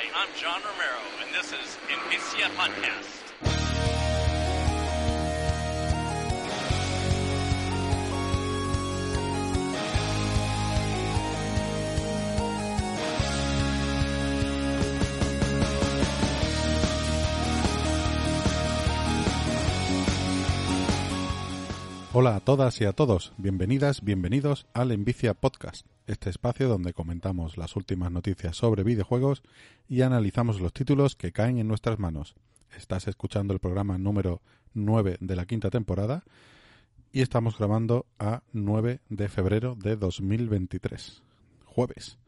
Hi, I'm John Romero, and this is Invicia Podcast. Hola a todas y a todos, bienvenidas, bienvenidos al Envicia Podcast, este espacio donde comentamos las últimas noticias sobre videojuegos y analizamos los títulos que caen en nuestras manos. Estás escuchando el programa número 9 de la quinta temporada y estamos grabando a 9 de febrero de 2023, jueves.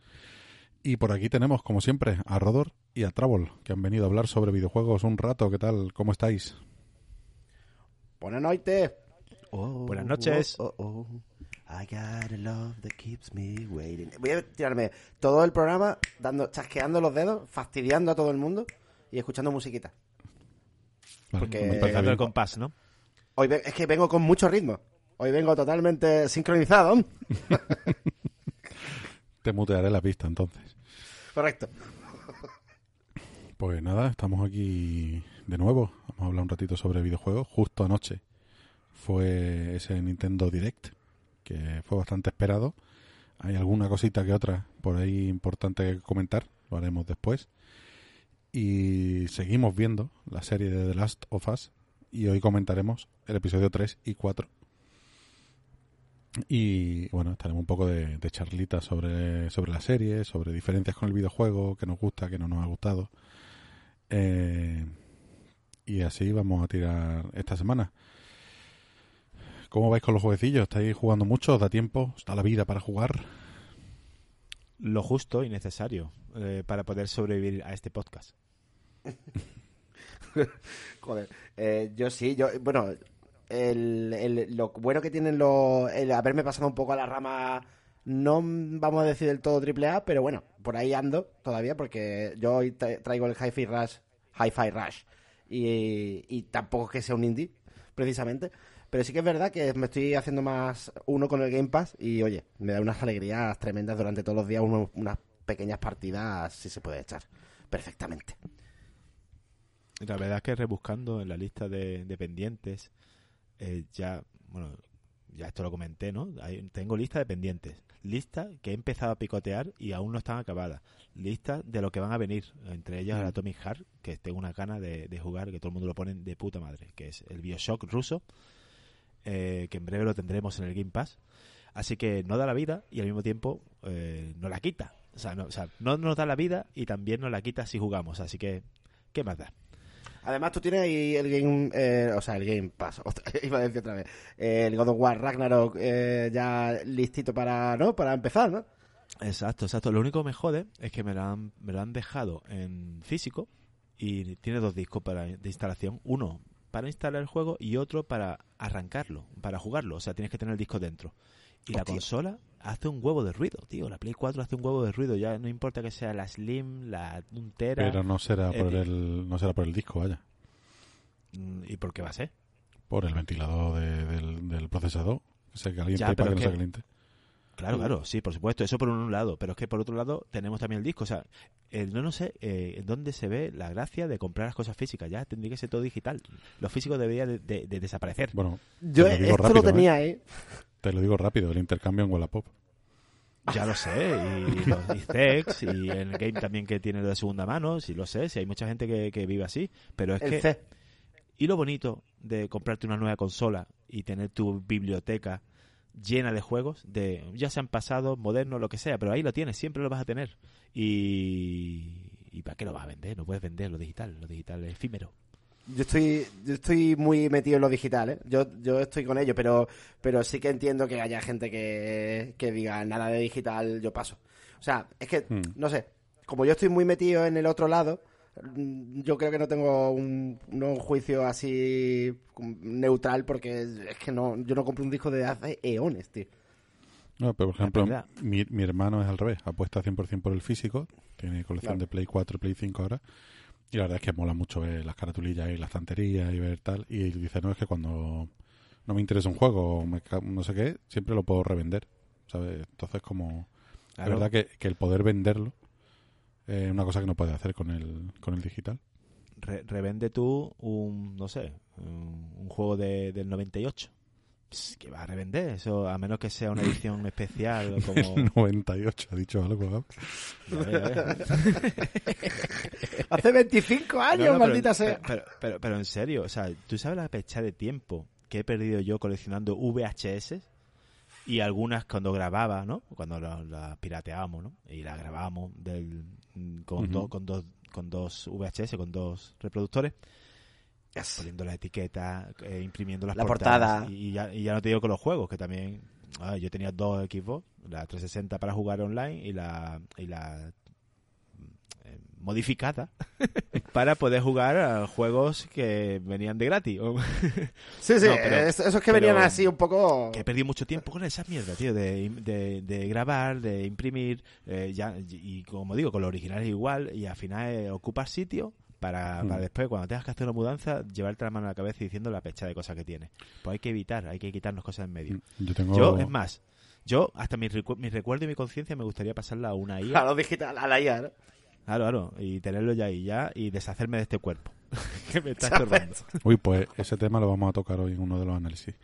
Y por aquí tenemos, como siempre, a Rodor y a Trouble, que han venido a hablar sobre videojuegos un rato. ¿Qué tal? ¿Cómo estáis? Buenas noches. Buenas noches. Oh, oh, oh. I got a love that keeps me waiting. Voy a tirarme todo el programa dando, chasqueando los dedos, fastidiando a todo el mundo y escuchando musiquita. Vale, Porque- el compás, ¿no? Hoy es que vengo con mucho ritmo. Hoy vengo totalmente sincronizado. Te mutearé la pista entonces. Correcto. Pues nada, estamos aquí de nuevo. Vamos a hablar un ratito sobre videojuegos. Justo anoche fue ese Nintendo Direct, que fue bastante esperado. Hay alguna cosita que otra por ahí importante que comentar, lo haremos después. Y seguimos viendo la serie de The Last of Us y hoy comentaremos el episodio 3 y 4. Y bueno, estaremos un poco de, de charlita sobre, sobre la serie, sobre diferencias con el videojuego, que nos gusta, que no nos ha gustado. Eh, y así vamos a tirar esta semana. ¿Cómo vais con los jueguecillos? ¿Estáis jugando mucho? ¿Os da tiempo? ¿Os da la vida para jugar? Lo justo y necesario eh, para poder sobrevivir a este podcast. Joder. Eh, yo sí, yo, bueno, el, el- lo bueno que tienen los, el haberme pasado un poco a la rama, no vamos a decir del todo triple A, pero bueno, por ahí ando todavía porque yo hoy tra- traigo el Hi-Fi Rush, Hi-Fi Rush y, y tampoco es que sea un indie, precisamente. Pero sí que es verdad que me estoy haciendo más uno con el Game Pass y oye, me da unas alegrías tremendas durante todos los días, uno- unas pequeñas partidas si se puede echar perfectamente. La verdad es que rebuscando en la lista de, de pendientes, eh, ya, bueno, ya esto lo comenté, ¿no? Hay- tengo lista de pendientes. Lista que he empezado a picotear y aún no están acabadas. Lista de lo que van a venir. Entre ellas el Atomic Heart, que tengo una gana de, de jugar, que todo el mundo lo pone de puta madre, que es el Bioshock ruso, eh, que en breve lo tendremos en el Game Pass. Así que no da la vida y al mismo tiempo eh, no la quita. O sea, no, o sea, no nos da la vida y también nos la quita si jugamos. Así que, ¿qué más da? Además, tú tienes ahí el Game, eh, o sea, el Game Pass, iba a decir otra vez, eh, el God of War Ragnarok eh, ya listito para, ¿no? Para empezar, ¿no? Exacto, exacto. Lo único que me jode es que me lo han, me lo han dejado en físico y tiene dos discos para, de instalación. Uno para instalar el juego y otro para arrancarlo, para jugarlo. O sea, tienes que tener el disco dentro. Y la consola hace un huevo de ruido, tío. La Play 4 hace un huevo de ruido. Ya no importa que sea la Slim, la un tera. Pero no será por eh, el, no será por el disco, vaya. Mm, ¿Y por qué va a ser? Por el ventilador de- del, del procesador. Que se caliente Ya, para pero que no se que- caliente. Claro, Mm. claro, sí, por supuesto, eso por un lado, pero es que por otro lado tenemos también el disco, o sea, eh, no, no sé eh, dónde se ve la gracia de comprar las cosas físicas, ya tendría que ser todo digital, lo físico debería de, de- de desaparecer. Bueno, Yo Te lo digo esto rápido, lo tenía ahí. te lo digo rápido, el intercambio en Wallapop. Ya lo sé, y los y Zex, y el game también que tiene de segunda mano, sí lo sé, sí hay mucha gente que, que vive así, pero es El que... C. Y lo bonito de comprarte una nueva consola y tener tu biblioteca llena de juegos, de ya sean pasados, modernos, lo que sea, pero ahí lo tienes, siempre lo vas a tener. Y, ¿y para qué lo vas a vender? No puedes vender lo digital, lo digital es efímero. Yo estoy, yo estoy muy metido en lo digital, ¿eh? Yo, yo estoy con ello, pero, pero sí que entiendo que haya gente que, que diga nada de digital, yo paso. O sea, es que, Hmm. no sé, como yo estoy muy metido en el otro lado, yo creo que no tengo un, no un juicio así neutral porque es que no, yo no compro un disco de hace eones, tío. No, pero por ejemplo, mi, mi hermano es al revés, apuesta 100% por el físico, tiene colección Claro. de Play 4 Play 5 ahora, y la verdad es que mola mucho ver las caratulillas y las estanterías y ver tal, y dice, no, es que cuando no me interesa un juego o me no sé qué, siempre lo puedo revender, ¿sabes? Entonces como, Claro. la verdad que, que el poder venderlo eh, una cosa que no puede hacer con el, con el digital. Re- revende tú un, no sé, un, un juego de, del 98. Pss, ¿Qué va a revender? Eso, a menos que sea una edición especial como... El 98, ha dicho algo. Hace 25 años, No, no, pero- maldita sea. Pero, pero, pero en serio, o sea, ¿tú sabes la pecha de tiempo que he perdido yo coleccionando VHS? Y algunas cuando grababa, ¿no? Cuando las la pirateábamos, ¿no? Y las grabábamos del, con, do- con, dos, con dos VHS, con dos reproductores, poniendo las etiquetas, eh, imprimiendo las La portadas. portada. Y ya, y ya no te digo con los juegos, que también... ah, yo tenía dos Xbox, la 360 para jugar online y la, y la modificada para poder jugar a juegos que venían de gratis. Sí, sí, No, pero- es- esos que venían así un poco... que he perdido mucho tiempo con esa mierda, tío, de, de, de grabar, de imprimir, eh, ya, y como digo, con los originales igual, y al final eh, ocupar sitio para, Mm. para después, cuando tengas que hacer una mudanza, llevarte la mano a la cabeza y diciendo la pecha de cosas que tienes. Pues hay que evitar, hay que quitarnos cosas en medio. Yo tengo... Yo, es más, yo, hasta mi, recu- mi recuerdo y mi conciencia me gustaría pasarla a una IA. A lo digital, a la IA, ¿no? Claro, claro, y tenerlo ya ahí ya y deshacerme de este cuerpo que me está estorbando. Uy, pues ese tema lo vamos a tocar hoy en uno de los análisis.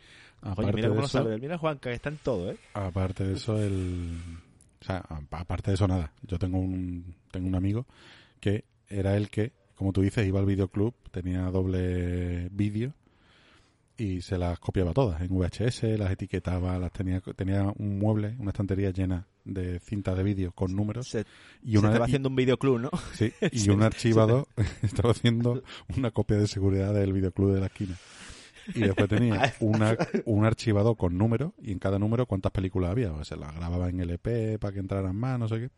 Oye, Aparte mira cómo de lo eso, sabe. Mira Juanca, que está en todo, ¿eh? aparte de eso, el... O sea, a- aparte de eso, nada. Yo tengo un, tengo un amigo que era el que, como tú dices, iba al videoclub, tenía doble vídeo y se las copiaba todas en VHS, las etiquetaba, las tenía, tenía un mueble, una estantería llena de cintas de vídeo con números Se, y se estaba y- haciendo un videoclub, ¿no? sí, y un sí. archivador estaba haciendo una copia de seguridad del videoclub de la esquina. Y después tenía una, un archivador con números y en cada número cuántas películas había. O sea, las grababa en LP para que entraran más, no sé qué.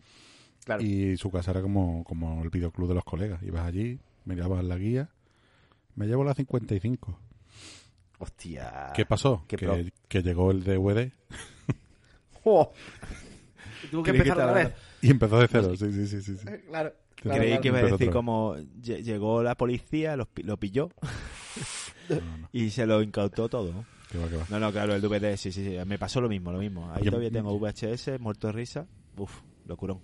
Claro. Y su casa era como, como el videoclub de los colegas. Ibas allí, mirabas la guía. Me llevo la 55. Hostia. ¿Qué pasó? qué que, que llegó el DVD ¡Jo! Y tuvo que Creí que empezar otra estaba- vez. y empezó de cero. Sí, sí, sí, sí. sí. Claro. Claro, Creí claro. que iba a decir como lle- llegó la policía, pi- lo pilló No, no, y se lo incautó todo. ¿no? que va, que va. No, no, claro, el DVD, sí, sí, sí. Me pasó lo mismo, lo mismo. Ahí Yo- todavía tengo VHS, muerto de risa. Uf, locurón.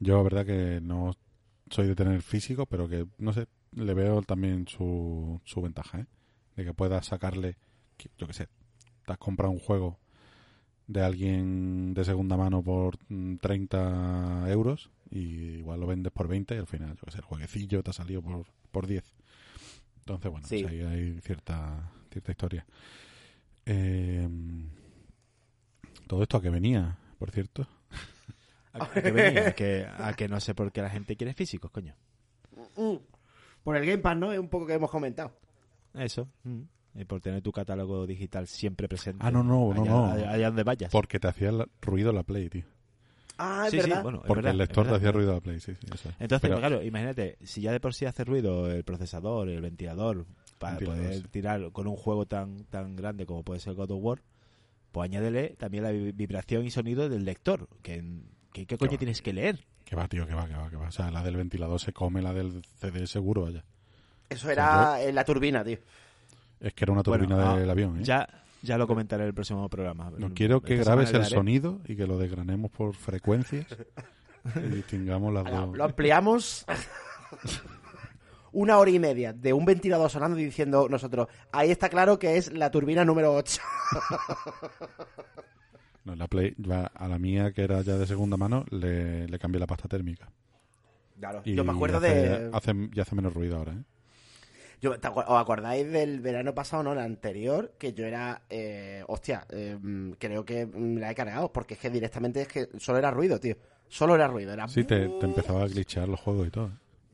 Yo, la verdad, que no soy de tener físico, pero que, no sé, le veo también su, su ventaja, ¿eh? De que puedas sacarle, que- yo qué sé, te has comprado un juego de alguien de segunda mano por mm, 30 euros y igual lo vendes por 20 y al final, yo qué sé, el jueguecillo te ha salido por, por 10. Entonces, bueno, Sí. pues ahí hay cierta, cierta historia. Eh, todo esto a que venía, por cierto. ¿A qué venía? A que, a que no sé por qué la gente quiere físicos, coño. Mm. Por el Game Pass, ¿no? Es un poco que hemos comentado. Eso. mm. Y por tener tu catálogo digital siempre presente. Ah, no, no, no, allá, no. Allá, allá donde vayas. Porque te hacía ruido la Play, tío. Ah, es Sí, sí, verdad. bueno, es Porque verdad, el lector te hacía ruido la Play, sí, sí, eso. Entonces, Pero- claro, imagínate, si ya de por sí hace ruido el procesador, el ventilador, para Ventilador, poder sí. tirar con un juego tan tan grande como puede ser God of War, pues añádele también la vi- vibración y sonido del lector. que que- ¿Qué coño tienes que leer? Que va, tío, que va, que va, que va. O sea, la del ventilador se come la del CD seguro, vaya. Eso era en la turbina, tío. Es que era una Bueno, turbina ah, del avión, ¿eh? Ya, ya lo comentaré en el próximo programa. No quiero que grabes el sonido y que lo desgranemos por frecuencias y distingamos las Lo, dos. lo ampliamos una hora y media de un ventilador sonando y diciendo nosotros, ahí está claro que es la turbina número 8. No, la Play, a la mía, que era ya de segunda mano, le, le cambié la pasta térmica. Claro, Y yo me acuerdo hace, de... Hace, ya hace menos ruido ahora, ¿eh? Yo, ¿te acuer- ¿Os acordáis del verano pasado, no? El anterior, que yo era... eh, hostia, eh, mm, creo que mm, la he cargado, porque es que directamente es que solo era ruido, tío. Solo era ruido, era... Sí, te, te empezaba a glitchear los juegos y todo.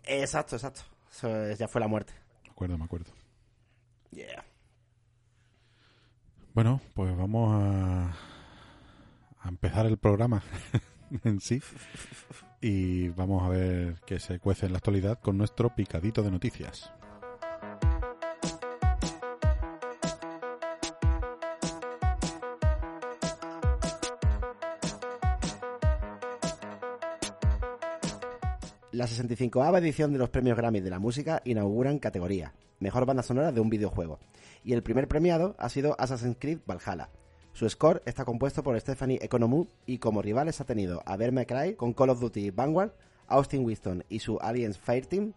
¿eh? Exacto, exacto. Eso ya fue la muerte. Me acuerdo, me acuerdo. Yeah. Bueno, pues vamos a, a empezar el programa en sí. Y vamos a ver qué se cuece en la actualidad con nuestro picadito de noticias. La 65ava edición de los premios Grammy de la música inauguran categoría Mejor banda sonora de un videojuego. Y el primer premiado ha sido Assassin's Creed Valhalla. Su score está compuesto por Stephanie Economou y como rivales ha tenido a Bear Cry con Call of Duty Vanguard, Austin Winston y su Aliens Fireteam,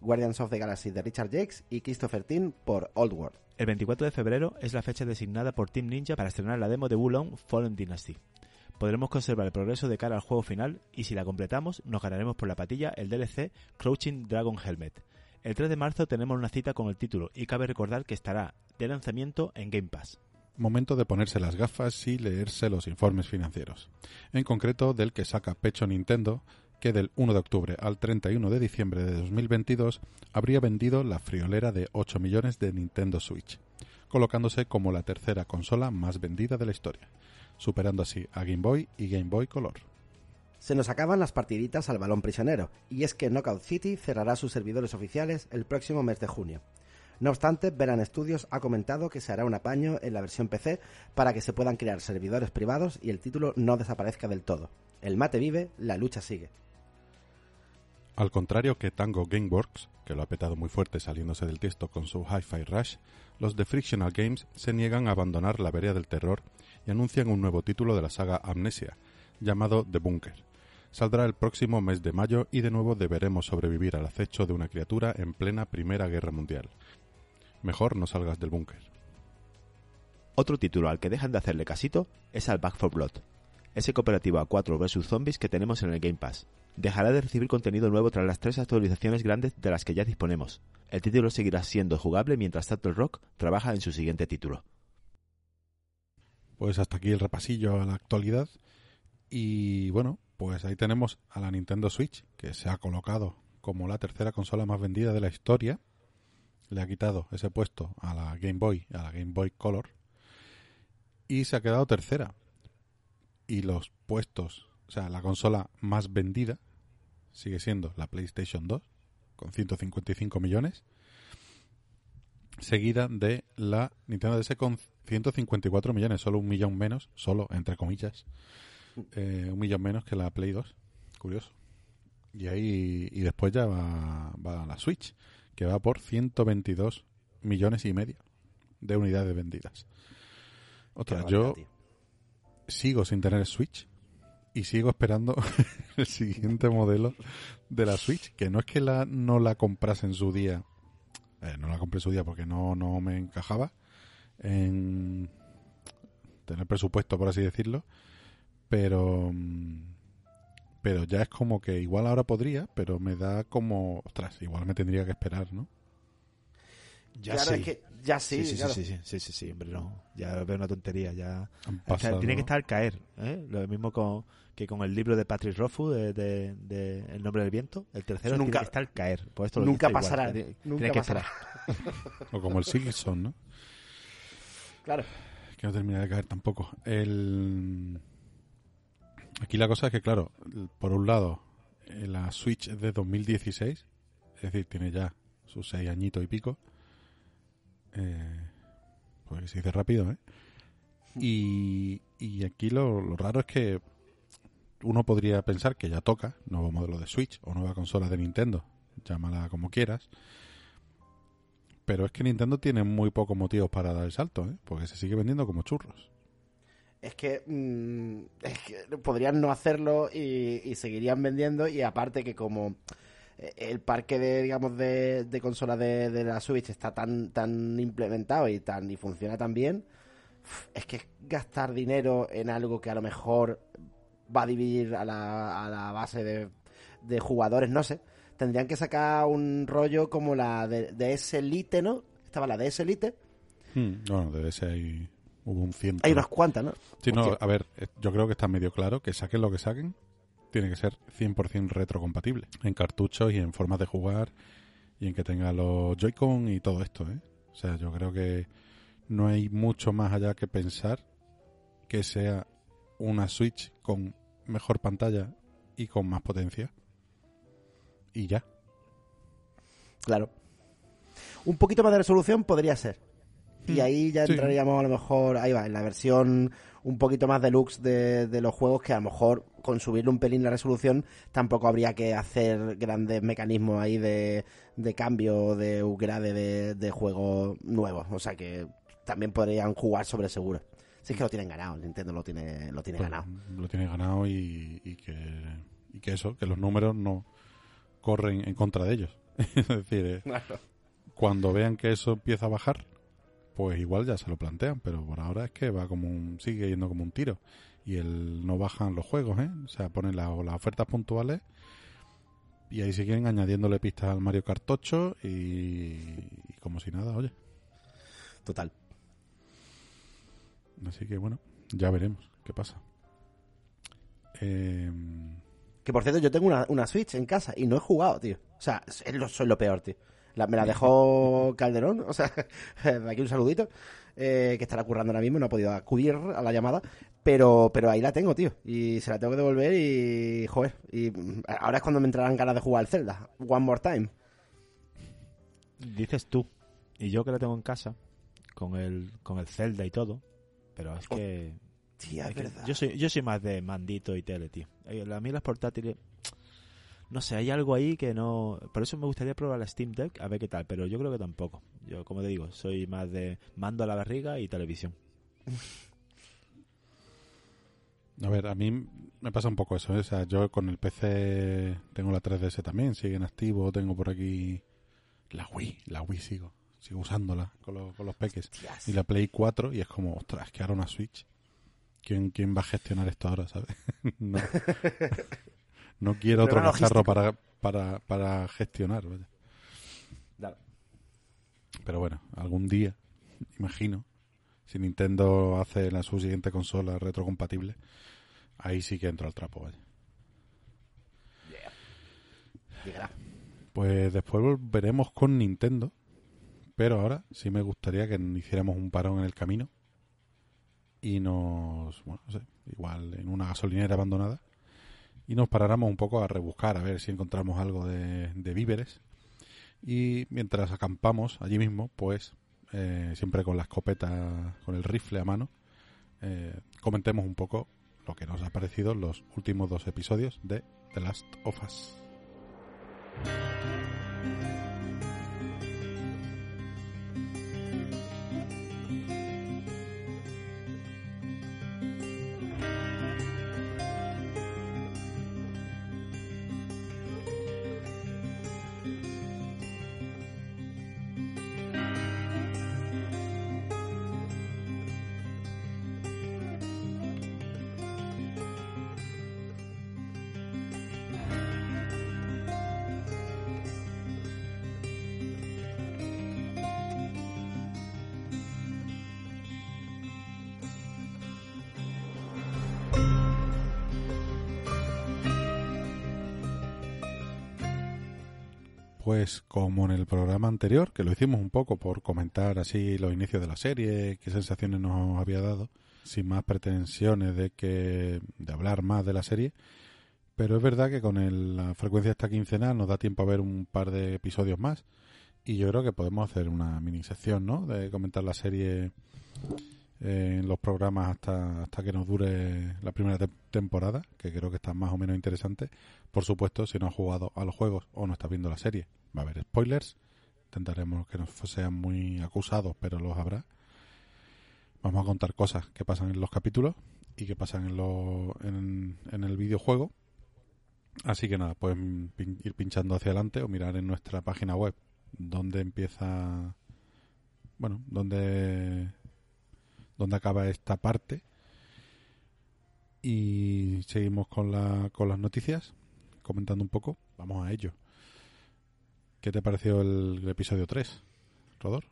Guardians of the Galaxy de Richard Jakes y Christopher Tin por Old World. El 24 de febrero es la fecha designada por Team Ninja para estrenar la demo de Wulong Fallen Dynasty. Podremos conservar el progreso de cara al juego final y si la completamos nos ganaremos por la patilla el DLC Crouching Dragon Helmet. El 3 de marzo tenemos una cita con el título y cabe recordar que estará de lanzamiento en Game Pass. Momento de ponerse las gafas y leerse los informes financieros. En concreto del que saca pecho Nintendo, que del 1 de octubre al 31 de diciembre de 2022 habría vendido la friolera de 8 millones de Nintendo Switch, colocándose como la tercera consola más vendida de la historia, superando así a Game Boy y Game Boy Color. Se nos acaban las partiditas al balón prisionero, y es que Knockout City cerrará sus servidores oficiales el próximo mes de junio. No obstante, Veran Studios ha comentado que se hará un apaño en la versión PC para que se puedan crear servidores privados y el título no desaparezca del todo. El mate vive, la lucha sigue. Al contrario que Tango Gameworks, que lo ha petado muy fuerte saliéndose del texto con su Hi-Fi Rush, los de Frictional Games se niegan a abandonar la vereda del terror y anuncian un nuevo título de la saga Amnesia, llamado The Bunker. Saldrá el próximo mes de mayo y de nuevo deberemos sobrevivir al acecho de una criatura en plena Primera Guerra Mundial. Mejor no salgas del búnker. Otro título al que dejan de hacerle casito es al Back 4 Blood, ese cooperativo a 4 vs zombies que tenemos en el Game Pass. Dejará de recibir contenido nuevo tras las tres actualizaciones grandes de las que ya disponemos. El título seguirá siendo jugable mientras Turtle Rock trabaja en su siguiente título. Pues hasta aquí el repasillo a la actualidad. Y bueno, pues ahí tenemos a la Nintendo Switch, que se ha colocado como la tercera consola más vendida de la historia. Le ha quitado ese puesto a la Game Boy, a la Game Boy Color. Y se ha quedado tercera. Y los puestos, o sea, la consola más vendida sigue siendo la PlayStation 2, con 155 millones. Seguida de la Nintendo DS con 154 millones, solo un millón menos, solo entre comillas, eh, un millón menos que la Play 2. Curioso. Y ahí y después ya va, va la Switch, que va por 122 millones y medio de unidades vendidas. Otra, yo sigo sin tener Switch y sigo esperando el siguiente modelo de la Switch, que no es que la no la comprase en su día, eh, no la compré en su día porque no, no me encajaba en tener presupuesto, por así decirlo, pero pero ya es como que igual ahora podría, pero me da como, ostras, igual me tendría que esperar, ¿no? Ya claro, sí. es que ya sí, Sí, sí, claro. sí, sí, sí, sí, sí, hombre, no. Ya veo una tontería, ya. Han O sea, pasado- tiene que estar caer, ¿eh? Lo mismo con, que con el libro de Patrick Rothfuss de, de- de El nombre del viento. El tercero Nunca- tiene que estar caer. Pues esto lo nunca igual, pasará, tiene- nunca tiene que pasará. esperar. O como el Silson, ¿no? Claro. que no termina de caer tampoco. El... Aquí la cosa es que, claro, por un lado, eh, la Switch es de 2016, es decir, tiene ya sus seis añitos y pico. Eh, pues se dice rápido, ¿eh? Y, y aquí lo, lo raro es que uno podría pensar que ya toca nuevo modelo de Switch o nueva consola de Nintendo, llámala como quieras. Pero es que Nintendo tiene muy pocos motivos para dar el salto, ¿eh? Porque se sigue vendiendo como churros. Es que, mm, es que podrían no hacerlo y, seguirían vendiendo y aparte que como eh, el parque de digamos de, consolas de, de la Switch está tan tan implementado y tan y funciona tan bien es que gastar dinero en algo que a lo mejor va a dividir a la, a la base de, de jugadores no sé tendrían que sacar un rollo como la de, de ese Elite no estaba la de ese Elite Hmm, Bueno, debe ser ahí. Hubo un ciento. hay unas cuantas no Sí, no, a ver, eh, yo creo que está medio claro que saquen lo que saquen, tiene que ser 100% retrocompatible. En cartuchos y en formas de jugar y en que tenga los Joy-Con y todo esto, ¿eh? O sea, yo creo que no hay mucho más allá que pensar que sea una Switch con mejor pantalla y con más potencia. Y ya. Claro. Un poquito más de resolución podría ser. Y ahí ya Sí. entraríamos a lo mejor, ahí va, en la versión un poquito más deluxe de, de los juegos, que a lo mejor con subirle un pelín la resolución tampoco habría que hacer grandes mecanismos ahí de, de cambio, de upgrade de, de juegos nuevos. O sea que también podrían jugar sobre seguro. Si es que lo tienen ganado, Nintendo lo tiene, lo tiene Pues, ganado. Lo tiene ganado y, y que, y que eso, que los números no corren en contra de ellos. es decir, eh, Claro. cuando vean que eso empieza a bajar, pues igual ya se lo plantean, pero por ahora es que va como un, sigue yendo como un tiro. Y el, no bajan los juegos, ¿eh? O sea, ponen la- las ofertas puntuales y ahí siguen añadiéndole pistas al Mario 8 y, y como si nada, oye. Total. Así que bueno, ya veremos qué pasa. Eh, Que por cierto, yo tengo una, una Switch en casa y no he jugado, tío. O sea, es lo, soy lo peor, tío. La- me la dejó Calderón, o sea, aquí un saludito, eh, que estará currando ahora mismo, no ha podido acudir a la llamada, pero, pero ahí la tengo, tío. Y se la tengo que devolver y, joder, y mm, ahora es cuando me entrarán ganas de jugar al Zelda. One more time. Dices tú. Y yo que la tengo en casa, con el, con el Zelda y todo. Pero es que. Tía, es verdad. yo, soy, yo soy más de mandito y tele, tío. Eh, A mí las portátiles. No sé, hay algo ahí que no. Por eso me gustaría probar la Steam Deck a ver qué tal, pero yo creo que tampoco. Yo, como te digo, soy más de mando a la barriga y televisión. a ver, a mí me pasa un poco eso. ¿eh? O sea, yo con el PC tengo la 3DS también, sigue en activo. Tengo por aquí la Wii, la Wii sigo. Sigo usándola con los, con los peques. Hostias. Y la Play 4 y es como, ostras, que ahora una Switch. ¿Quién, quién va a gestionar esto ahora, sabes? no, no quiero otro cacharro para, para, para gestionar. vaya. Dale. Pero bueno, algún día, imagino, si Nintendo hace la, su siguiente consola retrocompatible, ahí sí que entro al trapo. Vaya. Pues después volveremos con Nintendo, pero ahora sí me gustaría que hiciéramos un parón en el camino y nos, bueno, no sé, igual en una gasolinera abandonada y nos paráramos un poco a rebuscar, a ver si encontramos algo de, víveres y mientras acampamos allí mismo, pues eh, siempre con la escopeta, con el rifle a mano, eh, comentemos un poco lo que nos ha parecido los últimos dos episodios de The Last of Us. Pues como en el programa anterior, que lo hicimos un poco por comentar así los inicios de la serie, qué sensaciones nos había dado, sin más pretensiones de que de hablar más de la serie, pero es verdad que con el- la frecuencia esta quincenal nos da tiempo a ver un par de episodios más y yo creo que podemos hacer una mini sección, ¿no? De comentar la serie eh, en los programas hasta hasta que nos dure la primera te- temporada, que creo que está más o menos interesante. Por supuesto, si no has jugado a los juegos o no estás viendo la serie, va a haber spoilers. Intentaremos que no sean muy acusados, pero los habrá. Vamos a contar cosas que pasan en los capítulos y que pasan en, lo- en, el videojuego. Así que nada, pueden ir pinchando hacia adelante o mirar en nuestra página web donde empieza, bueno, donde, donde acaba esta parte. Y seguimos con, la, con las noticias, comentando un poco. Vamos a ello. ¿Qué te pareció el, el episodio 3, Rodor?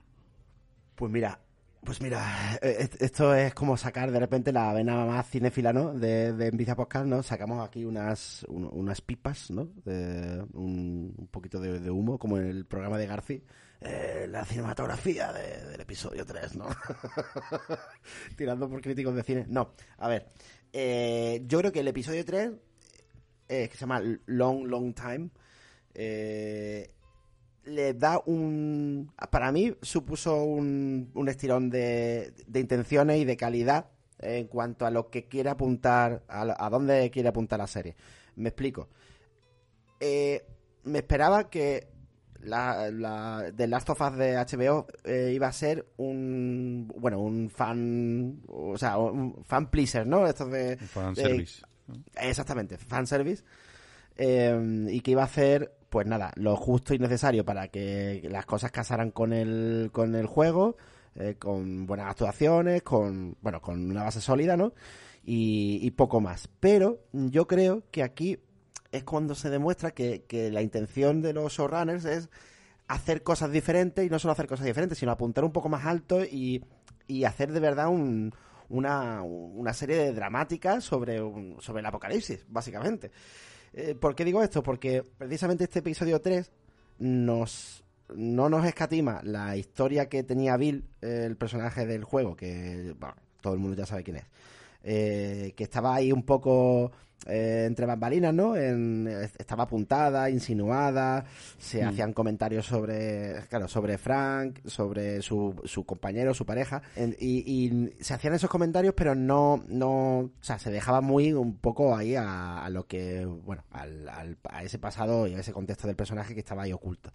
Pues mira, pues mira, eh, est- esto es como sacar de repente la vena más cinéfila, ¿no? De, de Envicia Podcast, ¿no? Sacamos aquí unas, un- unas pipas, ¿no? Un, poquito de, humo, como en el programa de Garci. Eh, la cinematografía de- del episodio 3, ¿no? Tirando por críticos de cine. No, a ver. eh, yo creo que el episodio 3, eh, que se llama Long, Long Time, eh, le da un... Para mí supuso un, un estirón de, de intenciones y de calidad en cuanto a lo que quiere apuntar, a, dónde quiere apuntar la serie. Me explico. Eh, me esperaba que la, la The Last of Us de HBO eh, iba a ser un bueno un fan o sea un fan pleaser no estos de fan service. Exactamente, fanservice. eh, y que iba a hacer, pues nada, lo justo y necesario para que las cosas casaran con el, con el juego, eh, con buenas actuaciones, con, bueno, con una base sólida, ¿no? Y, y poco más. Pero yo creo que aquí es cuando se demuestra que, que la intención de los showrunners es hacer cosas diferentes y no solo hacer cosas diferentes, sino apuntar un poco más alto y, y hacer de verdad un, una, una serie de dramáticas sobre, sobre el apocalipsis, básicamente. Eh, ¿Por qué digo esto? Porque precisamente este episodio 3 nos, no nos escatima la historia que tenía Bill, eh, el personaje del juego, que todo el mundo ya sabe quién es. Eh, que estaba ahí un poco eh, entre bambalinas, ¿no? En- estaba apuntada, insinuada, se hacían comentarios sobre, claro, sobre Frank, sobre su, su compañero, su pareja, en- y, y se hacían esos comentarios, pero no, no, o sea, se dejaba muy un poco ahí a, a lo que, bueno, al, al- a ese pasado y a ese contexto del personaje que estaba ahí oculto.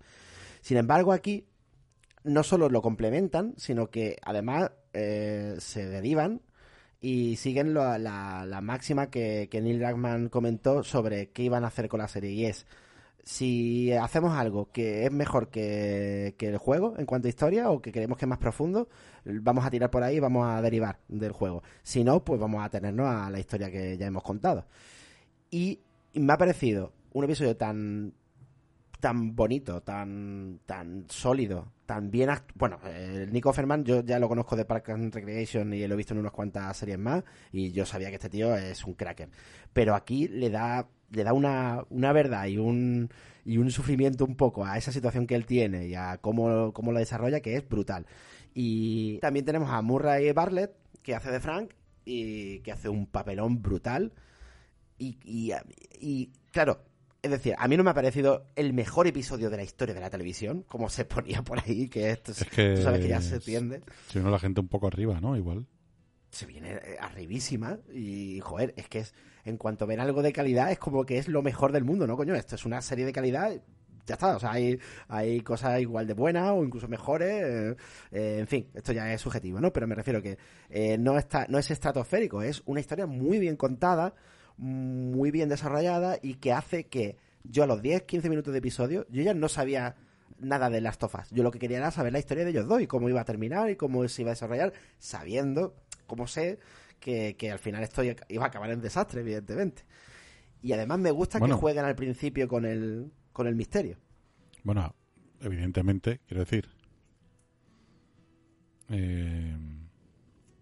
Sin embargo, aquí no solo lo complementan, sino que además eh, se derivan y siguen la, la máxima que, que Neil Druckmann comentó sobre qué iban a hacer con la serie y es si hacemos algo que es mejor que, que el juego en cuanto a historia o que creemos que es más profundo, vamos a tirar por ahí y vamos a derivar del juego. Si no, pues vamos a tenernos a la historia que ya hemos contado. Y me ha parecido un episodio tan tan bonito, tan tan sólido, act- bueno, el Nico Ferman yo ya lo conozco de Park and Recreation y lo he visto en unas cuantas series más y yo sabía que este tío es un cracker, pero aquí le da le da una, una verdad y un y un sufrimiento un poco a esa situación que él tiene y a cómo, cómo lo desarrolla que es brutal. Y también tenemos a Murray Bartlett que hace de Frank y que hace un papelón brutal y, y, y, claro, es decir, a mí no me ha parecido el mejor episodio de la historia de la televisión, como se ponía por ahí, que esto Es que tú sabes que ya se tiende. Si no, la gente un poco arriba, ¿no? Igual. Se viene eh, arribísima y, joder, es que es, en cuanto ven algo de calidad, es como que es lo mejor del mundo, ¿no, coño? Esto es una serie de calidad, ya está, o sea, hay, hay cosas igual de buenas o incluso mejores, eh, eh, en fin, esto ya es subjetivo, ¿no? Pero me refiero que eh, no, está, no es estratosférico, es una historia muy bien contada, muy bien desarrollada y que hace que yo a los 10, 15 minutos de episodio, yo ya no sabía nada de Last of Us. Yo lo que quería era saber la historia de ellos dos y cómo iba a terminar y cómo se iba a desarrollar, sabiendo, como sé, que, que al final esto iba a acabar en desastre, evidentemente. Y además me gusta Bueno. que jueguen al principio con el, con el misterio. Bueno, evidentemente, quiero decir. eh,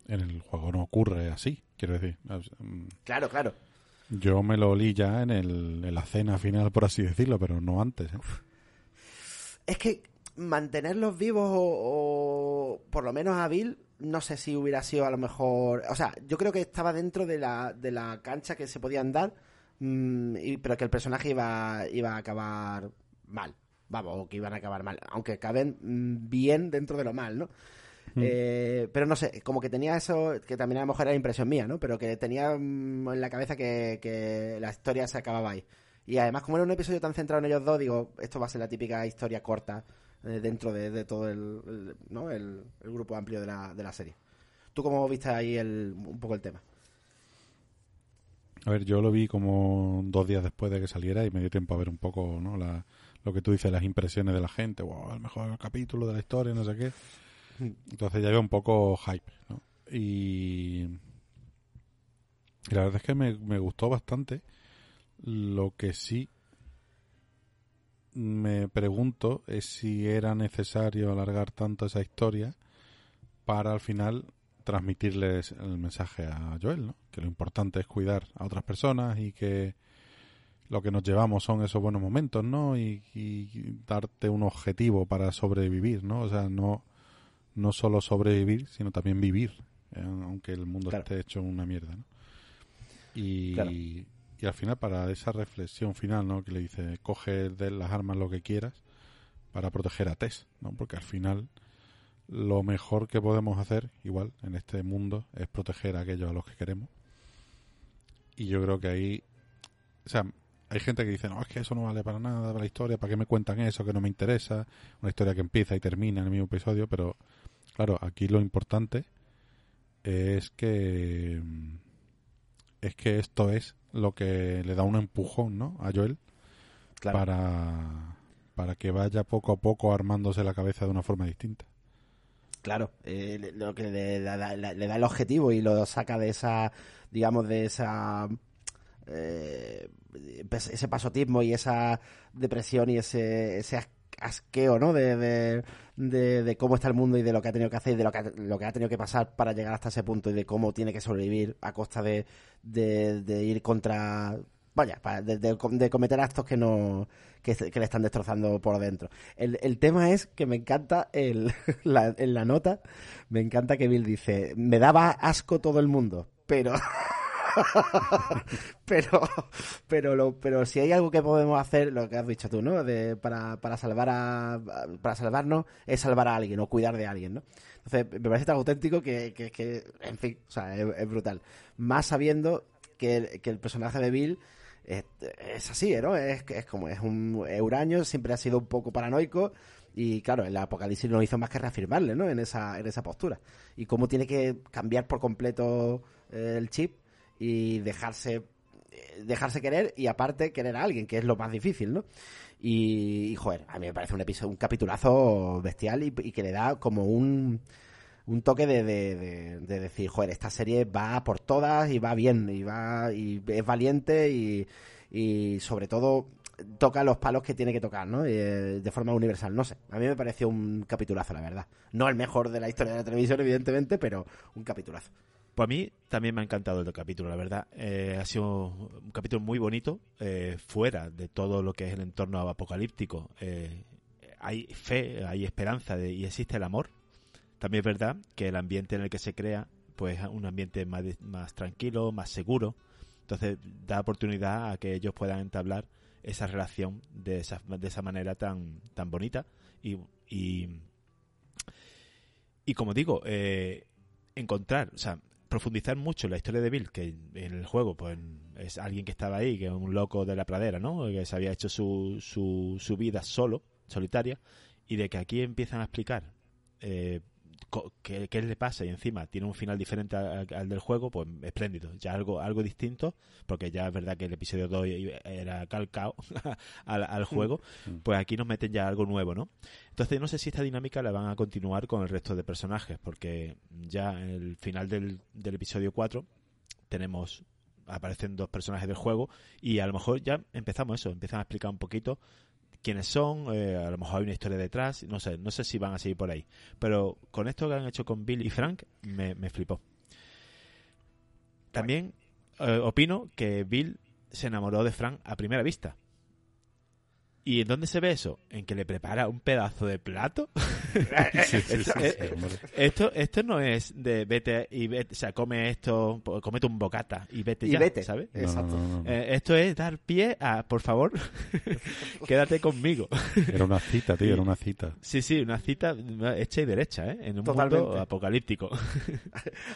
en el juego no ocurre así, quiero decir. Mm, Claro, claro. Yo me lo olí ya en, el, en la cena final, por así decirlo, pero no antes. ¿eh? Es que mantenerlos vivos o, por lo menos a Bill, no sé si hubiera sido a lo mejor... O sea, yo creo que estaba dentro de la, de la cancha que se podían dar, mm, y, pero que el personaje iba, iba a acabar mal. Vamos, o que iban a acabar mal. Aunque caben mm, bien dentro de lo mal, ¿no? Eh, pero no sé, como que tenía eso, que también a lo mejor era impresión mía, ¿no? Pero que tenía mm, en la cabeza que, que la historia se acababa ahí. Y además, como era un episodio tan centrado en ellos dos, digo, esto va a ser la típica historia corta eh, dentro de, de todo el, el- ¿no? el, el grupo amplio de la, de la serie. ¿Tú cómo viste ahí el, un poco el tema? A ver, yo lo vi como dos días después de que saliera y me dio tiempo a ver un poco ¿no? la, lo que tú dices, las impresiones de la gente. Wow, el mejor capítulo de la historia, no sé qué. Entonces ya iba un poco hype, ¿no? Y, y la verdad es que me, me gustó bastante. Lo que sí me pregunto es si era necesario alargar tanto esa historia para al final transmitirles el mensaje a Joel, ¿no? Que lo importante es cuidar a otras personas y que lo que nos llevamos son esos buenos momentos, ¿no? Y, y darte un objetivo para sobrevivir, ¿no? O sea, no, no solo sobrevivir, sino también vivir, eh, aunque el mundo Claro. esté hecho una mierda, ¿no? Y, Claro. y al final, para esa reflexión final, ¿no? Que le dice, coge de las armas lo que quieras para proteger a Tess, ¿no? Porque al final lo mejor que podemos hacer, igual, en este mundo, es proteger a aquellos a los que queremos. Y yo creo que ahí, o sea, hay gente que dice, no, es que eso no vale para nada, para la historia, ¿para qué me cuentan eso que no me interesa? Una historia que empieza y termina en el mismo episodio, pero claro, aquí lo importante es que mm, es que esto es lo que le da un empujón, ¿no? A Joel Claro. para, para que vaya poco a poco armándose la cabeza de una forma distinta. Claro, eh, lo que le, da- le da el objetivo y lo saca de esa, digamos, de esa, eh, pues, ese pasotismo y esa depresión y ese, ese asqueo, ¿no? De, de, de- cómo está el mundo y de lo que ha tenido que hacer y de lo que ha, lo que ha tenido que pasar para llegar hasta ese punto y de cómo tiene que sobrevivir a costa de, de, ir contra, vaya, de, cometer actos que no, que, le están destrozando por dentro. El, el tema es que me encanta el, en la nota, me encanta que Bill dice, me daba asco todo el mundo, pero pero pero lo, pero si hay algo que podemos hacer, lo que has dicho tú, ¿no? Para, para salvar a para salvarnos es salvar a alguien o cuidar de alguien, ¿no? Entonces, me parece tan auténtico que, que, en fin, o sea, es, brutal. Más sabiendo que el, que el personaje de Bill es, es así, ¿no? Es, es como es un euraño, siempre ha sido un poco paranoico y claro, el apocalipsis no hizo más que reafirmarle, ¿no? En esa, en esa postura. Y cómo tiene que cambiar por completo eh, el chip y dejarse eh, dejarse querer y aparte querer a alguien, que es lo más difícil, ¿no? Y, y, joder, a mí me parece un episodio, un capitulazo bestial y, y que le da como un, un toque de, de, de, de decir, joder, esta serie va por todas y va bien, y va y es valiente y, y sobre todo toca los palos que tiene que tocar, ¿no? Eh, de forma universal, no sé. A mí me pareció un capitulazo, la verdad. No el mejor de la historia de la televisión, evidentemente, pero un capitulazo. Pues a mí también me ha encantado el capítulo, la verdad. Eh, ha sido un capítulo muy bonito, eh, fuera de todo lo que es el entorno apocalíptico. Eh, hay fe, hay esperanza y existe el amor. También es verdad que el ambiente en el que se crea, pues es un ambiente más, más tranquilo, más seguro. Entonces da oportunidad a que ellos puedan entablar esa relación de esa, de esa manera tan, tan bonita. Y, y, y como digo, encontrar, o sea, profundizar mucho en la historia de Bill, que en el juego pues es alguien que estaba ahí, que es un loco de la pradera, ¿no? Que se había hecho su, su, su vida solo, solitaria, y de que aquí empiezan a explicar eh, qué, qué le pasa y encima tiene un final diferente al, al del juego, pues espléndido. Ya algo, algo distinto, porque ya es verdad que el episodio 2 era calcao al, al juego, pues aquí nos meten ya algo nuevo, ¿no? Entonces no sé si esta dinámica la van a continuar con el resto de personajes, porque ya en el final del, del episodio 4 tenemos aparecen dos personajes del juego y a lo mejor ya empezamos eso, empiezan a explicar un poquito quiénes son, eh, a lo mejor hay una historia detrás, no sé, no sé si van a seguir por ahí. Pero con esto que han hecho con Bill y Frank, me, flipó. También eh, opino que Bill se enamoró de Frank a primera vista. ¿Y en dónde se ve eso? En que le prepara un pedazo de plato. Sí, sí, sí, sí, hombre. Esto, esto no es de vete y vete, o sea, come esto, comete un bocata y vete Y ya, vete. ¿sabes? Exacto. no, no, no. Eh, esto es dar pie a, por favor, quédate conmigo. Era una cita, tío, era una cita. Sí, sí, una cita hecha y derecha, ¿eh? En un Totalmente. mundo apocalíptico.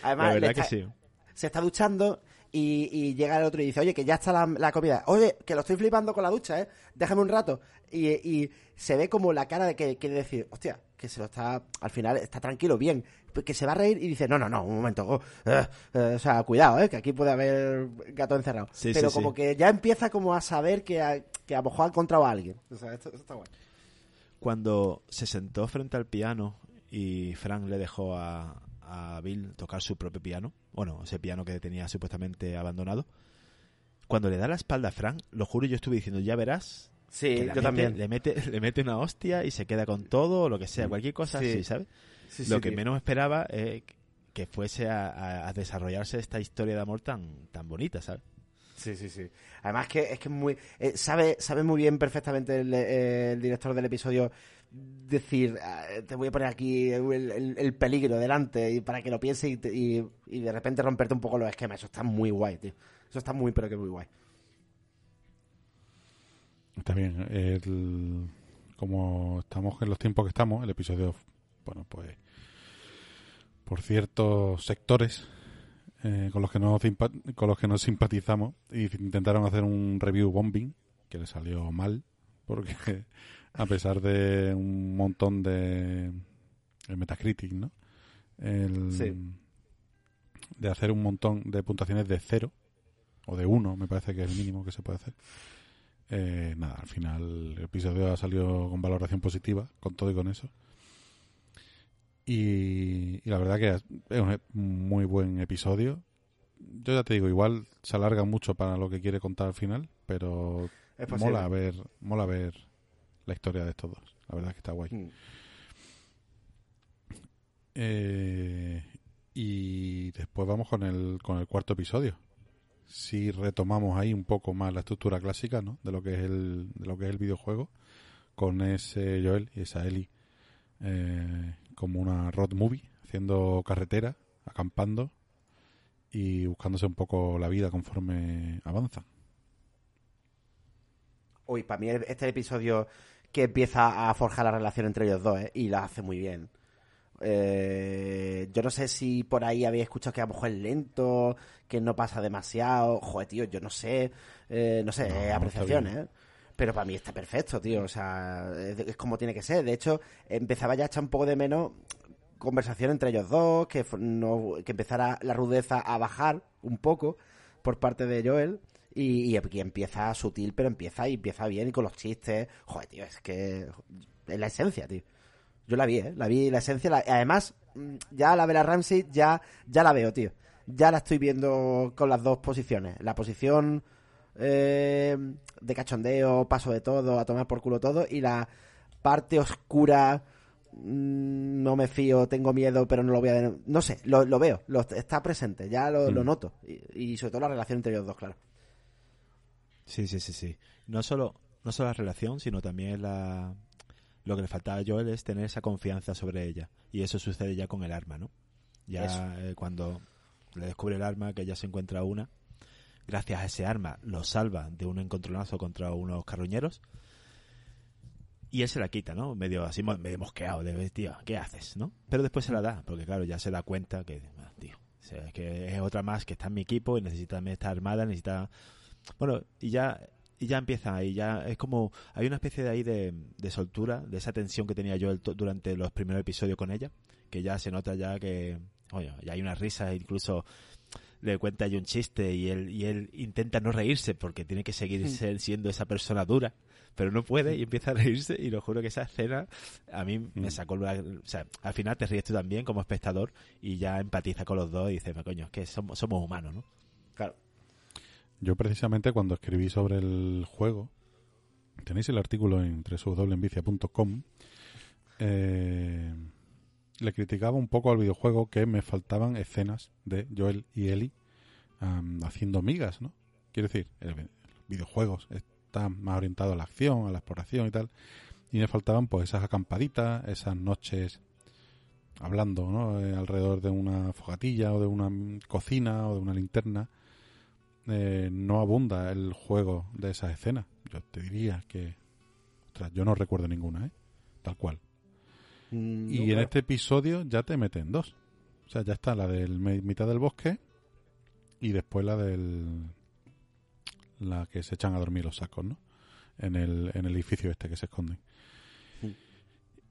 Además, La que sí. se está duchando y, y llega el otro y dice, oye, que ya está la, la comida. Oye, que lo estoy flipando con la ducha, ¿eh? Déjame un rato. Y, y se ve como la cara de que quiere decir, hostia, que se lo está, al final está tranquilo, bien. Que se va a reír y dice, no, no, no, un momento. oh, eh, eh, o sea, cuidado, ¿eh? Que aquí puede haber gato encerrado. Sí, Pero sí, como sí. que ya empieza como a saber que a, que a lo mejor ha encontrado a alguien. O sea, esto, esto está guay. Cuando se sentó frente al piano y Frank le dejó a, a Bill tocar su propio piano, bueno, ese piano que tenía supuestamente abandonado, cuando le da la espalda a Frank, lo juro, yo estuve diciendo, ya verás. Sí, que yo mete- también. Le mete, le mete una hostia y se queda con todo, o lo que sea, Mm. cualquier cosa Sí. así, ¿sabes? Sí, lo sí, que tío. menos esperaba es que fuese a, desarrollarse esta historia de amor tan, tan bonita, ¿sabes? Sí, sí, sí. Además que es que es muy... eh, sabe, sabe muy bien perfectamente el, eh, el director del episodio decir, ah, te voy a poner aquí el, el- el peligro delante y para que lo piense y, te- y, de repente romperte un poco los esquemas. Eso está muy guay, tío. Eso está muy, pero que muy guay. Está bien. Como estamos en los tiempos que estamos, el episodio, bueno, pues por ciertos sectores eh, con los que no con los que no simpatizamos y intentaron hacer un review bombing que le salió mal porque a pesar de un montón de el Metacritic, ¿no? El- Sí. de hacer un montón de puntuaciones de cero o de uno, me parece que es el mínimo que se puede hacer. Eh, nada, al final el episodio ha salido con valoración positiva, con todo y con eso. Y, y la verdad que es un e- muy buen episodio. Yo ya te digo, igual se alarga mucho para lo que quiere contar al final, pero mola ver, mola ver la historia de estos dos. La verdad es que está guay. Mm. Eh, y después vamos con el, con el cuarto episodio. Si retomamos ahí un poco más la estructura clásica, ¿no? De lo que es el, de lo que es el videojuego, con ese Joel y esa Ellie eh, como una road movie, haciendo carretera, acampando y buscándose un poco la vida conforme avanzan. Uy, para mí este episodio que empieza a forjar la relación entre ellos dos, ¿eh? Y la hace muy bien. Eh, yo no sé si por ahí habéis escuchado que a lo mejor es lento, que no pasa demasiado. Joder, tío, yo no sé. eh, no sé, No, eh, apreciaciones. ¿eh? Pero para mí está perfecto, tío. O sea, es, es como tiene que ser. De hecho, empezaba ya a echar un poco de menos conversación entre ellos dos, que, no, que empezara la rudeza a bajar un poco por parte de Joel. Y, y aquí empieza sutil, pero empieza y empieza bien y con los chistes. Joder, tío, es que es la esencia, tío. Yo la vi, ¿eh? La vi, la esencia. la- Además, mm, ya la Bella Ramsey ya, ya la veo, tío. Ya la estoy viendo con las dos posiciones. La posición eh, de cachondeo, paso de todo, a tomar por culo todo, y la parte oscura, mm, no me fío, tengo miedo, pero no lo voy a... No sé, lo, lo veo, lo, está presente, ya lo, lo Mm. noto. Y, y sobre todo la relación entre ellos dos, claro. Sí, sí, sí, sí. No solo, no solo la relación, sino también la... Lo que le faltaba a Joel es tener esa confianza sobre ella. Y eso sucede ya con el arma, ¿no? Ya eh, cuando le descubre el arma, que ella se encuentra una, gracias a ese arma lo salva de un encontronazo contra unos carroñeros. Y él se la quita, ¿no? Medio así, medio mosqueado, de tío, ¿qué haces, no? Pero después se la da, porque claro, ya se da cuenta que, ah, tío, o sea, es que es otra más que está en mi equipo y necesita también estar armada, necesita bueno, y ya, y ya empieza ahí, ya es como, hay una especie de ahí de, de soltura, de esa tensión que tenía yo el to- durante los primeros episodios con ella, que ya se nota ya que, oye, ya hay una risa, incluso le cuenta ahí un chiste y él, y él intenta no reírse porque tiene que seguir ser- siendo esa persona dura, pero no puede y empieza a reírse y lo juro que esa escena a mí me Mm. sacó, la- o sea, al final te ríes tú también como espectador y ya empatiza con los dos y dices, coño, es que somos, somos humanos, ¿no? Claro. Yo precisamente cuando escribí sobre el juego, tenéis el artículo en www.envicia.com, eh, le criticaba un poco al videojuego que me faltaban escenas de Joel y Ellie haciendo migas, ¿no? Quiero decir, el, el videojuego está más orientado a la acción, a la exploración y tal, y me faltaban pues esas acampaditas, esas noches hablando, ¿no? Eh, alrededor de una fogatilla o de una cocina o de una linterna eh, no abunda el juego de esas escenas. Yo te diría que. Ostras, yo no recuerdo ninguna, ¿eh? Tal cual. Mm, Y no, en claro. este episodio ya te meten dos. O sea, ya está la del mitad del bosque y después la del. La que se echan a dormir los sacos, ¿no? En el, en el edificio este que se esconden. Sí.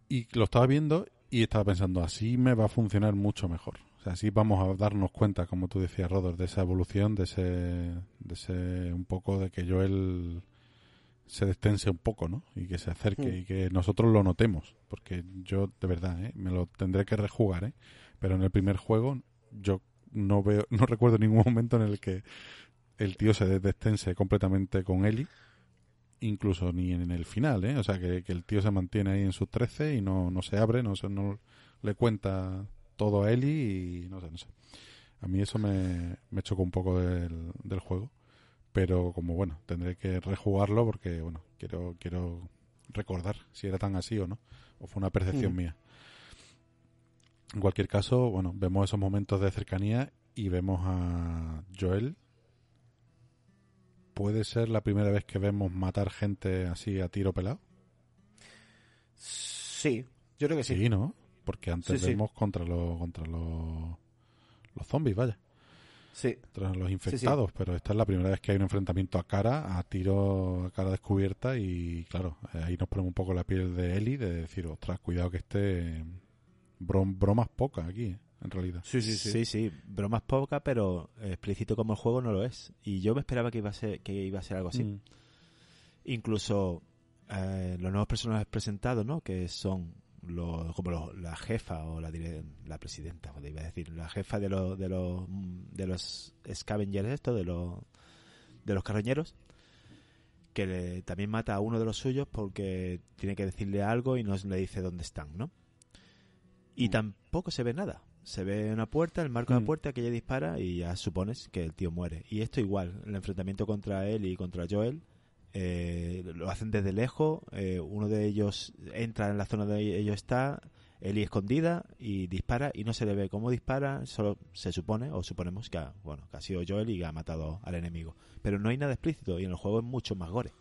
Y lo estaba viendo y estaba pensando, así me va a funcionar mucho mejor. Así vamos a darnos cuenta, como tú decías, Rodor, de esa evolución, de ese, de ese un poco de que Joel se destense un poco, ¿no? Y que se acerque Mm. y que nosotros lo notemos. Porque yo, de verdad, ¿eh? me lo tendré que rejugar, ¿eh? Pero en el primer juego yo no veo, no recuerdo ningún momento en el que el tío se destense completamente con Ellie. Incluso ni en el final, ¿eh? O sea, que, que el tío se mantiene ahí en sus 13 y no, no se abre, no, se, no le cuenta todo a Ellie y no sé, no sé. A mí eso me, me chocó un poco del, del juego. Pero como bueno, tendré que rejugarlo porque, bueno, quiero, quiero recordar si era tan así o no. O fue una percepción Mm. mía. En cualquier caso, bueno, vemos esos momentos de cercanía y vemos a Joel. ¿Puede ser la primera vez que vemos matar gente así a tiro pelado? Sí, yo creo que sí. Sí, ¿no? Porque antes Sí, sí. vemos contra los contra los, los zombies, vaya, Sí. contra los infectados, pero esta es la primera vez que hay un enfrentamiento a cara, a tiro, a cara descubierta y claro, eh, ahí nos ponemos un poco la piel de Eli de decir, ostras, cuidado que este brom- bromas pocas aquí. ¿eh? en realidad. Sí, sí, bromas poca, pero explícito como el juego no lo es. Y yo me esperaba que iba a ser, que iba a ser algo así. Mm. Incluso eh, los nuevos personajes presentados, ¿no? Que son los, como los- la jefa o la, presidenta, o iba a decir, la jefa de los de los de los scavengers esto, de los de los carroñeros, que le- también mata a uno de los suyos porque tiene que decirle algo y no le dice dónde están, ¿no? Y Mm. tampoco se ve nada. Se ve una puerta, el marco de Mm. la puerta que ella dispara y ya supones que el tío muere. Y esto igual, el enfrentamiento contra él y contra Joel, eh, lo hacen desde lejos, eh, uno de ellos entra en la zona donde ellos está, Ellie escondida y dispara y no se le ve cómo dispara, solo se supone o suponemos que ha, bueno, que ha sido Joel y que ha matado al enemigo. Pero no hay nada explícito y en el juego es mucho más gore.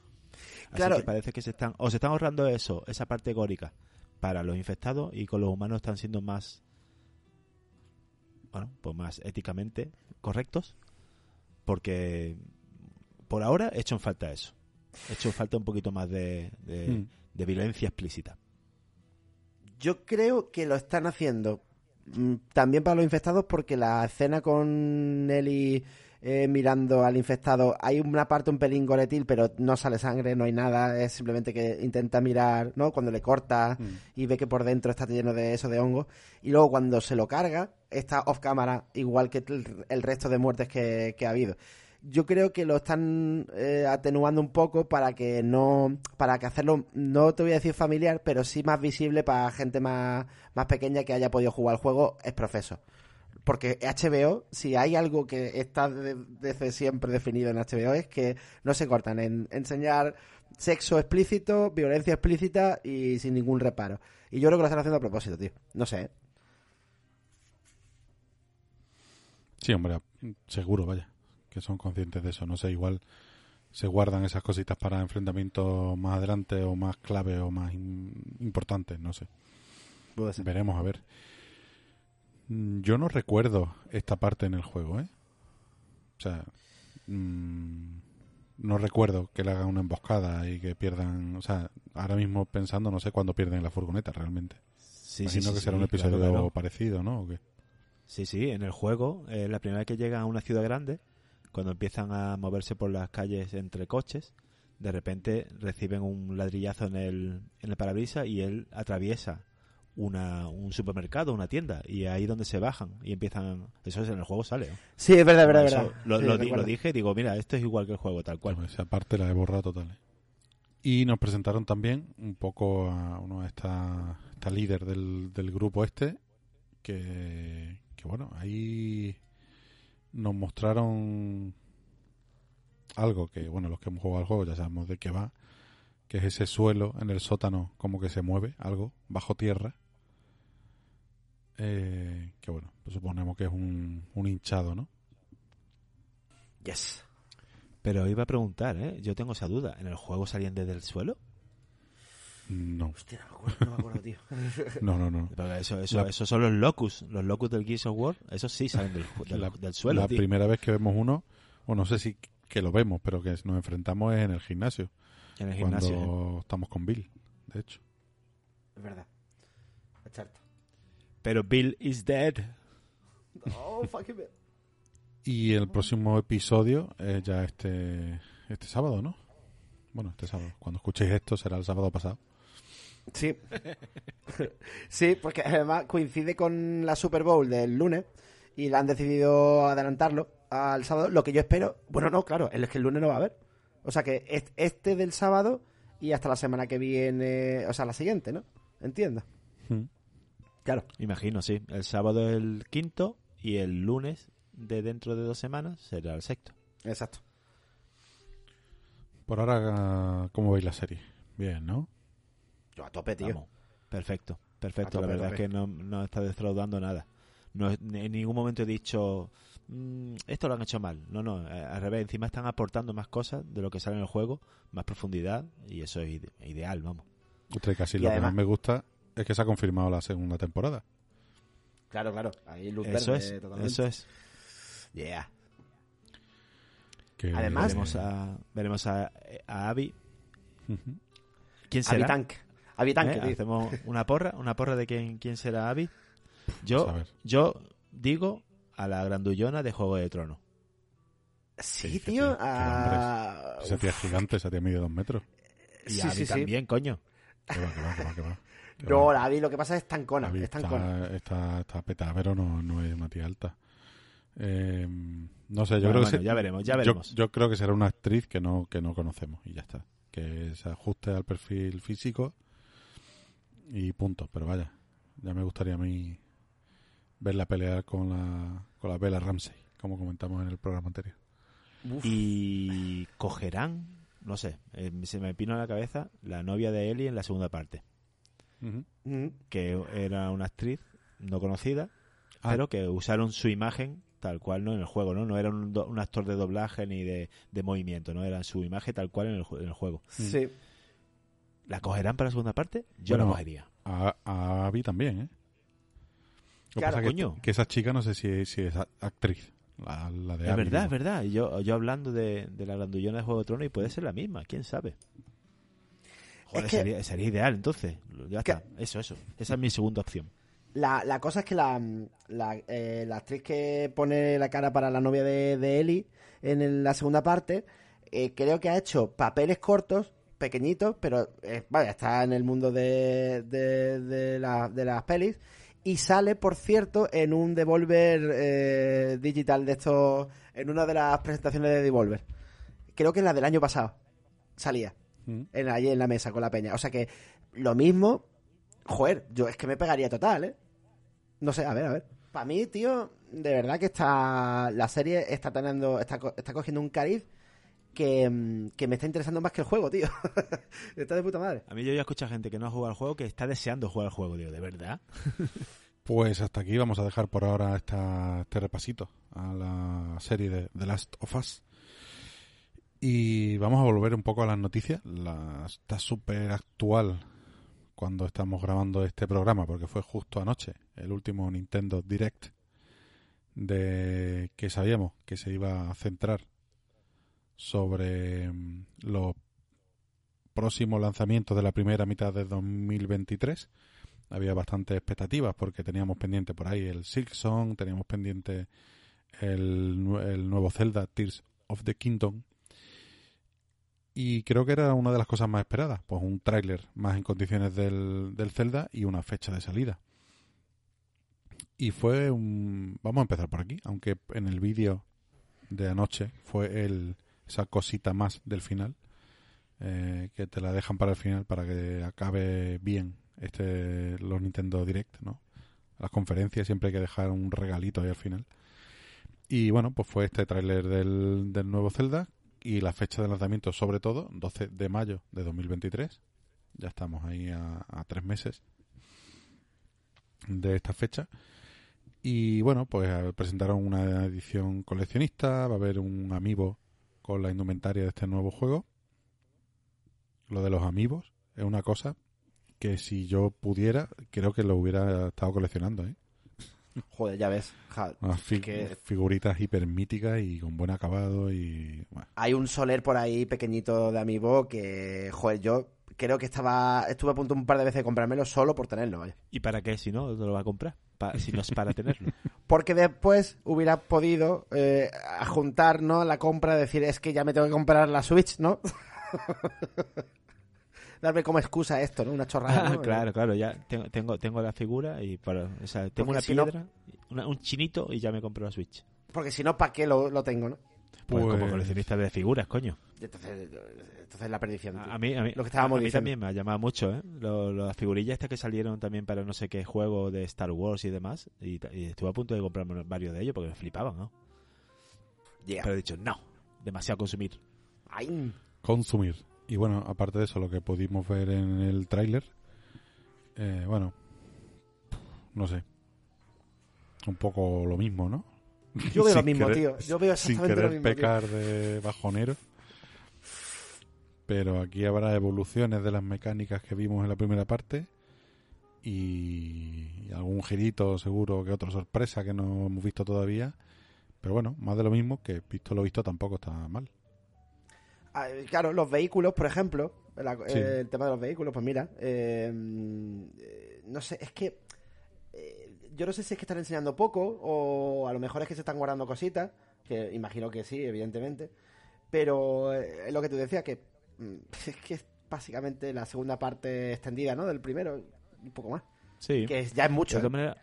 Así Claro. que parece que se están o se están ahorrando eso, esa parte górica para los infectados y con los humanos están siendo más bueno, pues más éticamente correctos porque por ahora he hecho en falta eso. He hecho falta un poquito más de, de, Mm. de violencia explícita. Yo creo que lo están haciendo mm, también para los infectados porque la escena con Ellie eh, mirando al infectado, hay una parte un pelín goretil, pero no sale sangre, no hay nada, es simplemente que intenta mirar, ¿no? Cuando le corta Mm. y ve que por dentro está lleno de eso, de hongo, y luego cuando se lo carga, está off cámara, igual que el, el resto de muertes que, que ha habido. Yo creo que lo están eh, atenuando un poco para que no, para que hacerlo, no te voy a decir familiar, pero sí más visible para gente más, más pequeña que haya podido jugar el juego, es profeso. Porque HBO, si hay algo que está de- desde siempre definido en HBO, es que no se cortan en enseñar sexo explícito, violencia explícita y sin ningún reparo. Y yo creo que lo están haciendo a propósito, tío. No sé. ¿eh? Sí, hombre, seguro, vaya, que son conscientes de eso. No sé, igual se guardan esas cositas para enfrentamientos más adelante o más clave o más in- importantes, no sé. Veremos, a ver. Mm, Yo no recuerdo esta parte en el juego, ¿eh? O sea, mm, no recuerdo que le hagan una emboscada y que pierdan... O sea, ahora mismo pensando, no sé cuándo pierden la furgoneta realmente. Sí, Imagino que será un episodio claro. parecido, ¿no? ¿O qué? Sí, sí, en el juego, eh, la primera vez que llegan a una ciudad grande, cuando empiezan a moverse por las calles entre coches, de repente reciben un ladrillazo en el, en el parabrisas y él atraviesa una, un supermercado, una tienda, y ahí donde se bajan y empiezan... Eso es en el juego sale. ¿no? Sí, es verdad, es verdad, es verdad. Lo, Sí, lo di- recuerdo. lo dije y digo, mira, esto es igual que el juego, tal cual. Bueno, esa parte la he borrado total. ¿eh? Y nos presentaron también un poco a uno de esta, esta líder del, del grupo este, que, que bueno, ahí nos mostraron algo que, bueno, los que hemos jugado al juego ya sabemos de qué va, que es ese suelo en el sótano como que se mueve, algo, bajo tierra. Eh, que bueno, pues suponemos que es un, un hinchado, ¿no? Yes. Pero iba a preguntar, ¿eh? Yo tengo esa duda. ¿En el juego salían desde el suelo? No, Hostia, no me acuerdo, no me acuerdo, tío. no, no, no. Eso, eso, La- esos son los locus. Los locus del Gears of War, esos sí salen del, del, la, del suelo, la tío. primera vez que vemos uno, o no sé si que lo vemos, pero que nos enfrentamos es en el gimnasio, En el cuando gimnasio. ¿eh? estamos con Bill, de hecho. Es verdad. Es cierto. Pero Bill is dead. Oh, fucking man. Y el próximo episodio es ya este este sábado, ¿no? Bueno, este sábado. Cuando escuchéis esto será el sábado pasado. Sí. sí, porque además coincide con la Super Bowl del lunes y la han decidido adelantarlo al sábado. Lo que yo espero, bueno, no, claro, es que el lunes no va a haber. O sea que est- este del sábado y hasta la semana que viene, o sea, la siguiente, ¿no? Entiendo. Mm. Claro. Imagino, sí. El sábado es el quinto y el lunes de dentro de dos semanas será el sexto. Exacto. Por ahora, ¿cómo veis la serie? Bien, ¿no? Yo a tope, tío. Vamos. Perfecto, perfecto. Tope, la verdad es que no, no está defraudando nada. No, en ningún momento he dicho, "Mm, esto lo han hecho mal. No, no, eh, al revés. Encima están aportando más cosas de lo que sale en el juego, más profundidad y eso es ide- ideal, vamos. Usted casi Y lo además- que más me gusta es que se ha confirmado la segunda temporada. Claro, claro. Ahí luz Eso verde, es, totalmente. eso es. Yeah. Que, Además- Veremos a, veremos a, a Abby. ¿Quién será? Habitank. Habitank, ¿Eh? Hacemos una porra, una porra de quién, quién será Abby. Yo, yo digo a la grandullona de Juego de Tronos. Sí, dice, tío. tío? Qué ah, Esa tía es gigante, esa tía mide dos metros. Y Sí, sí, también, coño. Que va, que va, que va, que va. No, va. la vi, lo que pasa es tancona. Es tancona. está, está, está petada, pero no, no es una tía alta. Eh, no sé, yo Bueno, creo que bueno, se- ya veremos, ya yo- veremos. Yo, creo que será una actriz que no, que no conocemos y ya está. Que se ajuste al perfil físico y punto. Pero vaya, ya me gustaría a mí verla pelear con la, con la Bella Ramsey, como comentamos en el programa anterior. Uf. Y cogerán, no sé, eh, se me pino a la cabeza la novia de Ellie en la segunda parte, Mm. que era una actriz no conocida, Ah. pero que usaron su imagen tal cual no en el juego, ¿no? No era un, do- un actor de doblaje ni de, de movimiento, no era su imagen tal cual en el, ju- en el juego. Sí. ¿La cogerán para la segunda parte? Yo Bueno, la cogería. A, a Abby también, ¿eh? Lo que Claro, pasa es que, coño. que esa chica no sé si, si es actriz, la, la de Es Abby, verdad, ¿no? es verdad. Yo, yo hablando de, de la grandullona de Juego de Tronos y puede ser la misma, quién sabe. Joder, Es que- sería, sería ideal entonces. Ya Que- está, eso, eso. Esa es mi segunda opción. La, la cosa es que la, la, eh, la actriz que pone la cara para la novia de, de Ellie en el- la segunda parte, eh, creo que ha hecho papeles cortos, pequeñitos, pero eh, vaya, está en el mundo de, de, de, la- de las pelis. Y sale, por cierto, en un Devolver eh, digital de estos, en una de las presentaciones de Devolver. Creo que en la del año pasado salía Mm. en, allí en la mesa con la peña. O sea que lo mismo, joder, yo es que me pegaría total, ¿eh? No sé, a ver, a ver. Para mí, tío, de verdad que está la serie está teniendo, está, co- está cogiendo un cariz que, mm, que me está interesando más que el juego, tío. está de puta madre. A mí yo ya escucho a gente que no ha jugado al juego que está deseando jugar al juego. Digo, ¿de verdad? Pues hasta aquí vamos a dejar por ahora esta, este repasito a la serie de The Last of Us. Y vamos a volver un poco a las noticias. La, está súper actual cuando estamos grabando este programa, porque fue justo anoche, el último Nintendo Direct, de que sabíamos que se iba a centrar sobre mm, los próximos lanzamientos de la primera mitad de 2023 había bastantes expectativas porque teníamos pendiente por ahí el Silksong, teníamos pendiente el, el nuevo Zelda Tears of the Kingdom y creo que era una de las cosas más esperadas, pues un tráiler más en condiciones del, del Zelda y una fecha de salida. Y fue un... Vamos a empezar por aquí, aunque en el vídeo de anoche fue el, esa cosita más del final, eh, que te la dejan para el final para que acabe bien este los Nintendo Direct, ¿no? Las conferencias siempre hay que dejar un regalito ahí al final. Y bueno, pues fue este tráiler del, del nuevo Zelda y la fecha de lanzamiento sobre todo, 12 de mayo de 2023. Ya estamos ahí a, a tres meses de esta fecha. Y bueno, pues presentaron una edición coleccionista, va a haber un amiibo con la indumentaria de este nuevo juego. Lo de los amigos es una cosa que si yo pudiera, creo que lo hubiera estado coleccionando, ¿eh? Joder, ya ves. ja, fi- que- figuritas hiper míticas y con buen acabado y... bueno, Hay un soler por ahí pequeñito de Amiibo que, joder, yo creo que estaba estuve a punto un par de veces de comprármelo solo por tenerlo, vaya. ¿Y para qué? Si no, te lo va a comprar. Pa- si no es para tenerlo. Porque después hubiera podido eh, juntar ¿no? la compra, decir, es que ya me tengo que comprar la Switch, ¿no? Darme como excusa esto, ¿no? Una chorrada. Ah, ¿no? claro, claro, ya tengo, tengo, tengo la figura y para, o sea, tengo Porque una si no- piedra, una- un chinito y ya me compro la Switch. Porque si no, ¿para qué lo, lo tengo, no? Pues, como Pues- coleccionista de figuras, coño. Entonces, entonces la perdición. A, a mí, a mí, Lo que estábamos a mí también me ha llamado mucho, ¿eh? Lo- las figurillas estas que salieron también para no sé qué juego de Star Wars y demás. Y, estuve a punto de comprarme varios de ellos porque me flipaban, ¿no? Yeah. Pero he dicho, no, demasiado consumir. Ay, consumir. Y bueno, aparte de eso, lo que pudimos ver en el tráiler, eh, bueno, no sé, un poco lo mismo, ¿no? Yo veo lo Sin mismo, querer- tío. Yo veo Sin exactamente querer lo mismo. tío. pecar de bajonero. Pero aquí habrá evoluciones de las mecánicas que vimos en la primera parte y algún girito seguro que otra sorpresa que no hemos visto todavía. Pero bueno, más de lo mismo que visto lo visto tampoco está mal. Ah, Claro, los vehículos, por ejemplo, la- Sí. eh, el tema de los vehículos, pues mira, eh, eh, no sé, es que eh, yo no sé si es que están enseñando poco o a lo mejor es que se están guardando cositas, que imagino que sí, evidentemente. Pero eh, es lo que tú decías, que mm, es que es básicamente la segunda parte extendida, ¿no? Del primero, un poco más. Sí. Que ya es mucho. De ¿eh?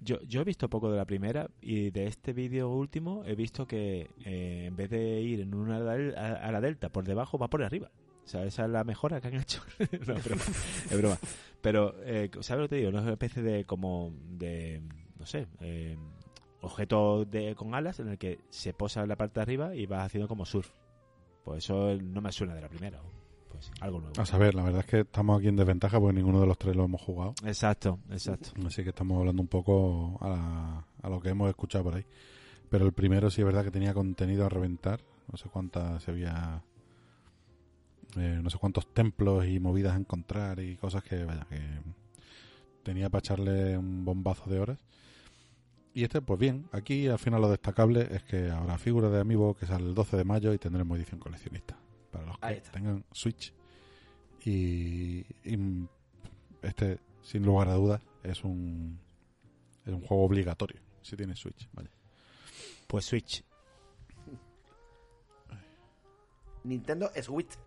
yo, yo he visto poco de la primera y de este vídeo último he visto que eh, en vez de ir en una a la delta por debajo va por arriba. O sea, esa es la mejora que han hecho. no, es broma. es broma. Pero, eh, ¿sabes lo que te digo? No es una especie de como de, no sé, eh, objeto de, con alas en el que se posa en la parte de arriba y vas haciendo como surf. Pues eso no me suena de la primera. Pues algo nuevo. A saber, la verdad es que estamos aquí en desventaja porque ninguno de los tres lo hemos jugado. Exacto, exacto. Así que estamos hablando un poco a, la- a lo que hemos escuchado por ahí. Pero el primero sí es verdad que tenía contenido a reventar. No sé cuántas se había. Eh, no sé cuántos templos y movidas a encontrar y cosas que, vaya, que tenía para echarle un bombazo de horas. Y este, pues bien, aquí al final lo destacable es que habrá figura de Amiibo que sale el 12 de mayo y tendremos edición coleccionista. Para los que tengan Switch. Y, y este, sin lugar a dudas, es un, es un juego obligatorio si tienes Switch. Vaya. Pues Switch. Nintendo Switch.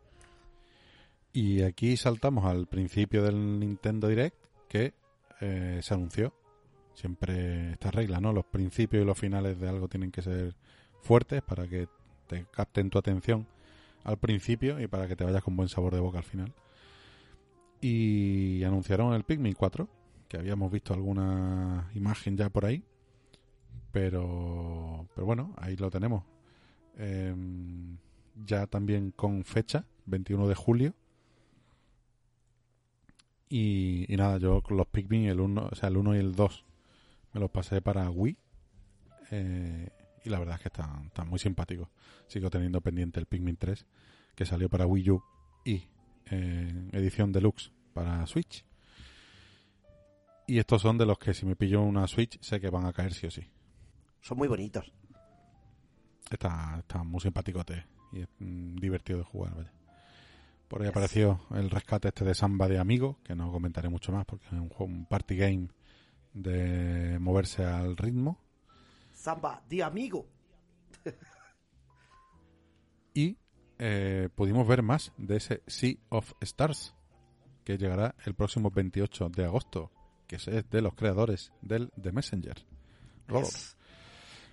Y aquí saltamos al principio del Nintendo Direct que eh, se anunció. Siempre esta regla, ¿no? Los principios y los finales de algo tienen que ser fuertes para que te capten tu atención al principio y para que te vayas con buen sabor de boca al final. Y anunciaron el Pikmin 4, que habíamos visto alguna imagen ya por ahí. Pero, pero bueno, ahí lo tenemos. Em, ya también con fecha, 21 de julio. Y, y nada, yo los Pikmin, el 1, o sea, el 1 y el 2, me los pasé para Wii. eh, y la verdad es que están, están muy simpáticos. Sigo teniendo pendiente el Pikmin 3, que salió para Wii U y eh, edición deluxe para Switch. Y estos son de los que si me pillo una Switch sé que van a caer sí o sí. Son muy bonitos. Está, está muy simpaticote y es mm, divertido de jugar, vaya. Por ahí apareció el rescate este de Samba de Amigo, que no comentaré mucho más porque es un, juego, un party game de moverse al ritmo. Samba, di amigo. Y eh, pudimos ver más de ese Sea of Stars, que llegará el próximo 28 de agosto, que es de los creadores del The Messenger. Robo.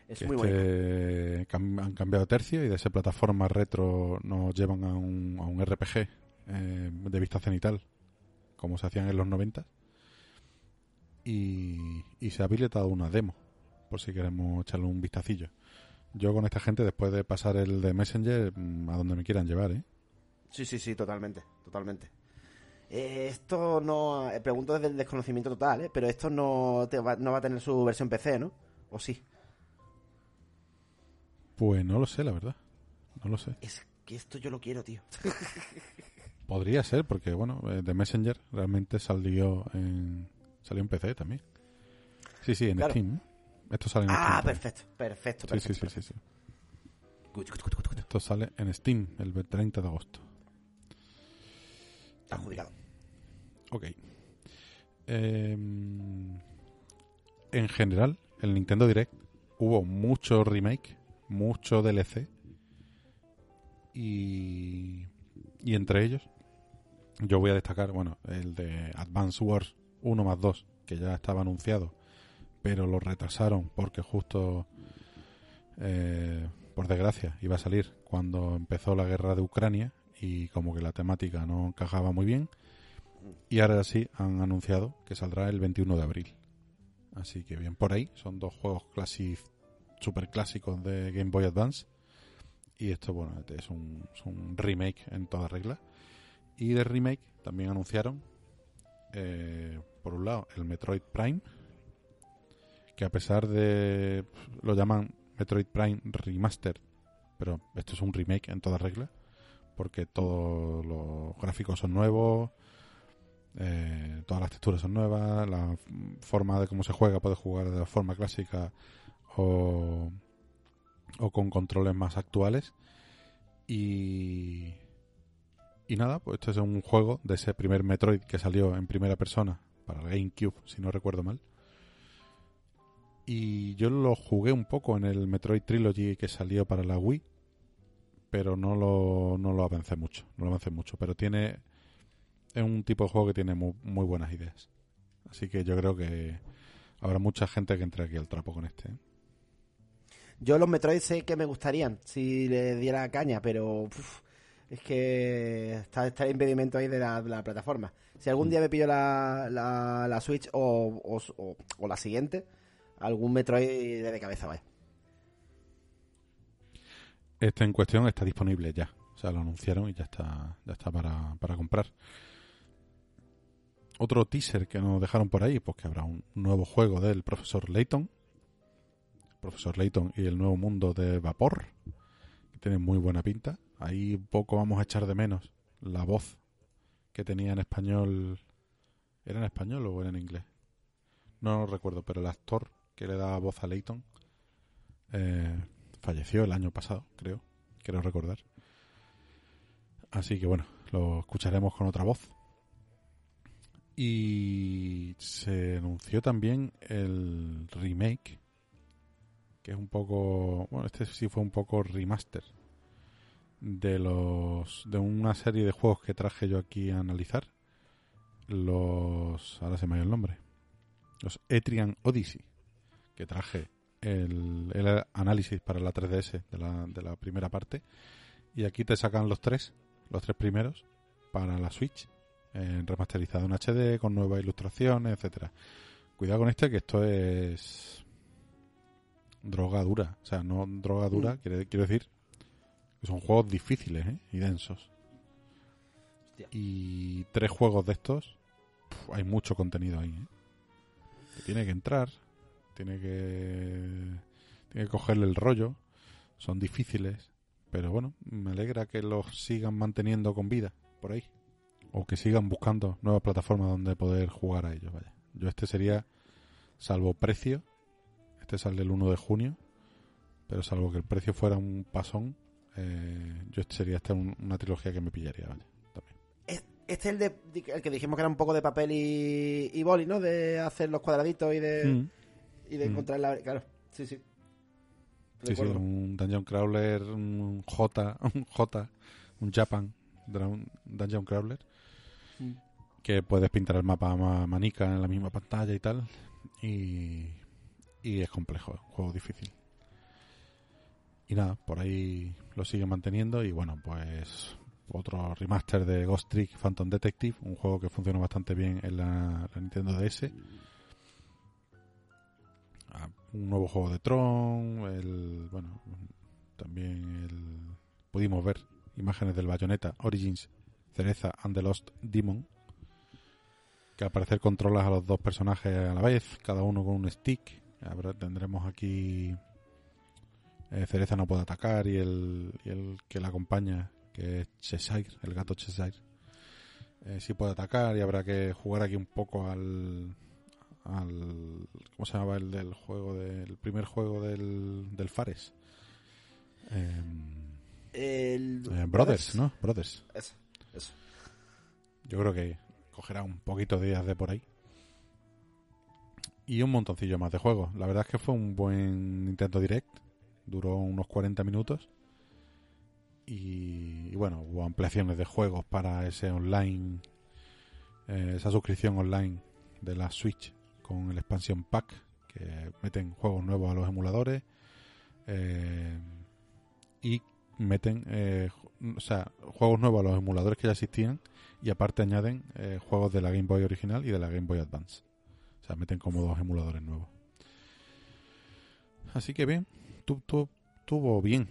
Es, que muy bueno. este han cambiado tercio y de esa plataforma retro nos llevan a un, a un RPG eh, de vista cenital, como se hacían en los 90. Y, y se ha habilitado una demo, por si queremos echarle un vistacillo. Yo con esta gente, después de pasar el de Messenger, mm, a donde me quieran llevar, ¿eh? Sí, sí, sí, totalmente, totalmente. Eh, esto no... eh, pregunto desde el desconocimiento total, ¿eh? Pero esto no, te va, no va a tener su versión PC, ¿no? ¿O sí? Pues no lo sé, la verdad. No lo sé. Es que esto yo lo quiero, tío. Podría ser, porque bueno, eh, The Messenger realmente salió en, salió en PC también. Sí, sí, en Claro. Steam. Esto sale en Ah, Steam. también. perfecto, perfecto, Sí, sí, perfecto. sí, sí, sí. Good, good, good, good, good. Esto sale en Steam el 30 de agosto. Adjudicado. Ok. Em, en general, el Nintendo Direct hubo mucho remake, mucho DLC. Y, y entre ellos, yo voy a destacar, bueno, el de Advance Wars 1 más 2, que ya estaba anunciado, pero lo retrasaron porque justo, eh, por desgracia, iba a salir cuando empezó la guerra de Ucrania y como que la temática no encajaba muy bien. Y ahora sí han anunciado que saldrá el 21 de abril. Así que bien por ahí. Son dos juegos clasi super clásicos de Game Boy Advance. Y esto, bueno, es un, es un remake en toda regla. Y de remake también anunciaron, eh, por un lado, el Metroid Prime. Que a pesar de. Lo llaman Metroid Prime Remaster. Pero esto es un remake en toda regla. Porque todos los gráficos son nuevos. Eh, todas las texturas son nuevas, la forma de cómo se juega puede jugar de la forma clásica o, o con controles más actuales. Y, y nada, pues este es un juego de ese primer Metroid que salió en primera persona para el GameCube, si no recuerdo mal. Y yo lo jugué un poco en el Metroid Trilogy que salió para la Wii, pero no lo, no lo avancé mucho, no lo avancé mucho, pero tiene es un tipo de juego que tiene muy, muy buenas ideas. Así que yo creo que habrá mucha gente que entre aquí al trapo con este. ¿eh? Yo los Metroid sé que me gustarían si le diera caña, pero uf, es que está, está el impedimento ahí de la, plataforma. Si algún día me pillo la, la, la Switch o, o, o- o la siguiente, algún Metroid de cabeza vaya. Este en cuestión está disponible ya. O sea, lo anunciaron y ya está, ya está para, para comprar. Otro teaser que nos dejaron por ahí, pues que habrá un nuevo juego del profesor Layton. Profesor Layton y el nuevo mundo de vapor. Que tiene muy buena pinta. Ahí poco vamos a echar de menos la voz que tenía en español. ¿Era en español o era en inglés? No recuerdo, pero el actor que le daba voz a Layton eh, falleció el año pasado, creo. Quiero recordar. Así que bueno, lo escucharemos con otra voz. Y se anunció también el remake, que es un poco, bueno, este sí fue un poco remaster de los de una serie de juegos que traje yo aquí a analizar. Los, ahora se me ha ido el nombre. Los Etrian Odyssey, que traje el, el análisis para la 3DS de la, de la primera parte. Y aquí te sacan los tres, los tres primeros, para la Switch, en remasterizado en HD, con nuevas ilustraciones, etcétera. Cuidado con este, que esto es droga dura. O sea, no droga dura, quiere- quiero decir que son juegos difíciles ¿eh? y densos. Hostia. Y tres juegos de estos, hay mucho contenido ahí. ¿eh? Que tiene que entrar, tiene que, tiene que cogerle el rollo. Son difíciles, pero bueno, me alegra que los sigan manteniendo con vida por ahí. O que sigan buscando nuevas plataformas donde poder jugar a ellos. Vaya. Yo este sería, salvo precio, este sale el 1 de junio, pero salvo que el precio fuera un pasón, eh, yo este sería esta un- una trilogía que me pillaría. Vaya. También. Es- Este es el, de, el que dijimos que era un poco de papel y, y boli, ¿no? De hacer los cuadraditos y de, Mm. y de Mm. encontrar la... Claro, sí, sí. Sí, sí, un Dungeon Crawler, un J, un J, un Japan Dungeon Crawler, Mm. que puedes pintar el mapa a manica en la misma pantalla y tal, y, y es complejo, un juego difícil. Y nada, por ahí lo siguen manteniendo y bueno, pues otro remaster de Ghost Trick Phantom Detective, un juego que funciona bastante bien en la, la Nintendo DS. Ah, un nuevo juego de Tron, el bueno, también el pudimos ver imágenes del Bayonetta Origins Cereza and the Lost Demon que al parecer controlas a los dos personajes a la vez, cada uno con un stick. Habrá- tendremos aquí eh, Cereza no puede atacar y el, y el que la acompaña, que es Cheshire, el gato Cheshire, eh, sí puede atacar y habrá que jugar aquí un poco al, al ¿cómo se llamaba el del juego del primer juego del, del Fares? El... eh, Brothers, ¿no? Brothers. Eso, eso. Yo creo que cogerá un poquito de días de por ahí. Y un montoncillo más de juegos. La verdad es que fue un buen Nintendo Direct. Duró unos 40 minutos. Y, y bueno, hubo ampliaciones de juegos para ese online. eh, esa suscripción online de la Switch con el expansion pack. Que meten juegos nuevos a los emuladores. eh, y meten eh, o sea, juegos nuevos a los emuladores que ya existían y aparte añaden juegos de la Game Boy original y de la Game Boy Advance. O sea, meten como dos emuladores nuevos. Así que bien, tu, tu- tuvo bien.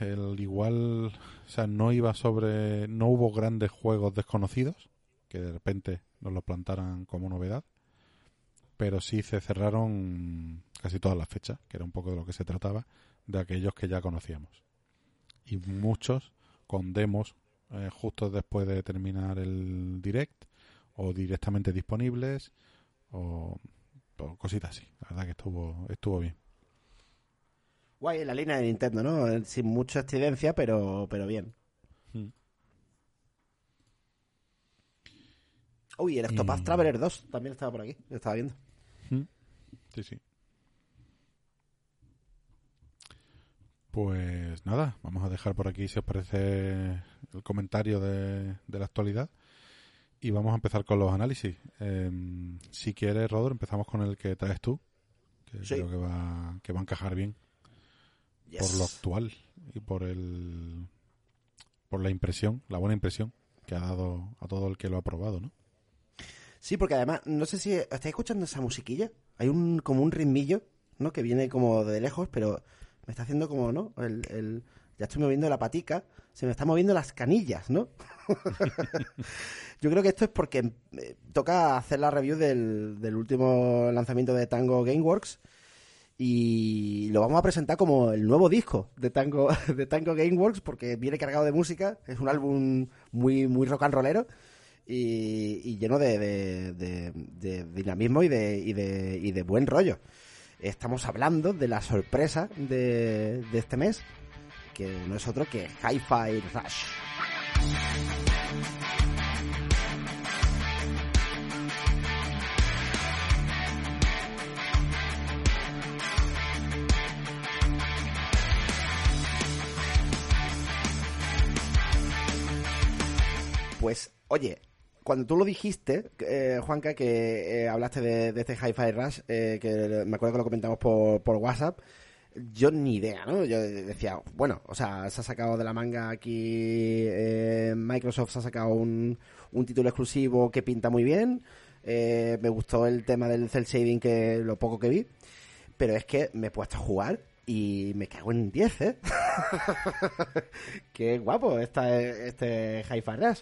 El igual, o sea, no iba sobre, no hubo grandes juegos desconocidos que de repente nos los plantaran como novedad, pero sí se cerraron casi todas las fechas, que era un poco de lo que se trataba, de aquellos que ya conocíamos. Y muchos con demos eh, justo después de terminar el direct o directamente disponibles o, pues, cositas así. La verdad que estuvo, estuvo bien. Guay, en la línea de Nintendo, ¿no? Eh, sin mucha excedencia, pero, pero bien. Hmm. Uy, el Octopath. Traveler 2 también estaba por aquí, lo estaba viendo. Hmm. Sí, sí. Pues nada, vamos a dejar por aquí, si os parece, el comentario de, de la actualidad. Y vamos a empezar con los análisis. Em, si quieres, Rodor, empezamos con el que traes tú, que Sí. creo que va, que va a encajar bien Yes. por lo actual y por el por la impresión, la buena impresión que ha dado a todo el que lo ha probado, ¿no? Sí, porque además, no sé si estáis escuchando esa musiquilla. Hay un como un ritmillo, ¿no? Que viene como de lejos, pero me está haciendo como, ¿no? El, el- ya estoy moviendo la patica, se me están moviendo las canillas, ¿no? Yo creo que esto es porque eh, toca hacer la review del, del último lanzamiento de Tango Gameworks y lo vamos a presentar como el nuevo disco de Tango, de Tango Gameworks porque viene cargado de música, es un álbum muy, muy rock and rollero y, lleno de- de dinamismo y de, y, de, y de buen rollo. Estamos hablando de la sorpresa de, de este mes, que no es otro que Hi-Fi Rush. Pues, oye, cuando tú lo dijiste, eh, Juanca, que eh, hablaste de, este Hi-Fi Rush, eh, que me acuerdo que lo comentamos por WhatsApp, yo ni idea, ¿no? Yo decía, bueno, o sea, se ha sacado de la manga aquí, eh, Microsoft se ha sacado un, un título exclusivo que pinta muy bien, eh, me gustó el tema del cel shading, que lo poco que vi, pero es que me he puesto a jugar y me cago en 10, ¿eh? Qué guapo esta, este Hi-Fi Rush.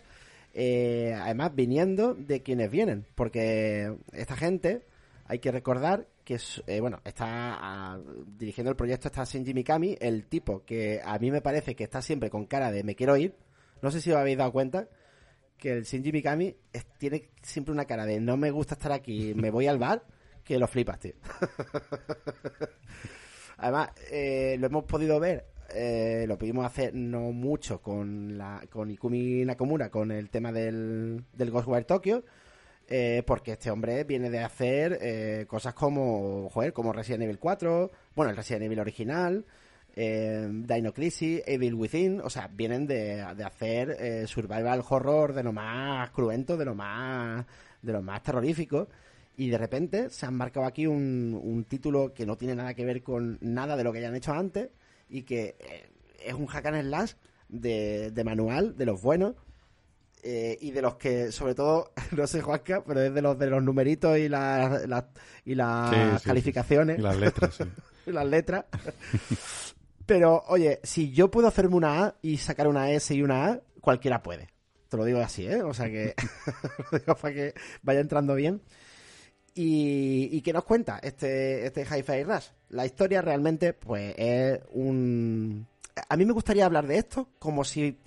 Eh, además, viniendo de quienes vienen, porque esta gente, hay que recordar que, es, eh, bueno, está ah, dirigiendo el proyecto está Shinji Mikami, el tipo que a mí me parece que está siempre con cara de me quiero ir. No sé si os habéis dado cuenta que el Shinji Mikami tiene siempre una cara de no me gusta estar aquí, me voy al bar, que lo flipas, tío. Además, eh, lo hemos podido ver, eh, lo pudimos hacer no mucho con, la, con Ikumi Nakamura, con el tema del, del Ghostwire Tokyo, eh, porque este hombre viene de hacer eh, cosas como, joder, como Resident Evil 4, bueno, el Resident Evil original, eh, Dino Crisis, Evil Within, o sea, vienen de, de hacer eh, survival horror de lo más cruento, de lo más, de lo más terrorífico. Y de repente se han marcado aquí un, un título que no tiene nada que ver con nada de lo que hayan hecho antes y que eh, es un hack and slash de, de manual, de los buenos eh, y de los que, sobre todo, no sé Juanca, pero es de los de los numeritos y las, las- y las Sí, sí, sí. calificaciones Y las letras, y las letras. Pero, oye, si yo puedo hacerme una A y sacar una S y una A, cualquiera puede. Te lo digo así, ¿eh? O sea que lo digo para que vaya entrando bien. ¿Y, y qué nos cuenta este, este Hi-Fi Rush? La historia realmente, pues, es un... A mí me gustaría hablar de esto como si...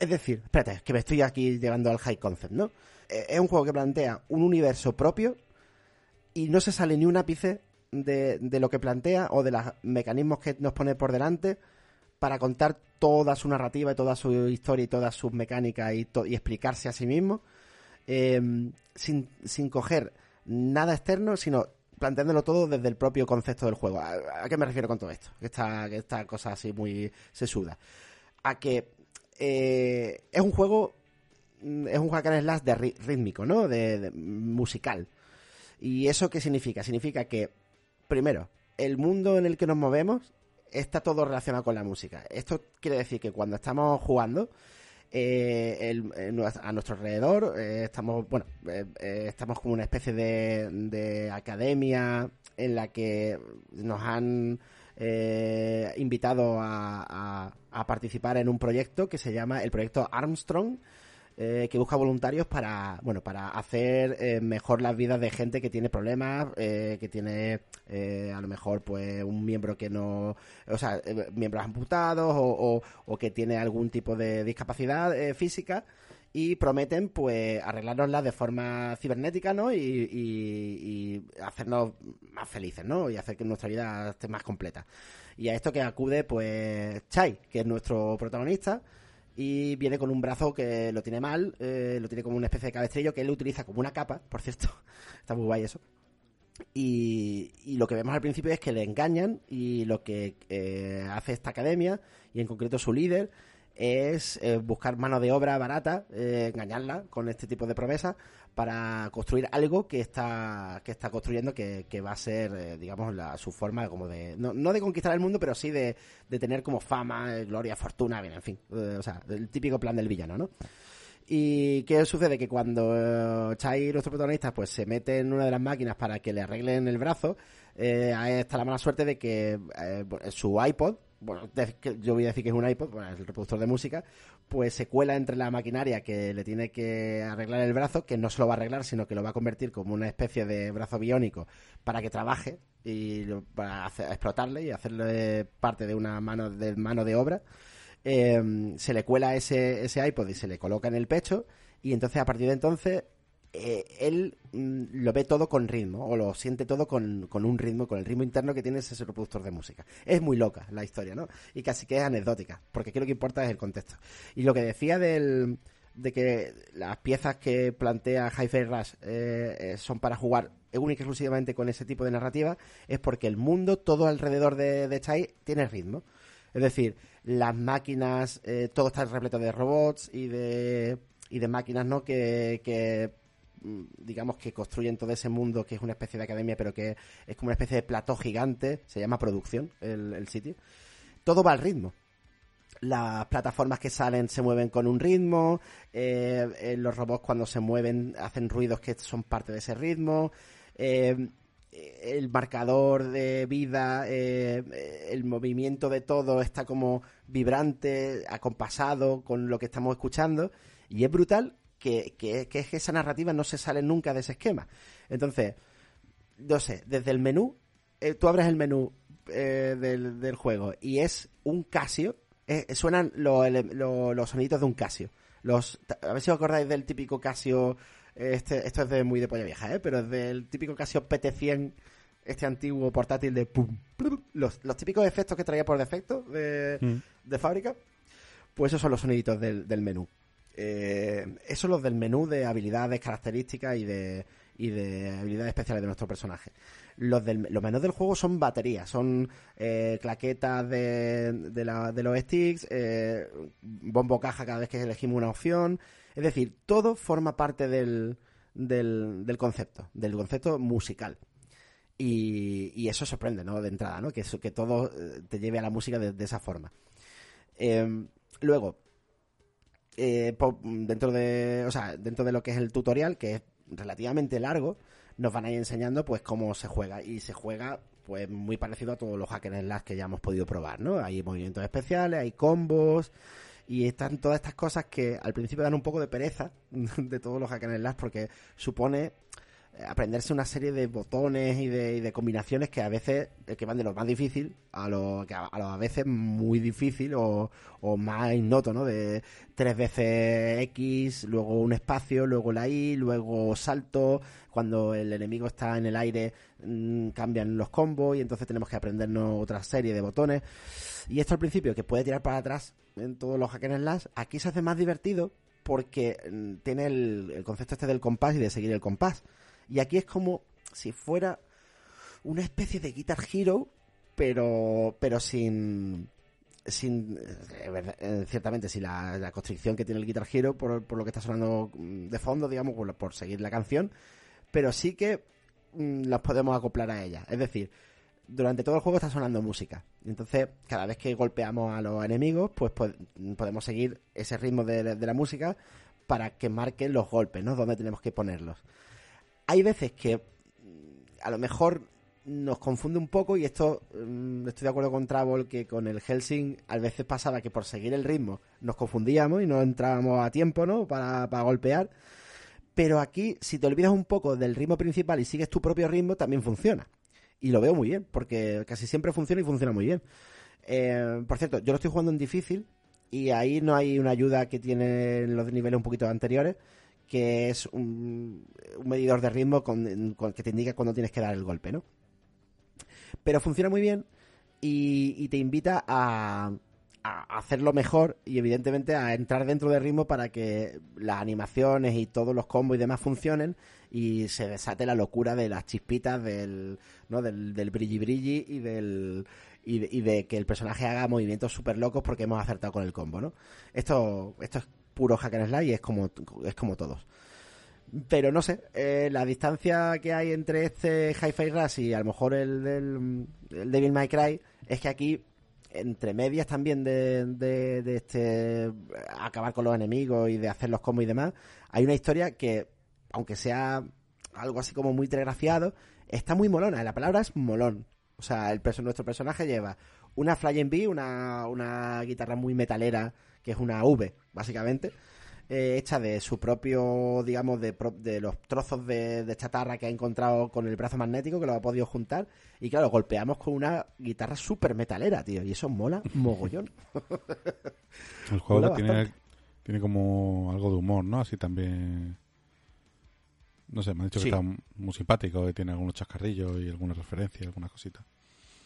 Es decir, espérate, que me estoy aquí llevando al high concept, ¿no? Eh, Es un juego que plantea un universo propio y no se sale ni un ápice de, de lo que plantea o de los mecanismos que nos pone por delante para contar toda su narrativa y toda su historia y todas sus mecánicas y, explicarse a sí mismo eh, sin, sin coger nada externo, sino planteándolo todo desde el propio concepto del juego. ¿A, qué me refiero con todo esto? Esta, esta cosa así muy sesuda. A que eh, es un juego, mm, es un hack and slash de rítmico, ¿no? De, musical. ¿Y eso qué significa? Significa que, primero, el mundo en el que nos movemos está todo relacionado con la música. Esto quiere decir que cuando estamos jugando, eh, a nuestro alrededor eh, estamos, bueno, eh, estamos como una especie de academia en la que nos han eh, invitado a, a- participar en un proyecto que se llama el proyecto Armstrong, eh, que busca voluntarios para bueno para hacer eh, mejor las vidas de gente que tiene problemas eh, que tiene eh, a lo mejor pues un miembro que no o sea eh, miembros amputados o, o- o que tiene algún tipo de discapacidad física y prometen pues arreglárnosla de forma cibernética no y, y- hacernos más felices no y hacer que nuestra vida esté más completa. Y a esto que acude pues Chai que es nuestro protagonista y viene con un brazo que lo tiene mal, eh, lo tiene como una especie de cabestrillo que él utiliza como una capa, por cierto, está muy guay eso. Y, y lo que vemos al principio es que le engañan y lo que eh, hace esta academia, y en concreto su líder, es eh, buscar mano de obra barata, eh, engañarla con este tipo de promesas para construir algo que está que está construyendo que, que va a ser, eh, digamos, la, su forma como de no, no de conquistar el mundo, pero sí de, de tener como fama, gloria, fortuna, bien, en fin, o sea, el típico plan del villano, ¿no? ¿Y qué sucede? Que cuando Chai, nuestro protagonista, pues se mete en una de las máquinas para que le arreglen el brazo, está la mala suerte de que su iPod, bueno, yo voy a decir que es un iPod, bueno, es el reproductor de música, pues se cuela entre la maquinaria que le tiene que arreglar el brazo, que no se lo va a arreglar, sino que lo va a convertir como una especie de brazo biónico para que trabaje y para hacer- explotarle y hacerle parte de una mano de mano de obra. Eh, se le cuela ese, ese iPod y se le coloca en el pecho y entonces a partir de entonces eh, él mm, lo ve todo con ritmo o lo siente todo con, con un ritmo, con el ritmo interno que tiene ese reproductor de música. Es muy loca la historia, ¿no? Y casi que es anecdótica, porque aquí lo que importa es el contexto. Y lo que decía del, de que las piezas que plantea Hi-Fi Rush eh, eh, son para jugar única y exclusivamente con ese tipo de narrativa, es porque el mundo, todo alrededor de, de Chai, tiene ritmo. Es decir, las máquinas, todo está repleto de robots y de, y de máquinas, ¿no? Que, que, digamos, que construyen todo ese mundo que es una especie de academia, pero que es como una especie de plató gigante. Se llama producción el, sitio. Todo va al ritmo. Las plataformas que salen se mueven con un ritmo. eh, eh, los robots cuando se mueven hacen ruidos que son parte de ese ritmo. eh, el marcador de vida, el movimiento de todo está como vibrante, acompasado con lo que estamos escuchando. Y es brutal que, que, que es que esa narrativa no se sale nunca de ese esquema. Entonces, no sé, desde el menú, eh, tú abres el menú eh, del, del juego y es un Casio, eh, suenan lo- ele- lo- los sonidos de un Casio. Los, a ver si os acordáis del típico Casio, este, esto es de muy de polla vieja, ¿eh? pero es del típico Casio PT100, este antiguo portátil de pum, plum, los, los típicos efectos que traía por defecto de, Mm. de fábrica, pues esos son los soniditos del, del menú. Eh, esos son los del menú de habilidades, características y de, y de habilidades especiales de nuestro personaje. Los, del, los menús del juego son baterías, son eh, claquetas de, de, los sticks, eh, bombo caja cada vez que elegimos una opción. Es decir, todo forma parte del, del, del concepto, del concepto musical. Y, eso sorprende, ¿no? De entrada, ¿no? Que, eso, que todo te lleve a la música de, esa forma. Eh, luego, eh, dentro de, o sea, dentro de lo que es el tutorial, que es relativamente largo, nos van a ir enseñando pues cómo se juega y se juega pues muy parecido a todos los hackers slash que ya hemos podido probar, ¿no? Hay movimientos especiales, hay combos y están todas estas cosas que al principio dan un poco de pereza de todos los hackers slash porque supone aprenderse una serie de botones y de, y de combinaciones que a veces eh, que van de lo más difícil a lo que a, lo a veces muy difícil o, o más ignoto, ¿no? De tres veces X, luego un espacio, luego la Y, luego salto. Cuando el enemigo está en el aire mm, cambian los combos y entonces tenemos que aprendernos otra serie de botones. Y esto al principio que puede tirar para atrás en todos los hack and slash, aquí se hace más divertido porque mm, tiene el, el concepto este del compás y de seguir el compás. Y aquí es como si fuera una especie de Guitar Hero, pero, pero sin. sin eh, eh, ciertamente, sin la, la constricción que tiene el Guitar Hero por, por lo que está sonando mm, de fondo, digamos, por, seguir la canción, pero sí que mm, las podemos acoplar a ella. Es decir, durante todo el juego está sonando música. Entonces, cada vez que golpeamos a los enemigos, pues, pod- podemos seguir ese ritmo de, de la música para que marquen los golpes, ¿no? Donde tenemos que ponerlos hay veces que mm, a lo mejor nos confunde un poco y esto mm, estoy de acuerdo con Travol que con el Helsing a veces pasaba que por seguir el ritmo nos confundíamos y no entrábamos a tiempo ¿no? para, para golpear. Pero aquí si te olvidas un poco del ritmo principal y sigues tu propio ritmo también funciona. Y lo veo muy bien porque casi siempre funciona y funciona muy bien. Eh, por cierto yo lo estoy jugando en difícil y ahí no hay una ayuda que tienen los niveles un poquito anteriores que es un, un medidor de ritmo con, que te indica cuándo tienes que dar el golpe, ¿no? Pero funciona muy bien y, y te invita a, a hacerlo mejor y evidentemente a entrar dentro del ritmo para que las animaciones y todos los combos y demás funcionen y se desate la locura de las chispitas del, ¿no? del, brilli brilli y del y de, y de que el personaje haga movimientos súper locos porque hemos acertado con el combo, ¿no? Esto, esto es puro hack and y es como, es como todos. Pero no sé, eh, la distancia que hay entre este Hi-Fi Rush y a lo mejor el del el Devil May Cry es que aquí entre medias también de, de, este acabar con los enemigos y de hacer los combos y demás, hay una historia que, aunque sea algo así como muy telegrafiado, está muy molona. La palabra es molón. O sea, el nuestro personaje lleva una Flying B, una, una guitarra muy metalera, que es una V, básicamente, eh, hecha de su propio, digamos, de, pro- de los trozos de, de chatarra que ha encontrado con el brazo magnético, que lo ha podido juntar. Y claro, golpeamos con una guitarra súper metalera, tío. Y eso mola mogollón. El juego tiene, como algo de humor, ¿no? Así también... No sé, me han dicho Sí. que está muy simpático, que tiene algunos chascarrillos y algunas referencias, algunas cositas.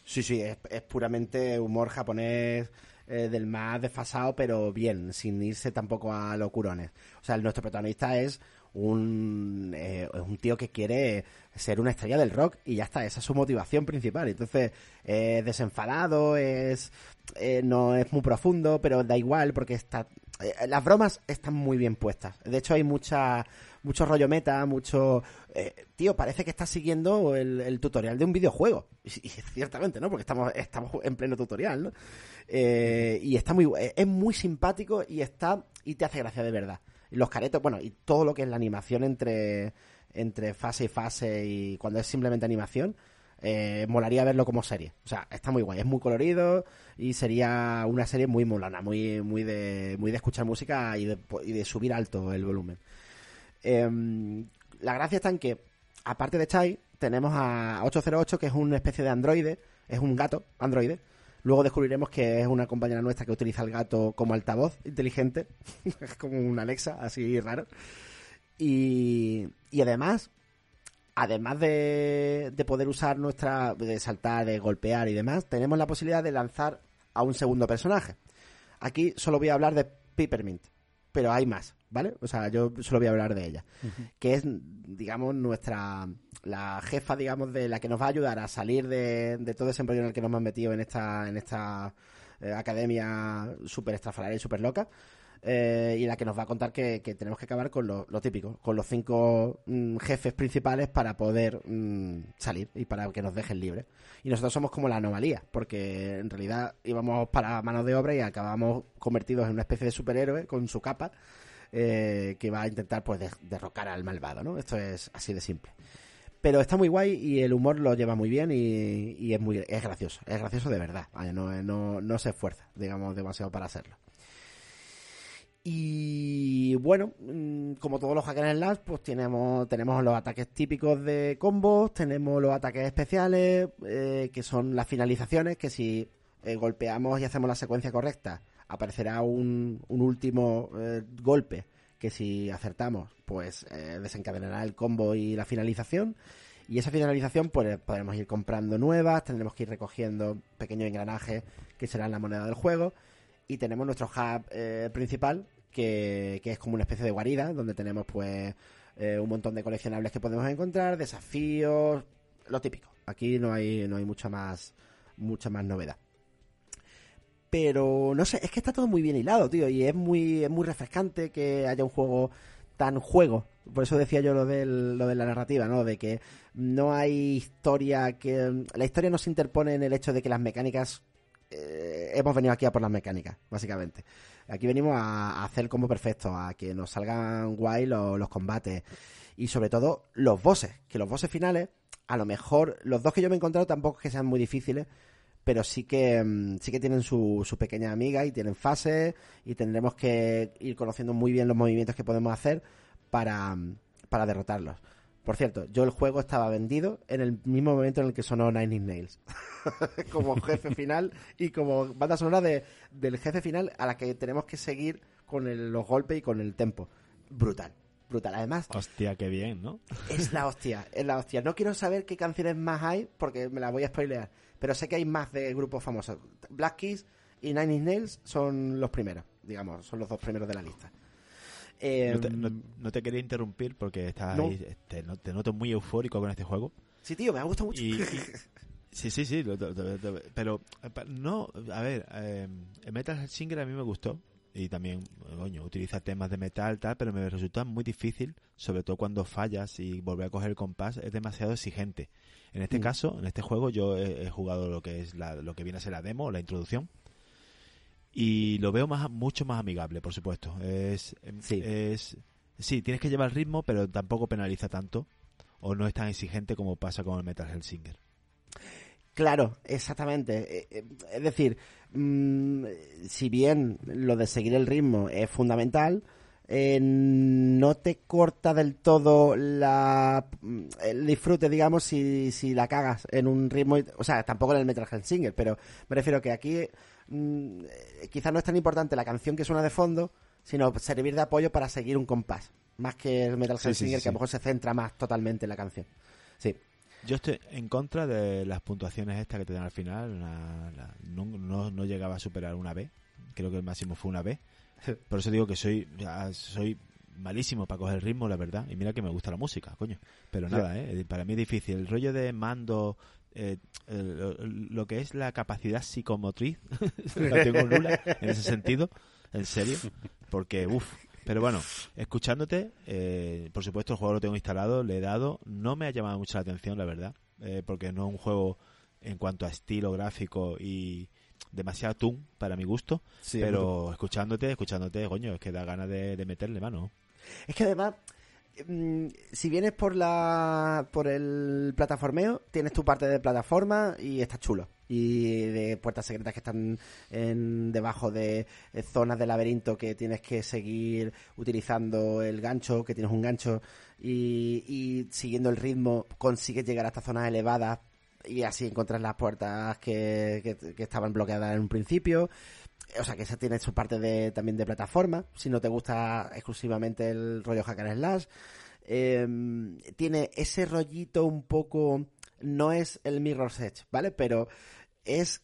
Sí, sí, es, es puramente humor japonés eh, del más desfasado, pero bien, sin irse tampoco a locurones. O sea, nuestro protagonista es un, eh, un tío que quiere ser una estrella del rock y ya está, esa es su motivación principal. Entonces, es desenfadado, es eh, no es muy profundo, pero da igual porque está eh, las bromas están muy bien puestas. De hecho, hay mucha mucho rollo meta, mucho... eh, tío, parece que estás siguiendo el, el tutorial de un videojuego. Y, ciertamente, ¿no? Porque estamos, estamos en pleno tutorial, ¿no? Eh, y está muy... Es muy simpático y está... Y te hace gracia de verdad. Y los caretos, bueno, y todo lo que es la animación entre, entre fase y fase y cuando es simplemente animación, eh, molaría verlo como serie. O sea, está muy guay, es muy colorido y sería una serie muy molona, muy, muy de, muy de escuchar música y de, y de subir alto el volumen. Em, la gracia está en que, aparte de Chai, tenemos a 808, que es una especie de androide, es un gato androide. Luego descubriremos que es una compañera nuestra que utiliza el gato como altavoz inteligente, es como un Alexa, así raro. Y, además, además de, de poder usar nuestra, de saltar, de golpear y demás, tenemos la posibilidad de lanzar a un segundo personaje. Aquí solo voy a hablar de Peppermint, pero hay más, ¿vale? O sea, yo solo voy a hablar de ella, que es, digamos, nuestra, la jefa, digamos, de la que nos va a ayudar a salir de, de todo ese embrollo en el que nos hemos metido en esta, en esta eh, academia súper estrafalaria y súper loca. eh, y la que nos va a contar que, que tenemos que acabar con lo, lo típico, con los cinco mm, jefes principales para poder mm, salir y para que nos dejen libres. Y nosotros somos como la anomalía, porque en realidad íbamos para mano de obra y acabamos convertidos en una especie de superhéroe con su capa eh, que va a intentar pues de- derrocar al malvado, ¿no? Esto es así de simple. Pero está muy guay y el humor lo lleva muy bien y, y es muy es gracioso, es gracioso de verdad, no, no, no se esfuerza, digamos, demasiado para hacerlo. Y bueno, mm, como todos los hackers slash, pues tenemos, tenemos los ataques típicos de combos, tenemos los ataques especiales, eh, que son las finalizaciones, que si eh, golpeamos y hacemos la secuencia correcta, aparecerá un, un último eh, golpe, que si acertamos, pues eh, desencadenará el combo y la finalización. Y esa finalización, pues podremos ir comprando nuevas, tendremos que ir recogiendo pequeños engranajes que serán la moneda del juego. Y tenemos nuestro hub eh, principal que, que es como una especie de guarida donde tenemos pues eh, un montón de coleccionables que podemos encontrar desafíos lo típico. Aquí no hay no hay mucha más mucha más novedad pero no sé es que está todo muy bien hilado tío y es muy es muy refrescante que haya un juego tan juego por eso decía yo lo del lo de la narrativa no de que no hay historia que la historia no se interpone en el hecho de que las mecánicas eh, hemos venido aquí a por las mecánicas, básicamente. Aquí venimos a, hacer como perfecto, a que nos salgan guay los, los combates y sobre todo los bosses, que los bosses finales, a lo mejor los dos que yo me he encontrado tampoco es que sean muy difíciles, pero sí que mm, sí que tienen su, su pequeña amiga y tienen fases y tendremos que ir conociendo muy bien los movimientos que podemos hacer para, para derrotarlos. Por cierto, yo el juego estaba vendido en el mismo momento en el que sonó Nine Inch Nails. como jefe final y como banda sonora de, del jefe final a la que tenemos que seguir con el- los golpes y con el tempo. Brutal, brutal. Además, Hostia, qué bien, ¿no? es la hostia, es la hostia. No quiero saber qué canciones más hay porque me las voy a spoilear, pero sé que hay más de grupos famosos. Black Keys y Nine Inch Nails son los primeros, digamos, son los dos primeros de la lista. Eh, No te, no- no te quería interrumpir porque estás No. ahí, te, no- te noto muy eufórico con este juego. Sí, tío, me ha gustado mucho. Y, y- sí, sí, sí, lo- lo- pero eh, no, a ver, eh, Metal Singer a mí me gustó y también, coño, utiliza temas de metal tal, pero me resulta muy difícil, sobre todo cuando fallas y volver a coger el compás es demasiado exigente. En este Mm. caso, en este juego yo he, he jugado lo que es la, lo que viene a ser la demo, la introducción. Y lo veo más, mucho más amigable, por supuesto. Es, em, Sí. es, sí, tienes que llevar el ritmo, pero tampoco penaliza tanto o no es tan exigente como pasa con el Metal Hellsinger. Claro, exactamente. Eh, eh, Es decir, mm, si bien lo de seguir el ritmo es fundamental, eh, no te corta del todo la, mm, el disfrute, digamos, si, si la cagas en un ritmo. O sea, tampoco en el Metal Gear Singer, pero me refiero que aquí mm, eh, quizás no es tan importante la canción que suena de fondo, sino servir de apoyo para seguir un compás. Más que el Metal Sí, Gear sí, Singer, sí, que a sí. lo mejor se centra más totalmente en la canción. Sí. Yo estoy en contra de las puntuaciones estas que te dan al final. la- la- no, no, no llegaba a superar una B. Creo que el máximo fue una B. Por eso digo que soy soy malísimo para coger el ritmo, la verdad. Y mira que me gusta la música, coño. Pero nada, ¿eh? para mí es difícil. El rollo de mando, eh, lo que es la capacidad psicomotriz, la tengo nula en ese sentido. En serio. Porque, uff. Pero bueno, escuchándote, eh, por supuesto el juego lo tengo instalado, le he dado, no me ha llamado mucho la atención, la verdad, eh, porque no es un juego en cuanto a estilo gráfico y demasiado toon para mi gusto, pero escuchándote, escuchándote, coño, es que da ganas de, de meterle mano. Es que además, mm, si vienes por la por el plataformeo, tienes tu parte de plataforma y está chulo. Y de puertas secretas que están en, debajo de eh, zonas de laberinto que tienes que seguir utilizando el gancho, que tienes un gancho, y, y siguiendo el ritmo consigues llegar a estas zonas elevadas y así encontrar las puertas que, que- estaban bloqueadas en un principio. O sea que esa tiene su parte de, también de plataforma, si no te gusta exclusivamente el rollo hack and slash. Eh, tiene ese rollito un poco, no es el Mirror's Edge, ¿vale? Pero es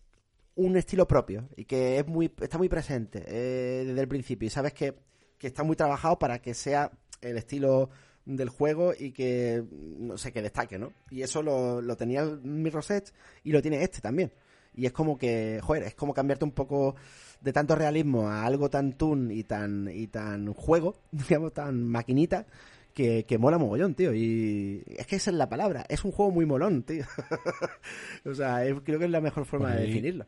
un estilo propio y que es muy, está muy presente eh, desde el principio y sabes que, que está muy trabajado para que sea el estilo del juego y que, no sé, que destaque, ¿no? Y eso lo, lo tenía el Mirror's y lo tiene este también. Y es como que, joder, es como cambiarte un poco de tanto realismo a algo tan toon y tan, y tan juego, digamos, tan maquinita, que, que mola mogollón, tío. Y es que esa es la palabra. Es un juego muy molón, tío. o sea, es- creo que es la mejor forma de definirlo.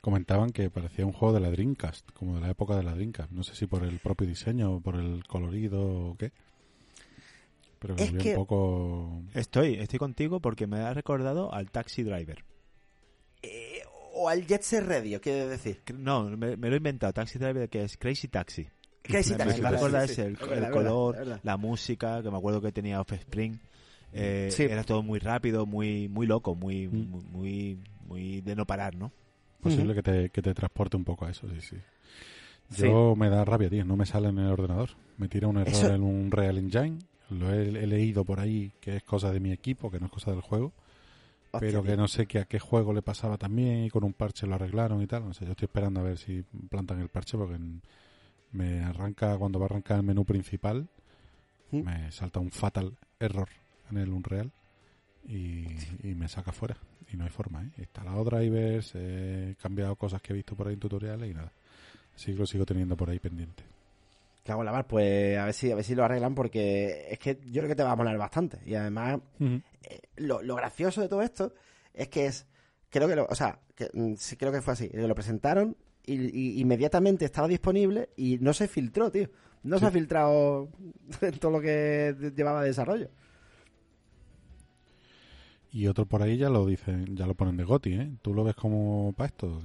Comentaban que parecía un juego de la Dreamcast, como de la época de la Dreamcast. No sé si por el propio diseño, o por el colorido o qué. Pero Es que- un poco... Estoy, estoy contigo porque me ha recordado al Taxi Driver. Eh, o al Jet Set Radio, quiero decir. No, me, me lo he inventado, Taxi Driver que es Crazy Taxi. Me recuerda sí, ese, sí. el, color, la música, que me acuerdo que tenía Offspring. Eh, Sí. Era todo muy rápido, muy muy loco, muy, Mm. muy, muy, muy de no parar, ¿no? Posible que, te, que te transporte un poco a eso, sí, sí. Sí. Yo me da rabia, tío. No me sale en el ordenador. Me tira un error Eso- en un Real Engine. Lo he, he leído por ahí que es cosa de mi equipo, que no es cosa del juego. Hostia, pero que tío. no sé que a qué juego le pasaba también y con un parche lo arreglaron y tal. No sé, yo estoy esperando a ver si plantan el parche porque en- me arranca, cuando va a arrancar el menú principal, ¿Mm? me salta un fatal error en el Unreal y, y me saca fuera. Y no hay forma, ¿eh? He instalado drivers, he cambiado cosas que he visto por ahí en tutoriales y nada. Así que lo sigo teniendo por ahí pendiente. En la mar, pues a ver si a ver si lo arreglan porque es que yo creo que te va a molar bastante. Y además, eh, lo, lo gracioso de todo esto es que es, creo que lo, o sea, que, mm, sí creo que fue así. Lo presentaron y, y inmediatamente estaba disponible y no se filtró, tío. No se ha filtrado en todo lo que llevaba de desarrollo. Y otro por ahí ya lo dicen, ya lo ponen de Goti, ¿eh? ¿Tú lo ves como para esto?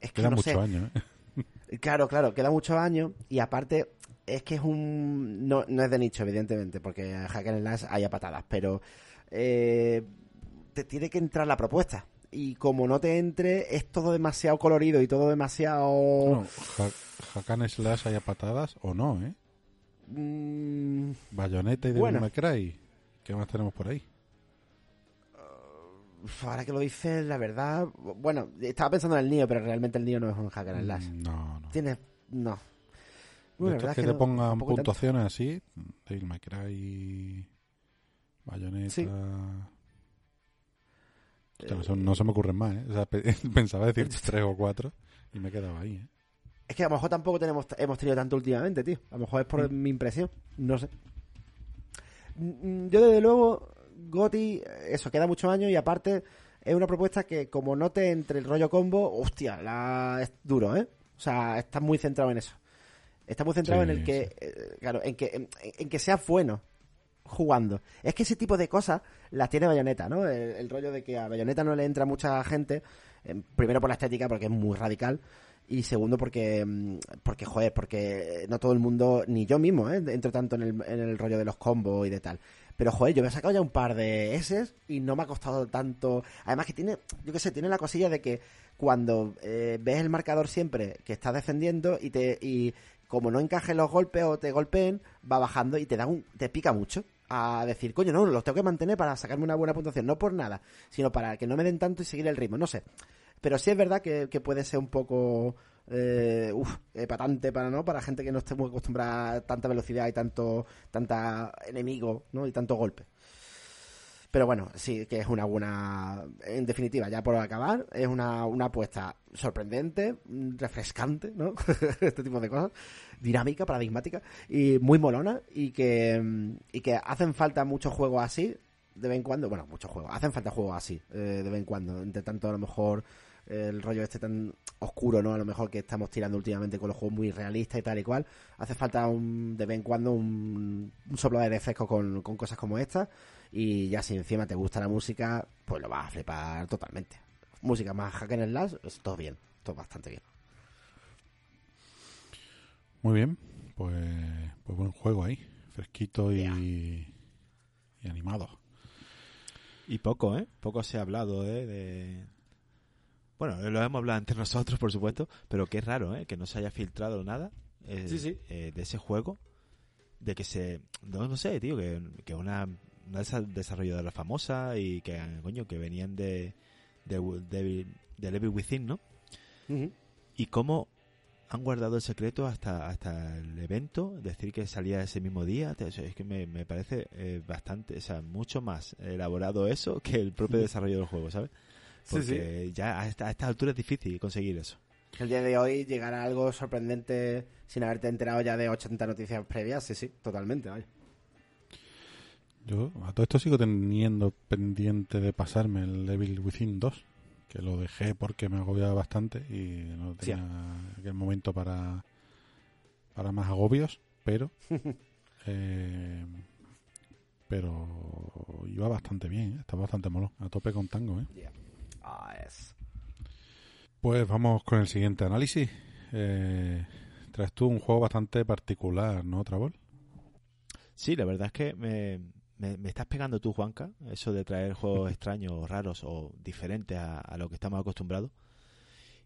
Es que Quedan no muchos sé. años, ¿eh? Claro, claro, queda muchos años y aparte es que es un... No, no es de nicho, evidentemente, porque Hack and Slash hay a patadas, pero eh, te tiene que entrar la propuesta. Y como no te entre, es todo demasiado colorido y todo demasiado... Bueno, ja- Hakan Slash haya patadas o no, ¿eh? mm, Bayonetta y Devil. May Cry. ¿Qué más tenemos por ahí? ahora que lo dices, la verdad. Bueno, estaba pensando en el Nio, pero realmente el Nio no es un hack and slash. Mm, No, no. Tiene. No. Bueno, la verdad que es te no- pongan tanto. puntuaciones así, Devil May Cry, Bayonetta... Sí. Hostia, no, se, no se me ocurren más, ¿eh? O sea, pe- pensaba decir tres o cuatro y me quedaba ahí, ¿eh? Es que a lo mejor tampoco tenemos, hemos tenido tanto últimamente, tío. A lo mejor es por Mm. mi impresión. No sé. Mm, Yo, desde luego, Goti, eso, queda muchos años y aparte es una propuesta que, como note entre el rollo combo, hostia, la, es duro, ¿eh? O sea, está muy centrado en eso. Está muy centrado Sí, en el que, eh, claro, en que, en, en que sea bueno jugando. Es que ese tipo de cosas las tiene Bayonetta, ¿no? El, rollo de que a Bayonetta no le entra mucha gente, eh, primero por la estética, porque es muy radical, y segundo porque, mm, porque joder, porque no todo el mundo, ni yo mismo, ¿eh? entro tanto en el, en el rollo de los combos y de tal. Pero joder, yo me he sacado ya un par de S y no me ha costado tanto. Además que tiene, yo qué sé, tiene la cosilla de que cuando eh, ves el marcador siempre que estás defendiendo y te y como no encajen los golpes o te golpeen, va bajando y te da un, te pica mucho. A decir, coño, no, los tengo que mantener para sacarme una buena puntuación, no por nada, sino para que no me den tanto y seguir el ritmo, no sé. Pero sí es verdad que, puede ser un poco eh, patante para no para gente que no esté muy acostumbrada a tanta velocidad y tanto tanta enemigo no y tanto golpe pero bueno sí que es una buena en definitiva ya por acabar es una, una apuesta sorprendente refrescante no este tipo de cosas dinámica paradigmática y muy molona y que y que hacen falta muchos juegos así de vez en cuando bueno muchos juegos hacen falta juegos así eh, de vez en cuando entre tanto a lo mejor el rollo este tan oscuro, ¿no? A lo mejor que estamos tirando últimamente con los juegos muy realistas y tal y cual. Hace falta un, de vez en cuando un, un soplo de aire fresco con, con cosas como esta. Y ya si encima te gusta la música, pues lo vas a flipar totalmente. Música más hack and slash, es todo bien, todo bastante bien. Muy bien, pues, pues buen juego ahí, fresquito y, y animado. Y poco, ¿eh? Poco se ha hablado, ¿eh? De... Bueno, lo hemos hablado entre nosotros, por supuesto, pero qué raro, ¿eh? Que no se haya filtrado nada eh, Sí, sí. eh, de ese juego. De que se... No, no sé, tío, que, que una, una desa- desarrolladora famosa y que, coño, que venían de... de, de, de Level Within, ¿no? y cómo han guardado el secreto hasta hasta el evento, decir que salía ese mismo día, es que me, me parece eh, bastante, o sea, mucho más elaborado eso que el propio desarrollo del juego, ¿sabes? Sí, Porque ya a esta, a esta altura es difícil conseguir eso. Que el día de hoy llegara algo sorprendente sin haberte enterado ya de 80 noticias previas, sí, sí, totalmente, vaya. Yo a todo esto sigo teniendo pendiente de pasarme el Devil Within 2, que lo dejé porque me agobiaba bastante y no Sí. tenía aquel momento para, para más agobios, pero eh, pero iba bastante bien, ¿eh? estaba bastante molo, a tope con tango. ¿eh? Ah, es. Pues vamos con el siguiente análisis. Eh, traes tú un juego bastante particular, ¿no, Travol? Sí, la verdad es que me, me, me estás pegando tú, Juanca, eso de traer juegos extraños, raros o diferentes a, a lo que estamos acostumbrados.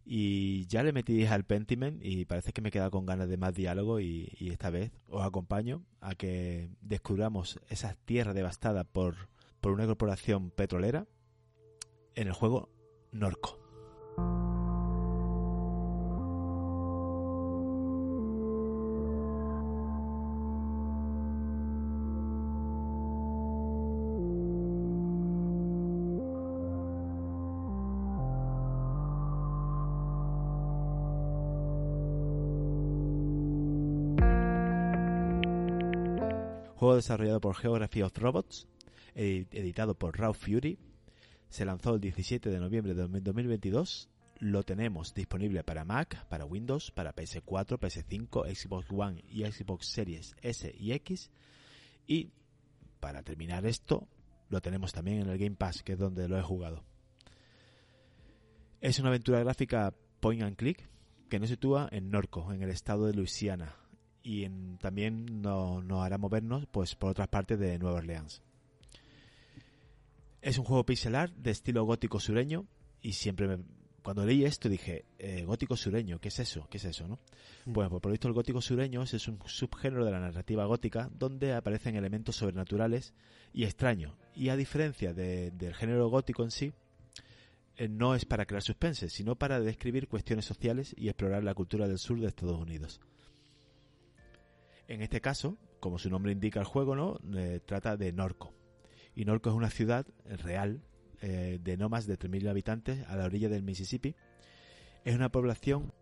Y ya le metí al Pentiment y parece que me queda con ganas de más diálogo y, y esta vez os acompaño a que descubramos esa tierra devastada por, por una corporación petrolera en el juego Norco. Juego desarrollado por Geography of Robots, edi- editado por Raw Fury. Se lanzó el 17 de noviembre de 2022. Lo tenemos disponible para Mac, para Windows, para PS4, PS5, Xbox One y Xbox Series S y X. Y para terminar esto, lo tenemos también en el Game Pass, que es donde lo he jugado. Es una aventura gráfica point and click que nos sitúa en Norco, en el estado de Luisiana, y también no- nos hará movernos pues por otras partes de Nueva Orleans. Es un juego pixelar de estilo gótico sureño y siempre me- cuando leí esto dije, eh, gótico sureño, ¿qué es eso? ¿Qué es eso, no? Bueno, pues por lo visto el gótico sureño es un subgénero de la narrativa gótica donde aparecen elementos sobrenaturales y extraños. Y a diferencia de- del género gótico en sí, eh, no es para crear suspense, sino para describir cuestiones sociales y explorar la cultura del sur de Estados Unidos. En este caso, como su nombre indica el juego, ¿no? Eh, trata de Norco. Y Norco es una ciudad real eh, de no más de 3.000 habitantes a la orilla del Mississippi. Es una población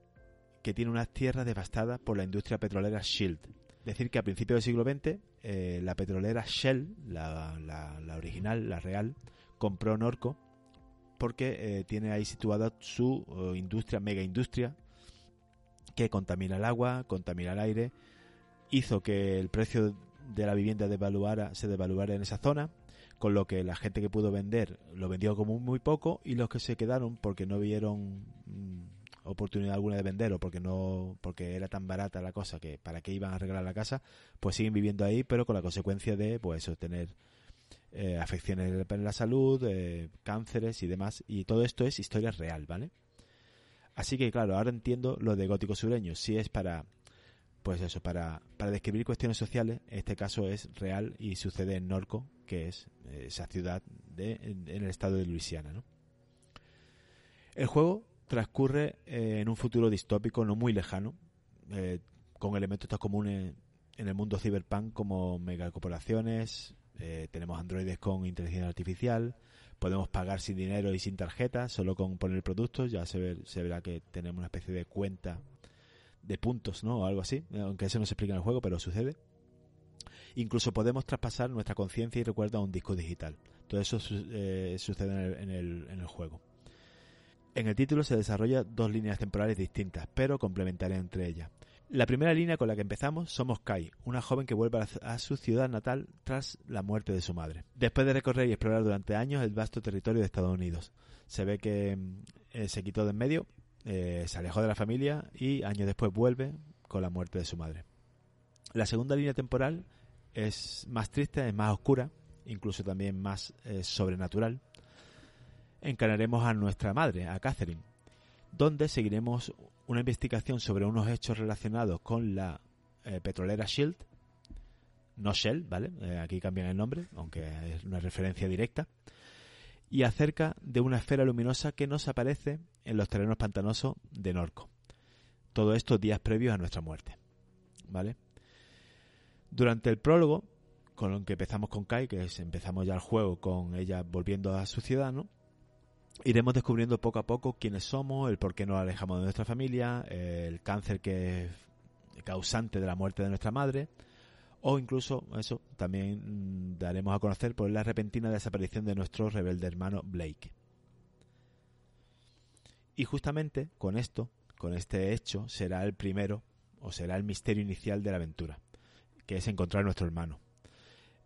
que tiene unas tierras devastadas por la industria petrolera Shield. Decir que a principios del siglo XX eh, la petrolera Shell, la, original, la real, compró Norco porque eh, tiene ahí situada su industria, mega industria, que contamina el agua, contamina el aire, hizo que el precio de la vivienda devaluara, se devaluara en esa zona, con lo que la gente que pudo vender lo vendió como muy poco y los que se quedaron porque no vieron mm, oportunidad alguna de vender o porque no porque era tan barata la cosa que para qué iban a arreglar la casa, pues siguen viviendo ahí, pero con la consecuencia de pues eso, tener eh, afecciones en la salud, eh, cánceres y demás, y todo esto es historia real, ¿vale? Así que claro, ahora entiendo lo de gótico sureño, si es para pues eso, para, para describir cuestiones sociales, este caso es real y sucede en Norco, que es eh, esa ciudad de, en, el estado de Luisiana, ¿no? El juego transcurre eh, en un futuro distópico no muy lejano, eh, con elementos tan comunes en el mundo cyberpunk como megacorporaciones, eh, tenemos androides con inteligencia artificial, podemos pagar sin dinero y sin tarjeta, solo con poner productos, ya se, ve- se verá que tenemos una especie de cuenta de puntos, ¿no? O algo así, aunque eso no se explica en el juego, pero sucede. Incluso podemos traspasar nuestra conciencia y recuerdo a un disco digital. Todo eso eh, sucede en el, juego. En el título se desarrolla dos líneas temporales distintas, pero complementarias entre ellas. La primera línea con la que empezamos somos Kai, una joven que vuelve a su ciudad natal tras la muerte de su madre. Después de recorrer y explorar durante años el vasto territorio de Estados Unidos, se ve que mm, eh, se quitó de en medio, eh, se alejó de la familia y años después vuelve con la muerte de su madre. La segunda línea temporal es más triste, es más oscura, incluso también más eh, sobrenatural. Encararemos a nuestra madre, a Catherine, donde seguiremos una investigación sobre unos hechos relacionados con la eh, petrolera Shield, no Shell, ¿vale? Eh, aquí cambian el nombre, aunque es una referencia directa, y acerca de una esfera luminosa que nos aparece en los terrenos pantanosos de Norco. Todo esto días previos a nuestra muerte, ¿vale? Durante el prólogo, con lo que empezamos con Kai, que es empezamos ya el juego con ella volviendo a su ciudad, ¿no? Iremos descubriendo poco a poco quiénes somos, el por qué nos alejamos de nuestra familia, el cáncer que es causante de la muerte de nuestra madre, o incluso eso también mm, daremos a conocer por la repentina desaparición de nuestro rebelde hermano Blake. Y justamente con esto, con este hecho, será el primero o será el misterio inicial de la aventura, que es encontrar a nuestro hermano.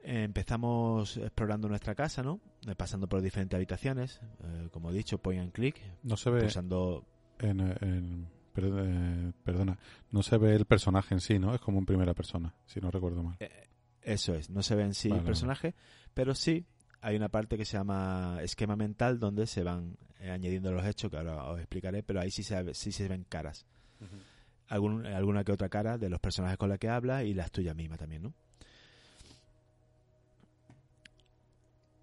Eh, Empezamos explorando nuestra casa, ¿no? Eh, Pasando por diferentes habitaciones, eh, como he dicho, point and click, No se ve pulsando en, en- per- eh, perdona, no se ve el personaje en sí, ¿no? Es como en primera persona, si no recuerdo mal. Eso es, no se ve en sí Vale, el vale. personaje, pero sí hay una parte que se llama esquema mental donde se van eh, añadiendo los hechos, que ahora os explicaré, pero ahí sí se, sí se ven caras. Algún- alguna que otra cara de los personajes con la que habla y las tuyas mismas también, ¿no?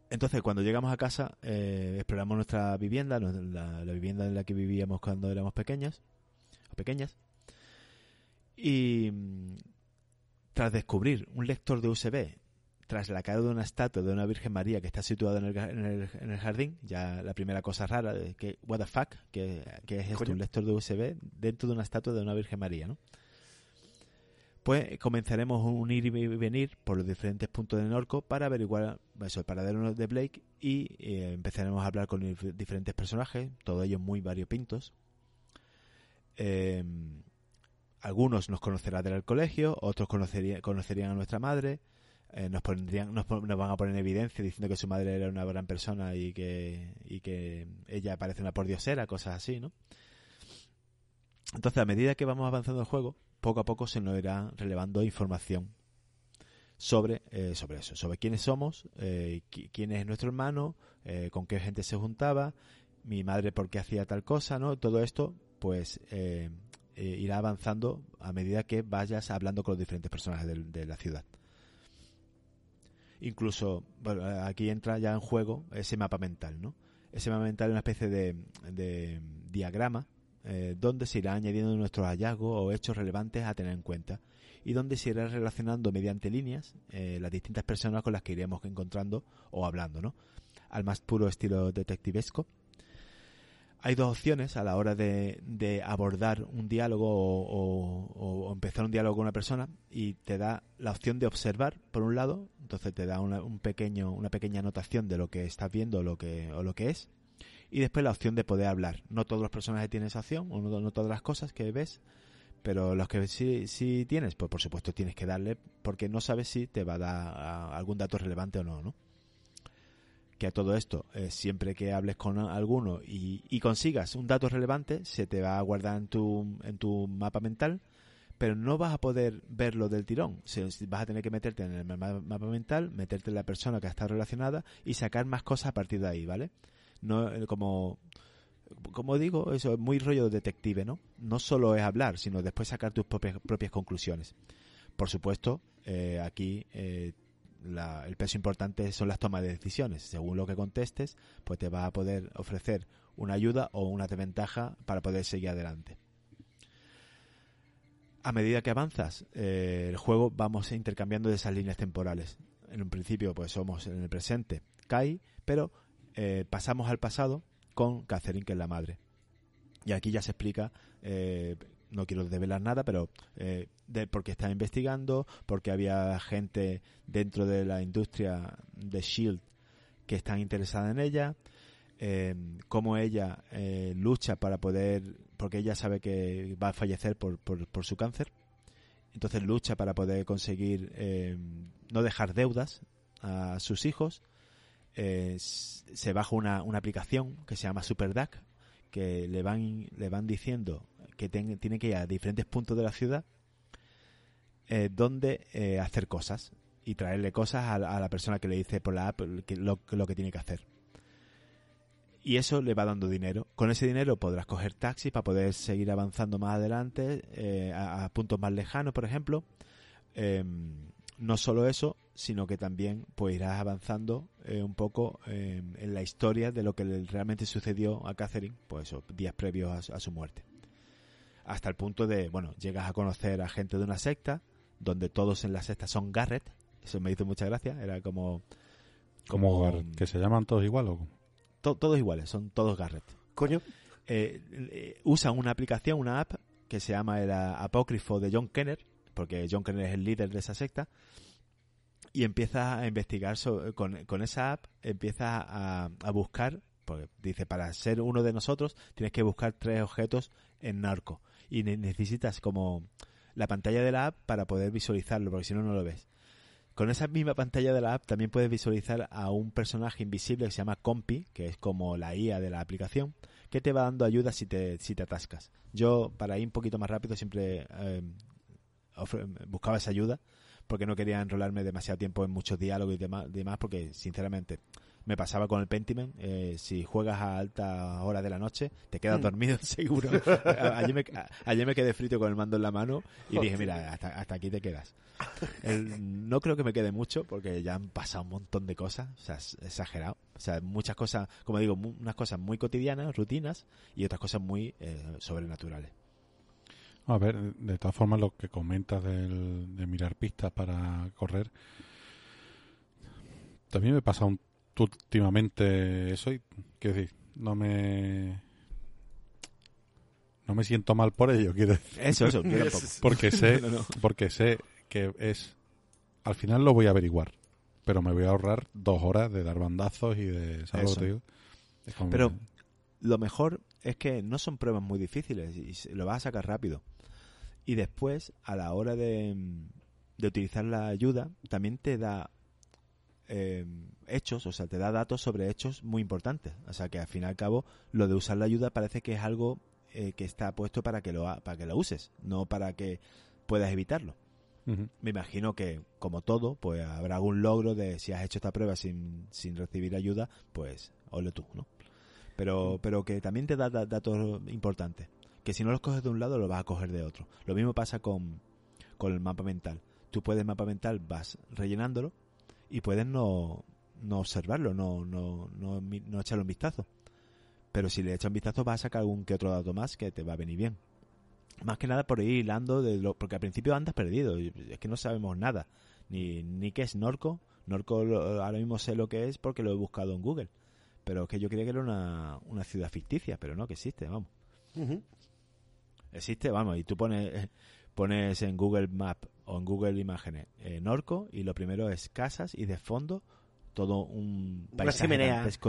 Entonces, cuando llegamos a casa, eh, exploramos nuestra vivienda, la, la vivienda en la que vivíamos cuando éramos pequeñas, o pequeñas, y mm, tras descubrir un lector de USB tras la cara de una estatua de una Virgen María que está situada en el, en el- en el jardín, ya la primera cosa rara, de que, what the fuck, que, que es esto, un lector de USB dentro de una estatua de una Virgen María, ¿no? Pues comenzaremos un ir y venir por los diferentes puntos de Norco para averiguar eso, el paradero de Blake y eh, empezaremos a hablar con dif- diferentes personajes, todos ellos muy variopintos. Eh, algunos nos conocerán del colegio, otros conocería- conocerían a nuestra madre, eh, nos, pondrían, nos, van a poner en evidencia diciendo que su madre era una gran persona y que, y que ella parece una pordiosera, cosas así, ¿no? Entonces, a medida que vamos avanzando el juego, poco a poco se nos irá relevando información sobre, eh, sobre eso, sobre quiénes somos, eh, qui- quién es nuestro hermano, eh, con qué gente se juntaba, mi madre por qué hacía tal cosa, ¿no? Todo esto, pues, irá avanzando a medida que vayas hablando con los diferentes personajes de, la ciudad. Incluso, bueno, aquí entra ya en juego ese mapa mental, ¿no? ese mapa mental es una especie de, de diagrama eh, donde se irá añadiendo nuestros hallazgos o hechos relevantes a tener en cuenta y donde se irá relacionando mediante líneas eh, las distintas personas con las que iremos encontrando o hablando, ¿no? Al más puro estilo detectivesco. Hay dos opciones a la hora de, de abordar un diálogo o, o- empezar un diálogo con una persona y te da la opción de observar por un lado, entonces te da una, un pequeño, una pequeña anotación de lo que estás viendo lo que, o lo que es y después la opción de poder hablar. No todos los personajes tienen esa opción, o no, todas las cosas que ves, pero los que sí, sí tienes, pues por supuesto tienes que darle, porque no sabes si te va a dar algún dato relevante o no, ¿no? Que a todo esto, eh, siempre que hables con alguno y, consigas un dato relevante, se te va a guardar en tu, en tu mapa mental, pero no vas a poder verlo del tirón. Vas a tener que meterte en el ma- mapa mental, meterte en la persona que está relacionada y sacar más cosas a partir de ahí, ¿vale? no eh, como como digo eso es muy rollo detective no no solo es hablar sino después sacar tus propias propias conclusiones por supuesto eh, aquí eh, la- el peso importante son las tomas de decisiones. Según lo que contestes pues te va a poder ofrecer una ayuda o una desventaja para poder seguir adelante. A medida que avanzas eh, el juego vamos intercambiando de esas líneas temporales. En un principio pues somos en el presente Kai pero eh, pasamos al pasado con Catherine, que es la madre. Y aquí ya se explica, eh, no quiero develar nada, pero eh, de por qué está investigando, porque había gente dentro de la industria de Shield que están interesada en ella, eh, cómo ella eh, lucha para poder, porque ella sabe que va a fallecer por, por, por su cáncer, entonces lucha para poder conseguir eh, no dejar deudas a sus hijos. Eh, se baja una, una aplicación que se llama SuperDAC que le van le van diciendo que tiene que ir a diferentes puntos de la ciudad eh, donde eh, hacer cosas y traerle cosas a, la- persona que le dice por la app que- lo, lo que tiene que hacer. Y eso le va dando dinero. Con ese dinero podrás coger taxis para poder seguir avanzando más adelante eh, a, puntos más lejanos por ejemplo. Em, no solo eso, sino que también pues irás avanzando un poco em, en la historia de lo que realmente sucedió a Catherine, pues días previos a su muerte. Hasta el punto de, bueno, llegas a conocer a gente de una secta, donde todos en la secta son Garrett, eso me hizo mucha gracia, era como... Como Garrett, que se llaman todos igual o to- todos iguales, son todos Garrett. Coño. Eh, eh, usan una aplicación, una app, que se llama el apócrifo de John Kenner, porque John Kenner es el líder de esa secta, y empieza a investigar con, con esa app, empieza a, a buscar, porque dice, para ser uno de nosotros tienes que buscar tres objetos en narco, y ne- necesitas como la pantalla de la app para poder visualizarlo, porque si no, no lo ves. Con esa misma pantalla de la app también puedes visualizar a un personaje invisible que se llama Compi, que es como la IA de la aplicación, que te va dando ayuda si te, si te atascas. Yo, para ir un poquito más rápido, siempre eh, buscaba esa ayuda, porque no quería enrolarme demasiado tiempo en muchos diálogos y demás porque sinceramente me pasaba con el Pentiment, eh, si juegas a alta hora de la noche, te quedas Mm. dormido seguro. A- ayer, me, a- ayer me quedé frito con el mando en la mano y dije, mira, hasta, hasta aquí te quedas. El- no creo que me quede mucho porque ya han pasado un montón de cosas, o sea, es exagerado. O sea, muchas cosas, como digo, mu- unas cosas muy cotidianas, rutinas, y otras cosas muy eh, sobrenaturales. A ver, de todas formas, lo que comentas del- de mirar pistas para correr, también me pasa un, últimamente eso y, quiero decir, no me... No me siento mal por ello, quiero decir. Eso, eso, tampoco. Porque sé, No, no. porque sé que es... Al final lo voy a averiguar, pero me voy a ahorrar dos horas de dar bandazos y de... ¿Sabes lo Eso. que te digo? Es como- Pero lo mejor es que no son pruebas muy difíciles y se- lo vas a sacar rápido. Y después, a la hora de, de utilizar la ayuda, también te da eh, hechos, o sea, te da datos sobre hechos muy importantes. O sea, que al fin y al cabo, lo de usar la ayuda parece que es algo eh, que está puesto para que, lo, para que lo uses, no para que puedas evitarlo. Me imagino que, como todo, pues habrá algún logro de si has hecho esta prueba sin, sin recibir ayuda, pues ole tú, ¿no? Pero, pero que también te da, da- datos importantes. Que si no los coges de un lado, los vas a coger de otro. Lo mismo pasa con, con el mapa mental. Tú puedes, mapa mental, vas rellenándolo y puedes no, no observarlo, no, no, no, no echarle un vistazo. pero si le echas un vistazo vas a sacar algún que otro dato más que te va a venir bien. Más que nada por ir hilando, de lo, porque al principio andas perdido, es que no sabemos nada, ni, ni qué es Norco. Norco lo- ahora mismo sé lo que es porque lo he buscado en Google, pero es que yo creía que era una, una ciudad ficticia, pero no, que existe, vamos. Existe, vamos, y tú pones, pones en Google Map o en Google Imágenes eh, Norco y lo primero es casas y de fondo todo un paisaje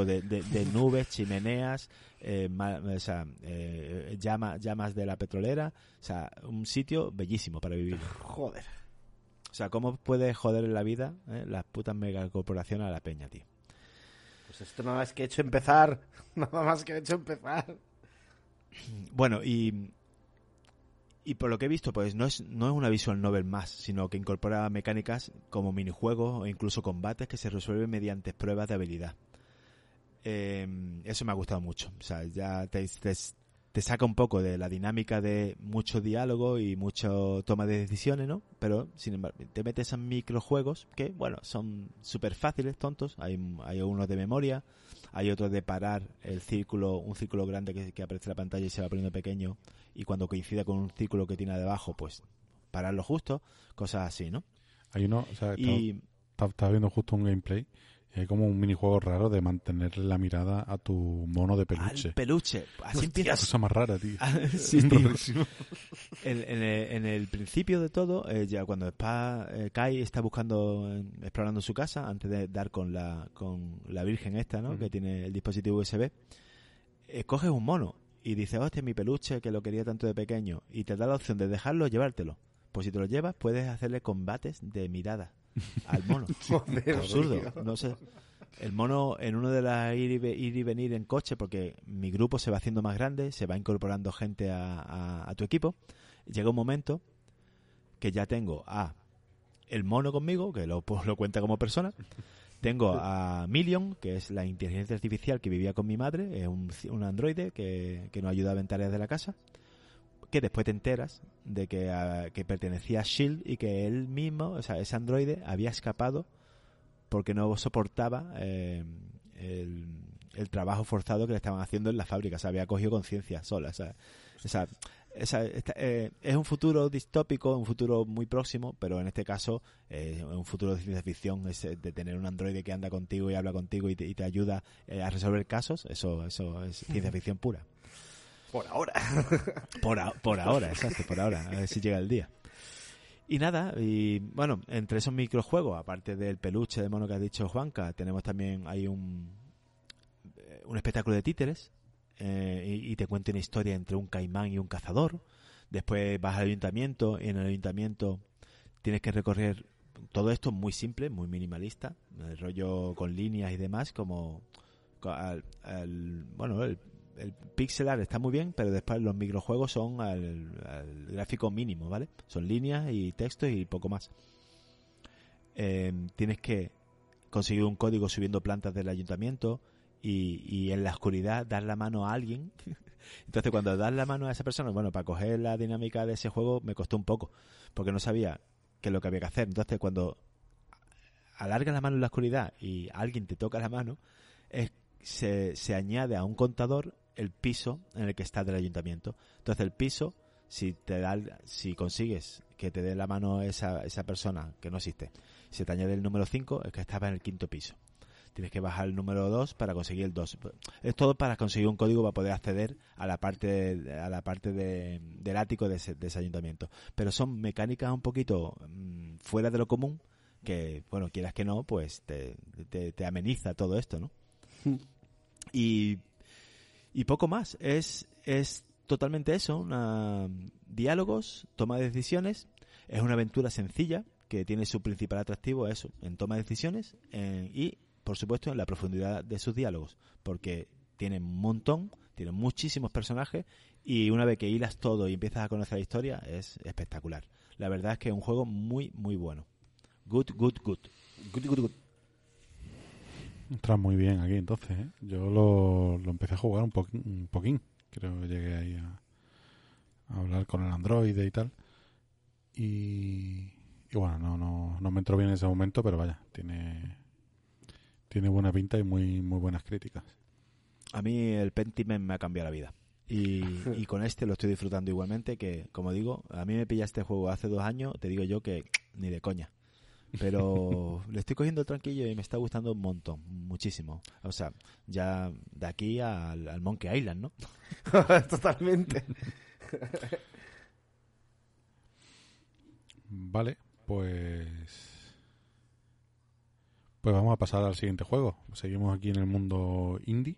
de, de- de nubes, chimeneas, eh, ma- o sea, eh, llama- llamas de la petrolera, o sea, un sitio bellísimo para vivir. Joder. O sea, ¿cómo puede joder en la vida eh, las putas megacorporaciones a la peña, tío? Pues esto nada más que he hecho empezar. Nada más que he hecho empezar. Bueno, y, y por lo que he visto, pues no es, no es una visual novel más, sino que incorpora mecánicas como minijuegos o incluso combates que se resuelven mediante pruebas de habilidad. Eh, eso me ha gustado mucho. O sea, ya te, te, te saca un poco de la dinámica de mucho diálogo y mucho toma de decisiones, ¿no? Pero, sin embargo, te metes en microjuegos que, bueno, son súper fáciles, tontos. Hay, hay unos de memoria, hay otros de parar el círculo, un círculo grande que, que aparece en la pantalla y se va poniendo pequeño, y cuando coincida con un círculo que tiene debajo, pues pararlo justo, cosas así, ¿no? Hay uno, o sea, Y estaba viendo justo un gameplay hay como un minijuego raro de mantener la mirada a tu mono de peluche. al peluche, así Qué empiezas. cosa más rara, tío. Sí, tío. En, en el, en el principio de todo, eh, ya cuando Spa, eh, Kai está buscando, eh, explorando su casa, antes de dar con la, con la virgen esta, ¿no? Que tiene el dispositivo USB, eh, coges un mono y dices, hostia, mi peluche, que lo quería tanto de pequeño, y te da la opción de dejarlo o llevártelo. Pues si te lo llevas, puedes hacerle combates de mirada al mono. Joder, Absurdo, tío. no sé. El mono en uno de las ir y, ir y venir en coche, porque mi grupo se va haciendo más grande, se va incorporando gente a, a- a tu equipo. Llega un momento que ya tengo a el mono conmigo, que lo, pues, lo cuenta como persona. Tengo a Million, que es la inteligencia artificial que vivía con mi madre, es un, un androide que, que nos ayudaba en tareas de la casa. Que después te enteras de que, que pertenecía a Shield y que él mismo, o sea, ese androide había escapado porque no soportaba eh, el, el trabajo forzado que le estaban haciendo en la fábrica. O sea, había cogido conciencia sola. O sea, o sea, esa- esta- eh, es un futuro distópico, un futuro muy próximo, pero en este caso eh, un futuro de ciencia ficción, es de tener un androide que anda contigo y habla contigo y te, y te ayuda eh, a resolver casos. Eso, eso es ciencia ficción pura. Por ahora. Por, a- por ahora, exacto, por ahora. A ver si llega el día. Y nada, y bueno, entre esos microjuegos, aparte del peluche de mono que ha dicho Juanca, tenemos también hay un, eh, un espectáculo de títeres eh, y, te cuenta una historia entre un caimán y un cazador. Después vas al ayuntamiento y en el ayuntamiento tienes que recorrer todo esto muy simple, muy minimalista, el rollo con líneas y demás, como co- al- al- bueno, el, el pixel art está muy bien, pero después los microjuegos son al, al gráfico mínimo, ¿vale? Son líneas y textos y poco más. Eh, tienes que conseguir un código subiendo plantas del ayuntamiento y, en la oscuridad dar la mano a alguien. Entonces cuando das la mano a esa persona, bueno, para coger la dinámica de ese juego me costó un poco, porque no sabía qué es lo que había que hacer. Entonces cuando alargas la mano en la oscuridad y alguien te toca la mano, es, se añade a un contador el piso en el que está del ayuntamiento. Entonces el piso, si te da, si consigues que te dé la mano esa, esa persona que no existe, si te añade el número 5, es que estaba en el quinto piso. Tienes que bajar el número 2 para conseguir el 2. Es todo para conseguir un código para poder acceder a la parte a la parte de- del ático de ese, de ese ayuntamiento. Pero son mecánicas un poquito mm, fuera de lo común que, bueno, quieras que no, pues te, te, te ameniza todo esto, ¿no? y, y poco más. Es, es totalmente eso, una, diálogos, toma de decisiones. Es una aventura sencilla que tiene su principal atractivo eso, en toma de decisiones y, por supuesto, en la profundidad de sus diálogos, porque tiene un montón, tiene muchísimos personajes y una vez que hilas todo y empiezas a conocer la historia es espectacular. La verdad es que es un juego muy, muy bueno. Good, good. Good, good, good. Entra muy bien aquí entonces, ¿eh? Yo lo, lo empecé a jugar un, poquín, un poquín. Creo que llegué ahí a, hablar con el androide y tal. Y, y bueno, no, no, no me entró bien en ese momento, pero vaya, tiene, tiene buena pinta y muy, muy buenas críticas. a mí el Pentiment me ha cambiado la vida. Y, y con este lo estoy disfrutando igualmente, que como digo, a mí me pilla este juego hace dos años, te digo yo que ni de coña. Pero le estoy cogiendo el tranquillo y me está gustando un montón, muchísimo. O sea, ya de aquí al, al Monkey Island, ¿no? Totalmente. Vale, pues. Pues vamos a pasar al siguiente juego. Seguimos aquí en el mundo indie.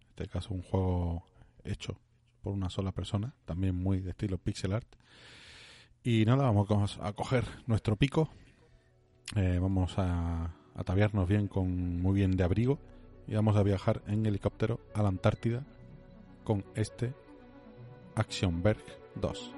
En este caso, un juego hecho por una sola persona, también muy de estilo pixel art. Y nada, vamos a coger nuestro pico. Eh, vamos a ataviarnos bien con muy bien de abrigo y vamos a viajar en helicóptero a la Antártida con este Actionberg 2.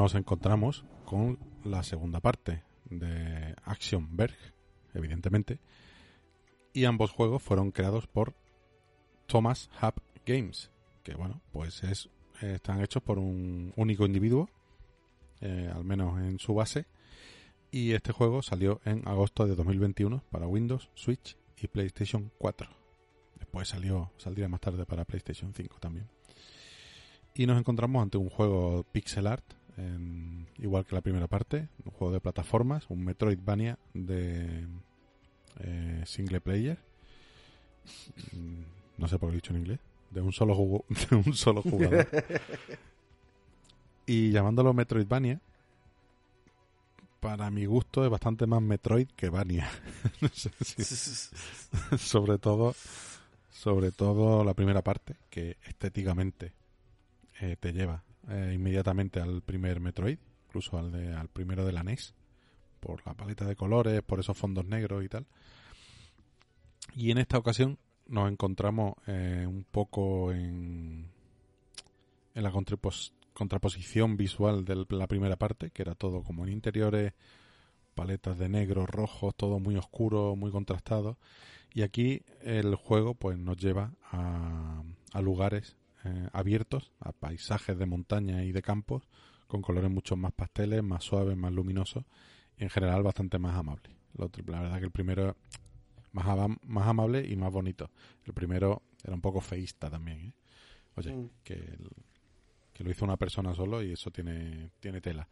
Nos encontramos con la segunda parte de Actionberg, evidentemente, y ambos juegos fueron creados por Thomas Hub Games, que bueno, pues es, están hechos por un único individuo, eh, al menos en su base, y este juego salió en agosto de 2021 para Windows, Switch y PlayStation 4. Después salió, saldría más tarde para PlayStation 5 también. Y nos encontramos ante un juego pixel art igual que la primera parte, un juego de plataformas, un Metroidvania de eh, single player. Mm, no sé por qué he dicho en inglés. De un solo, de un solo jugador. y llamándolo Metroidvania, para mi gusto es bastante más Metroid que Vania. sobre todo, sobre todo la primera parte, que estéticamente eh, te lleva eh, inmediatamente al primer Metroid, incluso al, de, al primero de la NES, por la paleta de colores, por esos fondos negros y tal. Y en esta ocasión nos encontramos eh, un poco en, en la contraposición visual de la primera parte, que era todo como en interiores, paletas de negro, rojo, todo muy oscuro, muy contrastado. Y aquí el juego pues nos lleva a, a lugares eh, abiertos a paisajes de montaña y de campos con colores mucho más pasteles, más suaves, más luminosos y en general bastante más amables. La verdad que el primero más, más amable y más bonito. El primero era un poco feísta también. ¿eh? Oye, mm. que, que, lo hizo una persona solo y eso tiene, tiene tela.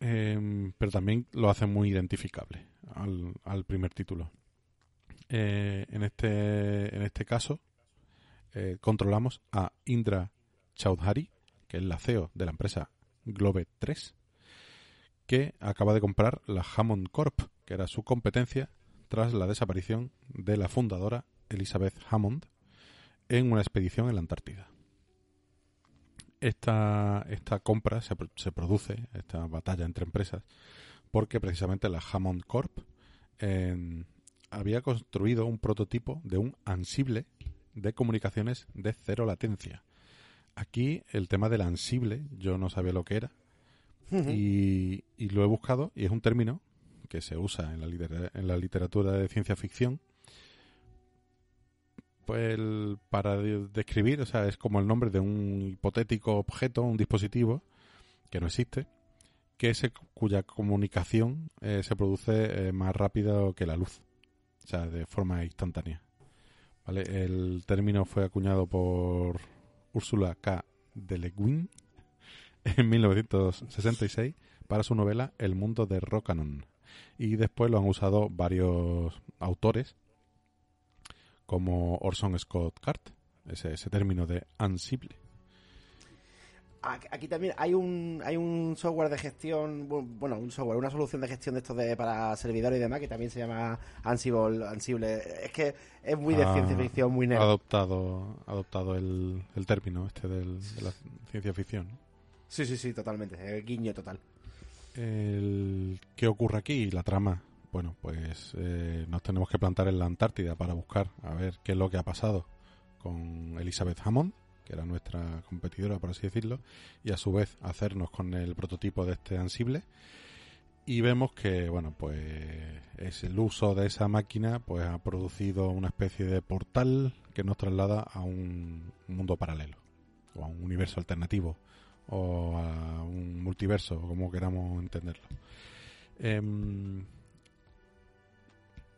Em, pero también lo hace muy identificable al, al primer título. Eh, en este en este caso eh, controlamos a Indra Chaudhary, que es la CEO de la empresa Globe 3, que acaba de comprar la Hammond Corp, que era su competencia tras la desaparición de la fundadora Elizabeth Hammond en una expedición en la Antártida. Esta, esta compra se, produce, esta batalla entre empresas, porque precisamente la Hammond Corp había construido un prototipo de un ansible de comunicaciones de cero latencia. Aquí el tema del ansible, yo no sabía lo que era y, lo he buscado y es un término que se usa en la, en la literatura de ciencia ficción pues para describir, o sea, es como el nombre de un hipotético objeto, un dispositivo que no existe, que se, cuya comunicación eh, se produce eh, más rápido que la luz, o sea, de forma instantánea. El término fue acuñado por Ursula K. de Le Guin en 1966 para su novela El mundo de Rocanon. Y después lo han usado varios autores, como Orson Scott Card, ese, ese término de ansible. Aquí también hay un, hay un software de gestión, bueno, un software, una solución de gestión de estos de, para servidores y demás que también se llama Ansible. Ansible. Es que es muy de ciencia ficción, muy nerd. Adoptado, adoptado el, el término este del, de la ciencia ficción. Sí, sí, sí, totalmente. El guiño total. El, ¿Qué ocurre aquí? La trama. Bueno, pues eh, nos tenemos que plantar en la Antártida para buscar a ver qué es lo que ha pasado con Elizabeth Hammond, que era nuestra competidora, por así decirlo, y a su vez hacernos con el prototipo de este Ansible. Y vemos que, bueno, pues es el uso de esa máquina pues ha producido una especie de portal que nos traslada a un mundo paralelo, o a un universo alternativo, o a un multiverso, como queramos entenderlo. Em,